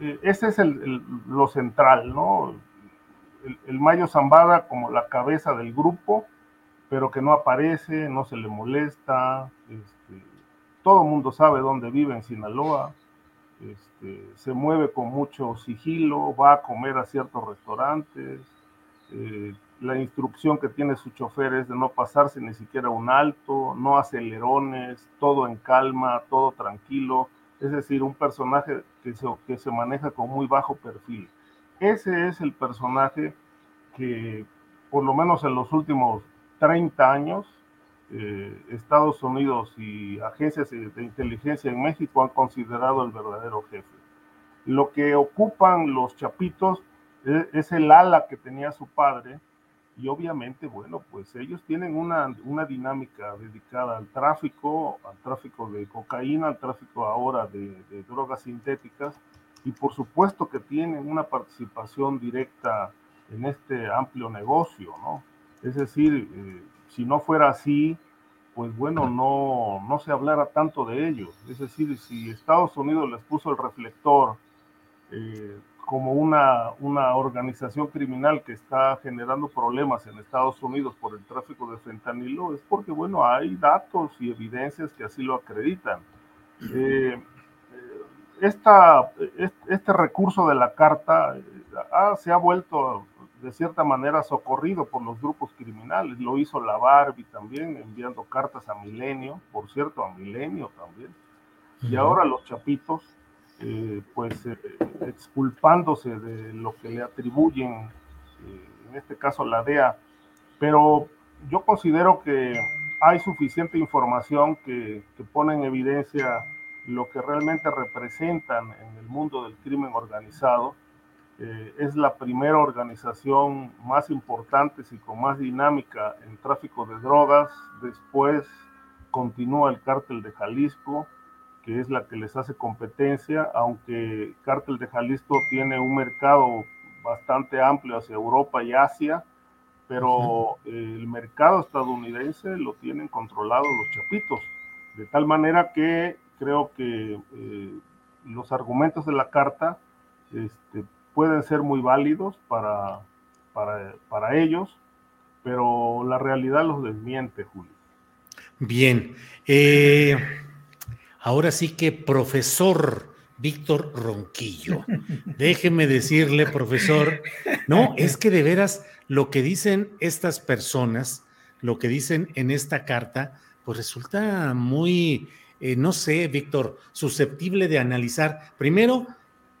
eh, ese es lo central, ¿no? El, Mayo Zambada como la cabeza del grupo, pero que no aparece, no se le molesta, este, todo el mundo sabe dónde vive en Sinaloa, este, se mueve con mucho sigilo, va a comer a ciertos restaurantes, eh, la instrucción que tiene su chofer es de no pasarse ni siquiera un alto, no acelerones, todo en calma, todo tranquilo, es decir, un personaje que se, que se maneja con muy bajo perfil. Ese es el personaje que, por lo menos en los últimos 30 años, eh, Estados Unidos y agencias de inteligencia en México han considerado el verdadero jefe. Lo que ocupan los chapitos es, es el ala que tenía su padre, y obviamente, bueno, pues ellos tienen una, una dinámica dedicada al tráfico, al tráfico de cocaína, al tráfico ahora de, drogas sintéticas, y por supuesto que tienen una participación directa en este amplio negocio, ¿no? Es decir, eh, si no fuera así, pues bueno, no, no se hablara tanto de ellos. Es decir, si Estados Unidos les puso el reflector eh, como una, una organización criminal que está generando problemas en Estados Unidos por el tráfico de fentanilo, es porque, bueno, hay datos y evidencias que así lo acreditan. Eh, esta, este recurso de la carta eh, se ha vuelto de cierta manera socorrido por los grupos criminales. Lo hizo la Barbie también, enviando cartas a Milenio, por cierto, a Milenio también. Y ahora los chapitos eh, pues eh, exculpándose de lo que le atribuyen, eh, en este caso la DEA, pero yo considero que hay suficiente información que, que, pone en evidencia lo que realmente representan en el mundo del crimen organizado. es la primera organización más importante y con más dinámica en tráfico de drogas. Después continúa el cártel de Jalisco, que es la que les hace competencia, aunque Cártel de Jalisco tiene un mercado bastante amplio hacia Europa y Asia, pero el mercado estadounidense lo tienen controlado los chapitos, de tal manera que creo que eh, los argumentos de la carta este, pueden ser muy válidos para, para, para ellos, pero la realidad los desmiente, Julio. Bien. Eh, Ahora sí que profesor Víctor Ronquillo, déjeme decirle, profesor, no, es que de veras lo que dicen estas personas, lo que dicen en esta carta, pues resulta muy, eh, no sé, Víctor, susceptible de analizar. Primero,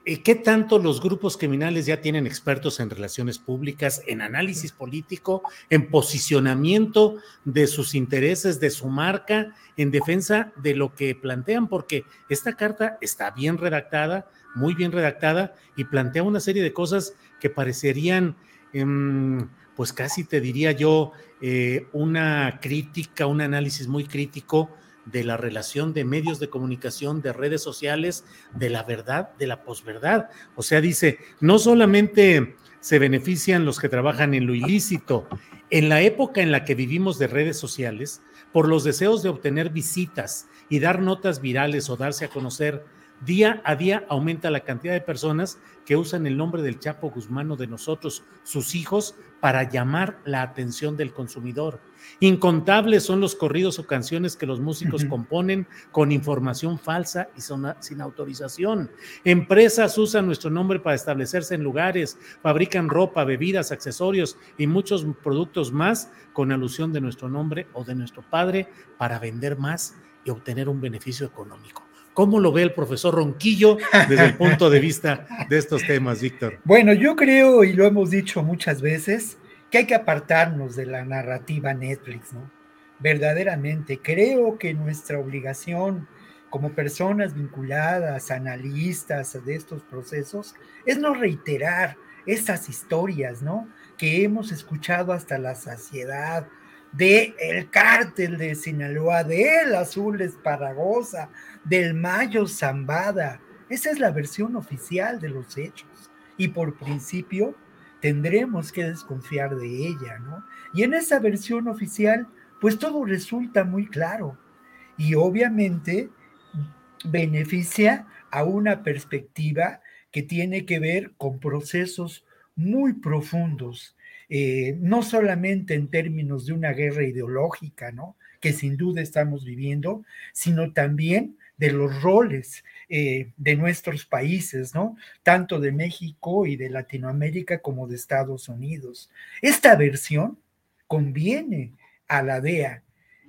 ¿Qué tanto los grupos criminales ya tienen expertos en relaciones públicas, en análisis político, en posicionamiento de sus intereses, de su marca, en defensa de lo que plantean? Porque esta carta está bien redactada, muy bien redactada, y plantea una serie de cosas que parecerían, em, pues casi te diría yo, eh, una crítica, un análisis muy crítico de la relación de medios de comunicación, de redes sociales, de la verdad, de la posverdad. O sea, dice, no solamente se benefician los que trabajan en lo ilícito, en la época en la que vivimos de redes sociales, por los deseos de obtener visitas y dar notas virales o darse a conocer, día a día aumenta la cantidad de personas que usan el nombre del Chapo Guzmán o de nosotros, sus hijos, para llamar la atención del consumidor. Incontables son los corridos o canciones que los músicos componen con información falsa y sin autorización. Empresas usan nuestro nombre para establecerse en lugares, fabrican ropa, bebidas, accesorios y muchos productos más con alusión de nuestro nombre o de nuestro padre para vender más y obtener un beneficio económico. ¿Cómo lo ve el profesor Ronquillo desde el punto de vista de estos temas, Víctor? Bueno, yo creo, y lo hemos dicho muchas veces, que hay que apartarnos de la narrativa Netflix, ¿no? Verdaderamente, creo que nuestra obligación como personas vinculadas, analistas de estos procesos, es no reiterar estas historias, ¿no? Que hemos escuchado hasta la saciedad, de el cártel de Sinaloa, del Azul Esparagosa, del Mayo Zambada. Esa es la versión oficial de los hechos. Y por principio tendremos que desconfiar de ella, ¿no? Y en esa versión oficial, pues todo resulta muy claro. Y obviamente beneficia a una perspectiva que tiene que ver con procesos muy profundos, eh, no solamente en términos de una guerra ideológica, ¿no? Que sin duda estamos viviendo, sino también de los roles eh, de nuestros países, ¿no? Tanto de México y de Latinoamérica como de Estados Unidos. Esta versión conviene a la DEA.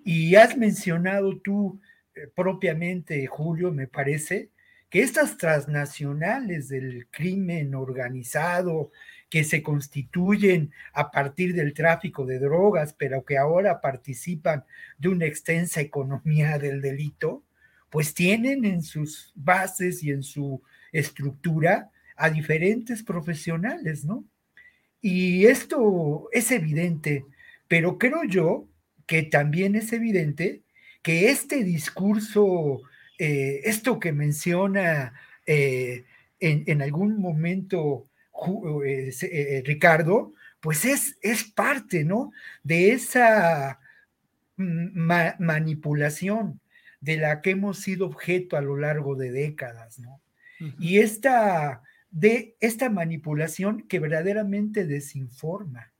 Y has mencionado tú eh, propiamente, Julio, me parece, que estas transnacionales del crimen organizado que se constituyen a partir del tráfico de drogas, pero que ahora participan de una extensa economía del delito, pues tienen en sus bases y en su estructura a diferentes profesionales, ¿no? Y esto es evidente, pero creo yo que también es evidente que este discurso, eh, esto que menciona eh, en, algún momento eh, Ricardo, pues es, es parte, ¿no? De esa manipulación de la que hemos sido objeto a lo largo de décadas, ¿no? Y esta, de esta manipulación que verdaderamente desinforma.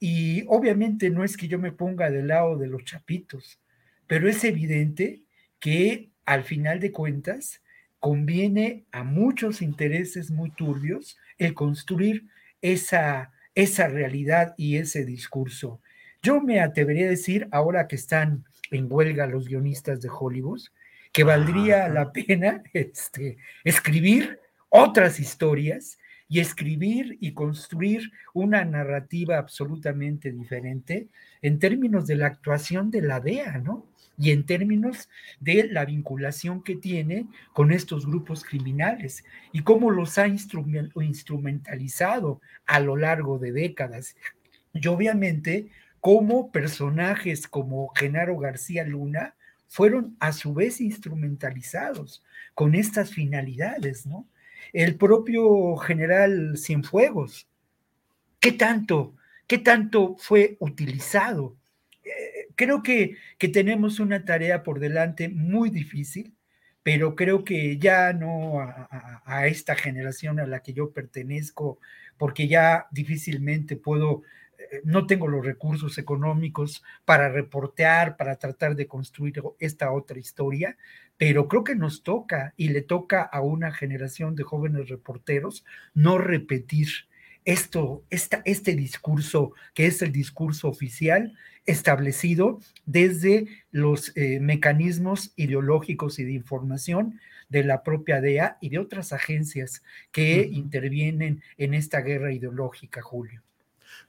Y obviamente no es que yo me ponga del lado de los chapitos, pero es evidente que al final de cuentas conviene a muchos intereses muy turbios el construir esa, esa realidad y ese discurso. Yo me atrevería a decir, ahora que están en huelga los guionistas de Hollywood, que valdría la pena este, escribir otras historias y escribir y construir una narrativa absolutamente diferente en términos de la actuación de la DEA, ¿no? Y en términos de la vinculación que tiene con estos grupos criminales y cómo los ha instrumentalizado a lo largo de décadas. Y obviamente, cómo personajes como Genaro García Luna fueron a su vez instrumentalizados con estas finalidades, ¿no? el propio general Cienfuegos. ¿Qué tanto, qué tanto fue utilizado? Eh, creo que, que tenemos una tarea por delante muy difícil, pero creo que ya no a, esta generación a la que yo pertenezco, porque ya difícilmente puedo no tengo los recursos económicos para reportear, para tratar de construir esta otra historia, pero creo que nos toca y le toca a una generación de jóvenes reporteros no repetir esto, esta, este discurso que es el discurso oficial establecido desde los eh, mecanismos ideológicos y de información de la propia DEA y de otras agencias que intervienen en esta guerra ideológica, Julio.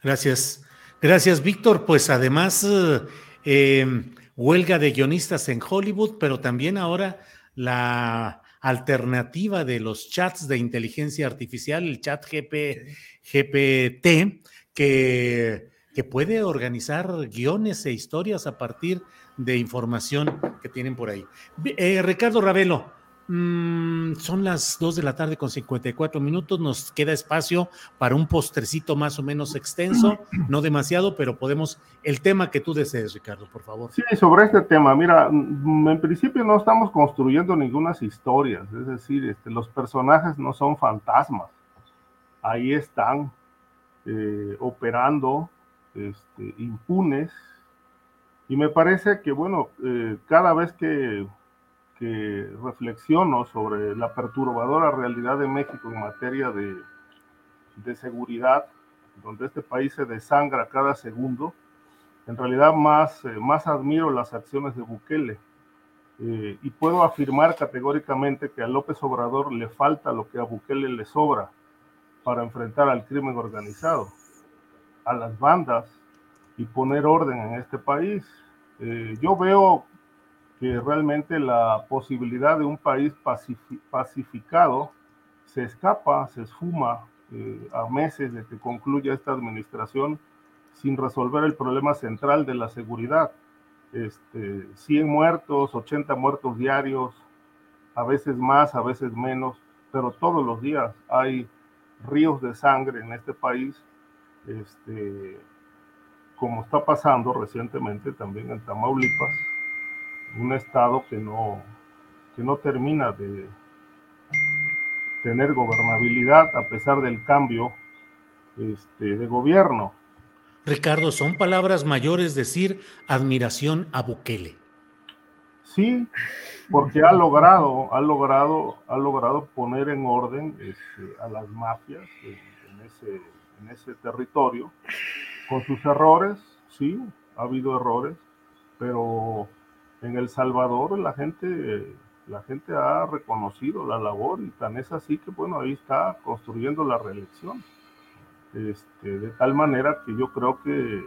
Gracias. Gracias, Víctor. Pues además, eh, em, huelga de guionistas en Hollywood, pero también ahora la alternativa de los chats de inteligencia artificial, el chat GPT, que, que puede organizar guiones e historias a partir de información que tienen por ahí. Eh, Ricardo Ravelo, Mm, son las 2 de la tarde con 54 minutos. Nos queda espacio para un postrecito más o menos extenso, no demasiado, pero podemos. El tema que tú desees, Ricardo, por favor. Sí, sobre este tema. Mira, mm, en principio no estamos construyendo ninguna historias, es decir, este, los personajes no son fantasmas. Ahí están eh, operando este, impunes. Y me parece que, bueno, eh, cada vez que reflexiono sobre la perturbadora realidad de México en materia de, de seguridad, donde este país se desangra cada segundo, en realidad más, eh, más admiro las acciones de Bukele. Eh, y puedo afirmar categóricamente que a López Obrador le falta lo que a Bukele le sobra para enfrentar al crimen organizado, a las bandas y poner orden en este país. Eh, yo veo que realmente la posibilidad de un país pacificado se escapa, se esfuma eh, a meses de que concluya esta administración sin resolver el problema central de la seguridad. Este, 100 muertos, 80 muertos diarios, a veces más, a veces menos, pero todos los días hay ríos de sangre en este país, este, como está pasando recientemente también en Tamaulipas un estado que no, que no termina de, tener gobernabilidad a pesar del cambio este, de gobierno. Ricardo, son palabras mayores decir admiración a Bukele. Sí, porque ha logrado, ha logrado, ha logrado poner en orden este, a las mafias en, ese, en ese territorio, con sus errores, sí, ha habido errores, pero en El Salvador la gente, la gente ha reconocido la labor y tan es así que bueno, ahí está construyendo la reelección. Este, de tal manera que yo creo que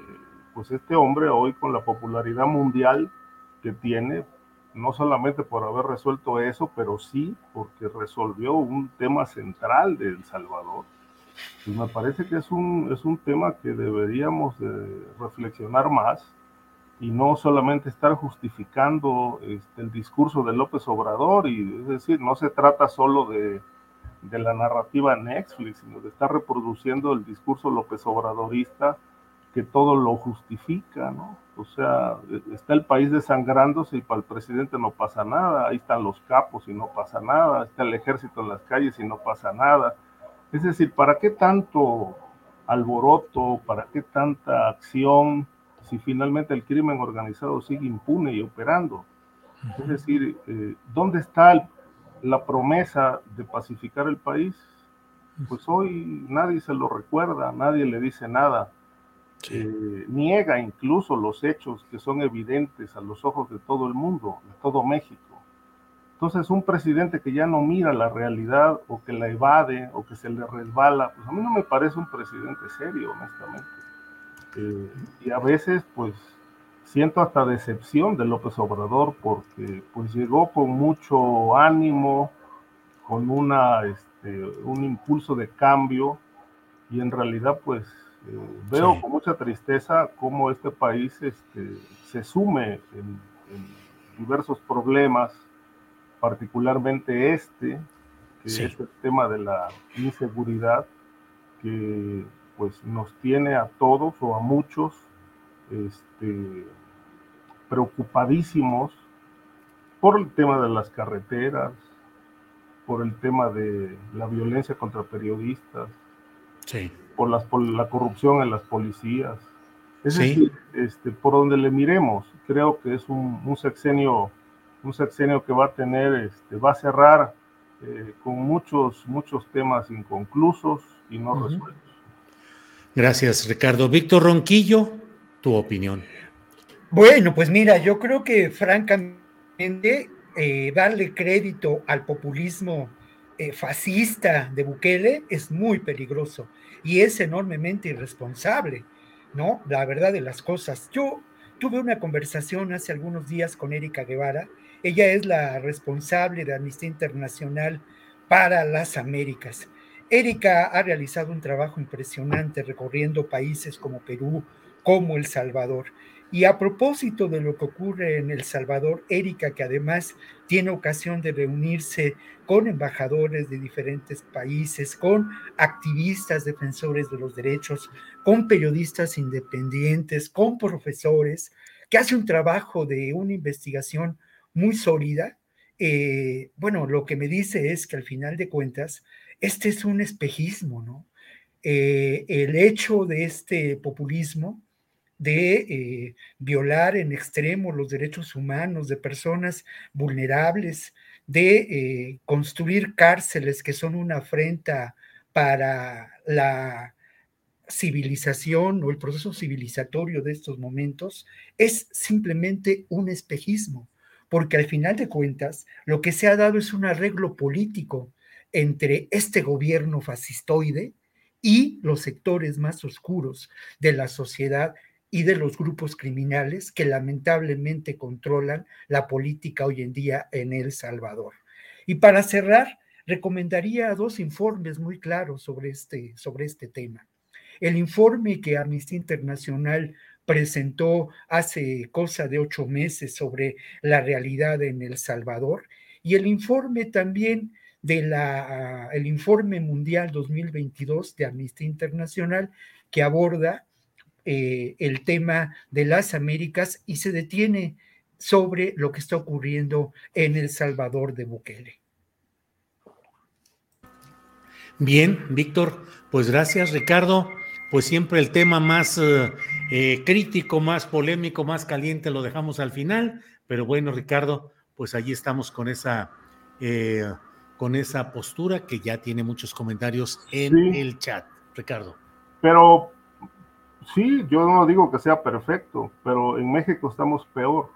pues este hombre hoy con la popularidad mundial que tiene, no solamente por haber resuelto eso, pero sí porque resolvió un tema central de El Salvador. Y me parece que es un, es un tema que deberíamos de reflexionar más y no solamente estar justificando este, el discurso de López Obrador, y es decir, no se trata solo de, de la narrativa Netflix, sino de estar reproduciendo el discurso López Obradorista que todo lo justifica, ¿no? O sea, está el país desangrándose y para el presidente no pasa nada, ahí están los capos y no pasa nada, está el ejército en las calles y no pasa nada. Es decir, ¿para qué tanto alboroto, para qué tanta acción si finalmente el crimen organizado sigue impune y operando? Es decir, eh, ¿dónde está la promesa de pacificar el país? Pues hoy nadie se lo recuerda, nadie le dice nada eh, niega incluso los hechos que son evidentes a los ojos de todo el mundo, de todo México. Entonces, un presidente que ya no mira la realidad o que la evade o que se le resbala, pues a mí no me parece un presidente serio, honestamente. Eh, y a veces, pues, siento hasta decepción de López Obrador porque, pues, llegó con mucho ánimo, con una, este, un impulso de cambio y en realidad, pues, veo con mucha tristeza cómo este país este, se sume en, diversos problemas, particularmente este, que es el tema de la inseguridad, que pues nos tiene a todos o a muchos este, preocupadísimos por el tema de las carreteras, por el tema de la violencia contra periodistas, sí por, las, por la corrupción en las policías. Es decir, este, por donde le miremos, creo que es un, un, sexenio, un sexenio que va a tener, este, va a cerrar eh, con muchos, muchos temas inconclusos y no resueltos. Gracias, Ricardo. Víctor Ronquillo, tu opinión. Bueno, pues mira, yo creo que francamente eh, darle crédito al populismo eh, fascista de Bukele es muy peligroso y es enormemente irresponsable, ¿no? La verdad de las cosas. Yo tuve una conversación hace algunos días con Erika Guevara. Ella es la responsable de Amnistía Internacional para las Américas. Erika ha realizado un trabajo impresionante recorriendo países como Perú, como El Salvador. Y a propósito de lo que ocurre en El Salvador, Erika, que además tiene ocasión de reunirse con embajadores de diferentes países, con activistas defensores de los derechos, con periodistas independientes, con profesores, que hace un trabajo de una investigación muy sólida. Eh, bueno, lo que me dice es que al final de cuentas, este es un espejismo, ¿no? Eh, el hecho de este populismo, de eh, violar en extremo los derechos humanos de personas vulnerables, de eh, construir cárceles que son una afrenta para la civilización o el proceso civilizatorio de estos momentos, es simplemente un espejismo, porque al final de cuentas lo que se ha dado es un arreglo político entre este gobierno fascistoide y los sectores más oscuros de la sociedad y de los grupos criminales que lamentablemente controlan la política hoy en día en El Salvador. Y para cerrar, recomendaría dos informes muy claros sobre este, sobre este tema. El informe que Amnistía Internacional presentó hace cosa de ocho meses sobre la realidad en El Salvador y el informe también de la, el informe mundial 2022 de Amnistía Internacional que aborda eh, el tema de las Américas y se detiene sobre lo que está ocurriendo en El Salvador de Bukele. Bien, Víctor, pues gracias, Ricardo. Pues siempre el tema más eh, eh, crítico, más polémico, más caliente lo dejamos al final. Pero bueno, Ricardo, pues allí estamos con esa, con esa postura que ya tiene muchos comentarios en el chat, Ricardo. Pero sí, yo no digo que sea perfecto, pero en México estamos peor.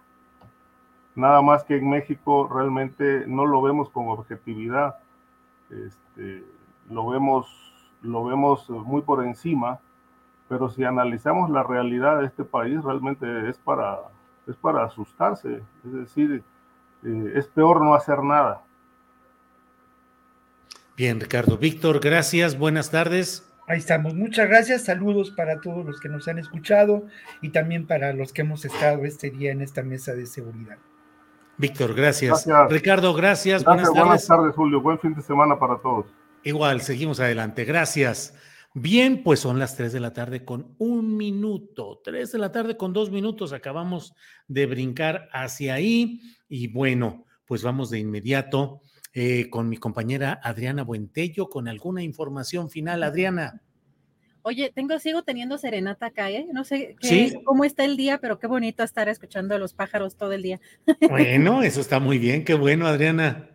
Nada más que en México realmente no lo vemos con objetividad. Este, lo vemos, lo vemos muy por encima, pero si analizamos la realidad de este país, realmente es para, es para asustarse. Es decir, eh, es peor no hacer nada. Bien, Ricardo. Víctor, gracias. Buenas tardes. Ahí estamos. Muchas gracias. Saludos para todos los que nos han escuchado y también para los que hemos estado este día en esta mesa de seguridad. Víctor, gracias. Ricardo, gracias. Buenas tardes. Buenas tardes, Julio. Buen fin de semana para todos. Igual, seguimos adelante. Gracias. Bien, pues son las 3 de la tarde con un minuto. 3 de la tarde con dos minutos. Acabamos de brincar hacia ahí. Y bueno, pues vamos de inmediato eh, con mi compañera Adriana Buentello con alguna información final. Adriana. Oye, tengo, sigo teniendo serenata acá, ¿eh? No sé cómo está el día, pero qué bonito estar escuchando a los pájaros todo el día. Bueno, eso está muy bien, qué bueno, Adriana.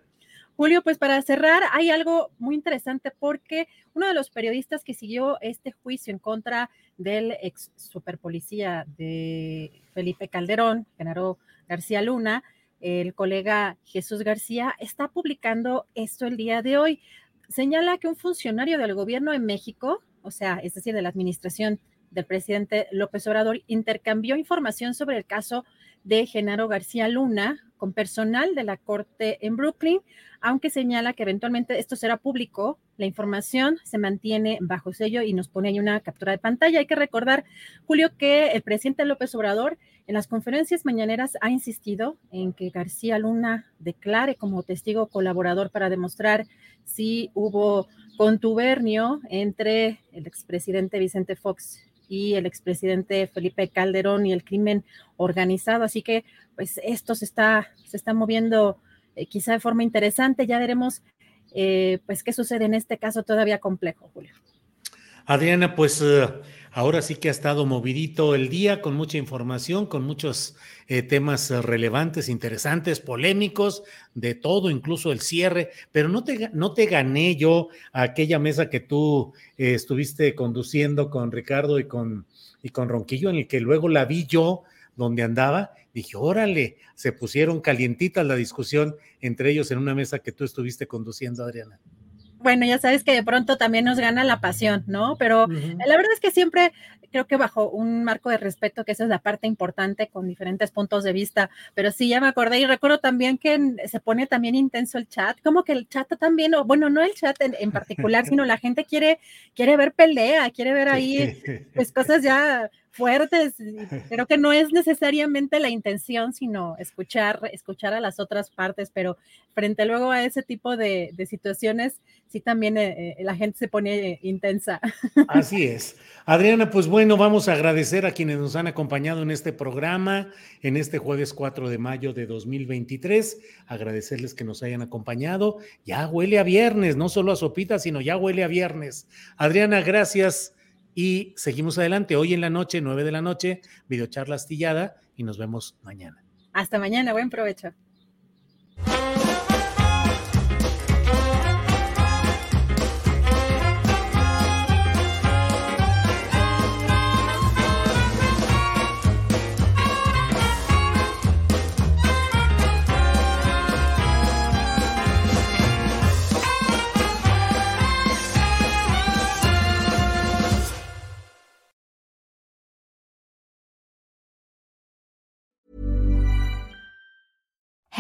Julio, pues para cerrar, hay algo muy interesante porque uno de los periodistas que siguió este juicio en contra del ex superpolicía de Felipe Calderón, Genaro García Luna, el colega Jesús García, está publicando esto el día de hoy. Señala que un funcionario del gobierno de México o sea, es decir, de la administración del presidente López Obrador, intercambió información sobre el caso de Genaro García Luna con personal de la Corte en Brooklyn, aunque señala que eventualmente esto será público, la información se mantiene bajo sello y nos pone ahí una captura de pantalla. Hay que recordar, Julio, que el presidente López Obrador en las conferencias mañaneras ha insistido en que García Luna declare como testigo colaborador para demostrar si hubo contubernio entre el expresidente Vicente Fox y el expresidente Felipe Calderón y el crimen organizado. Así que, pues, esto se está, se está moviendo eh, quizá de forma interesante. Ya veremos, eh, pues, qué sucede en este caso todavía complejo, Julio. Adriana, pues eh, ahora sí que ha estado movidito el día con mucha información, con muchos eh, temas relevantes, interesantes, polémicos, de todo, incluso el cierre, pero no te, no te gané yo aquella mesa que tú estuviste conduciendo con Ricardo y con, y con Ronquillo, en el que luego la vi yo donde andaba, dije, órale, se pusieron calientitas la discusión entre ellos en una mesa que tú estuviste conduciendo, Adriana. Bueno, ya sabes que de pronto también nos gana la pasión, ¿no? Pero la verdad es que siempre creo que bajo un marco de respeto, que esa es la parte importante con diferentes puntos de vista, pero sí, ya me acordé y recuerdo también que se pone también intenso el chat, como que el chat también, o bueno, no el chat en, particular, sino la gente quiere, quiere ver pelea, quiere ver ahí pues cosas ya fuertes. Creo que no es necesariamente la intención, sino escuchar, escuchar a las otras partes, pero frente luego a ese tipo de, situaciones, sí también eh, eh, la gente se pone intensa. Así es. Adriana, pues bueno, vamos a agradecer a quienes nos han acompañado en este programa, en este jueves 4 de mayo de 2023. Agradecerles que nos hayan acompañado. Ya huele a viernes, no solo a sopita, sino ya huele a viernes. Adriana, gracias y seguimos adelante. Hoy en la noche, 9 de la noche, videocharla astillada y nos vemos mañana. Hasta mañana, buen provecho.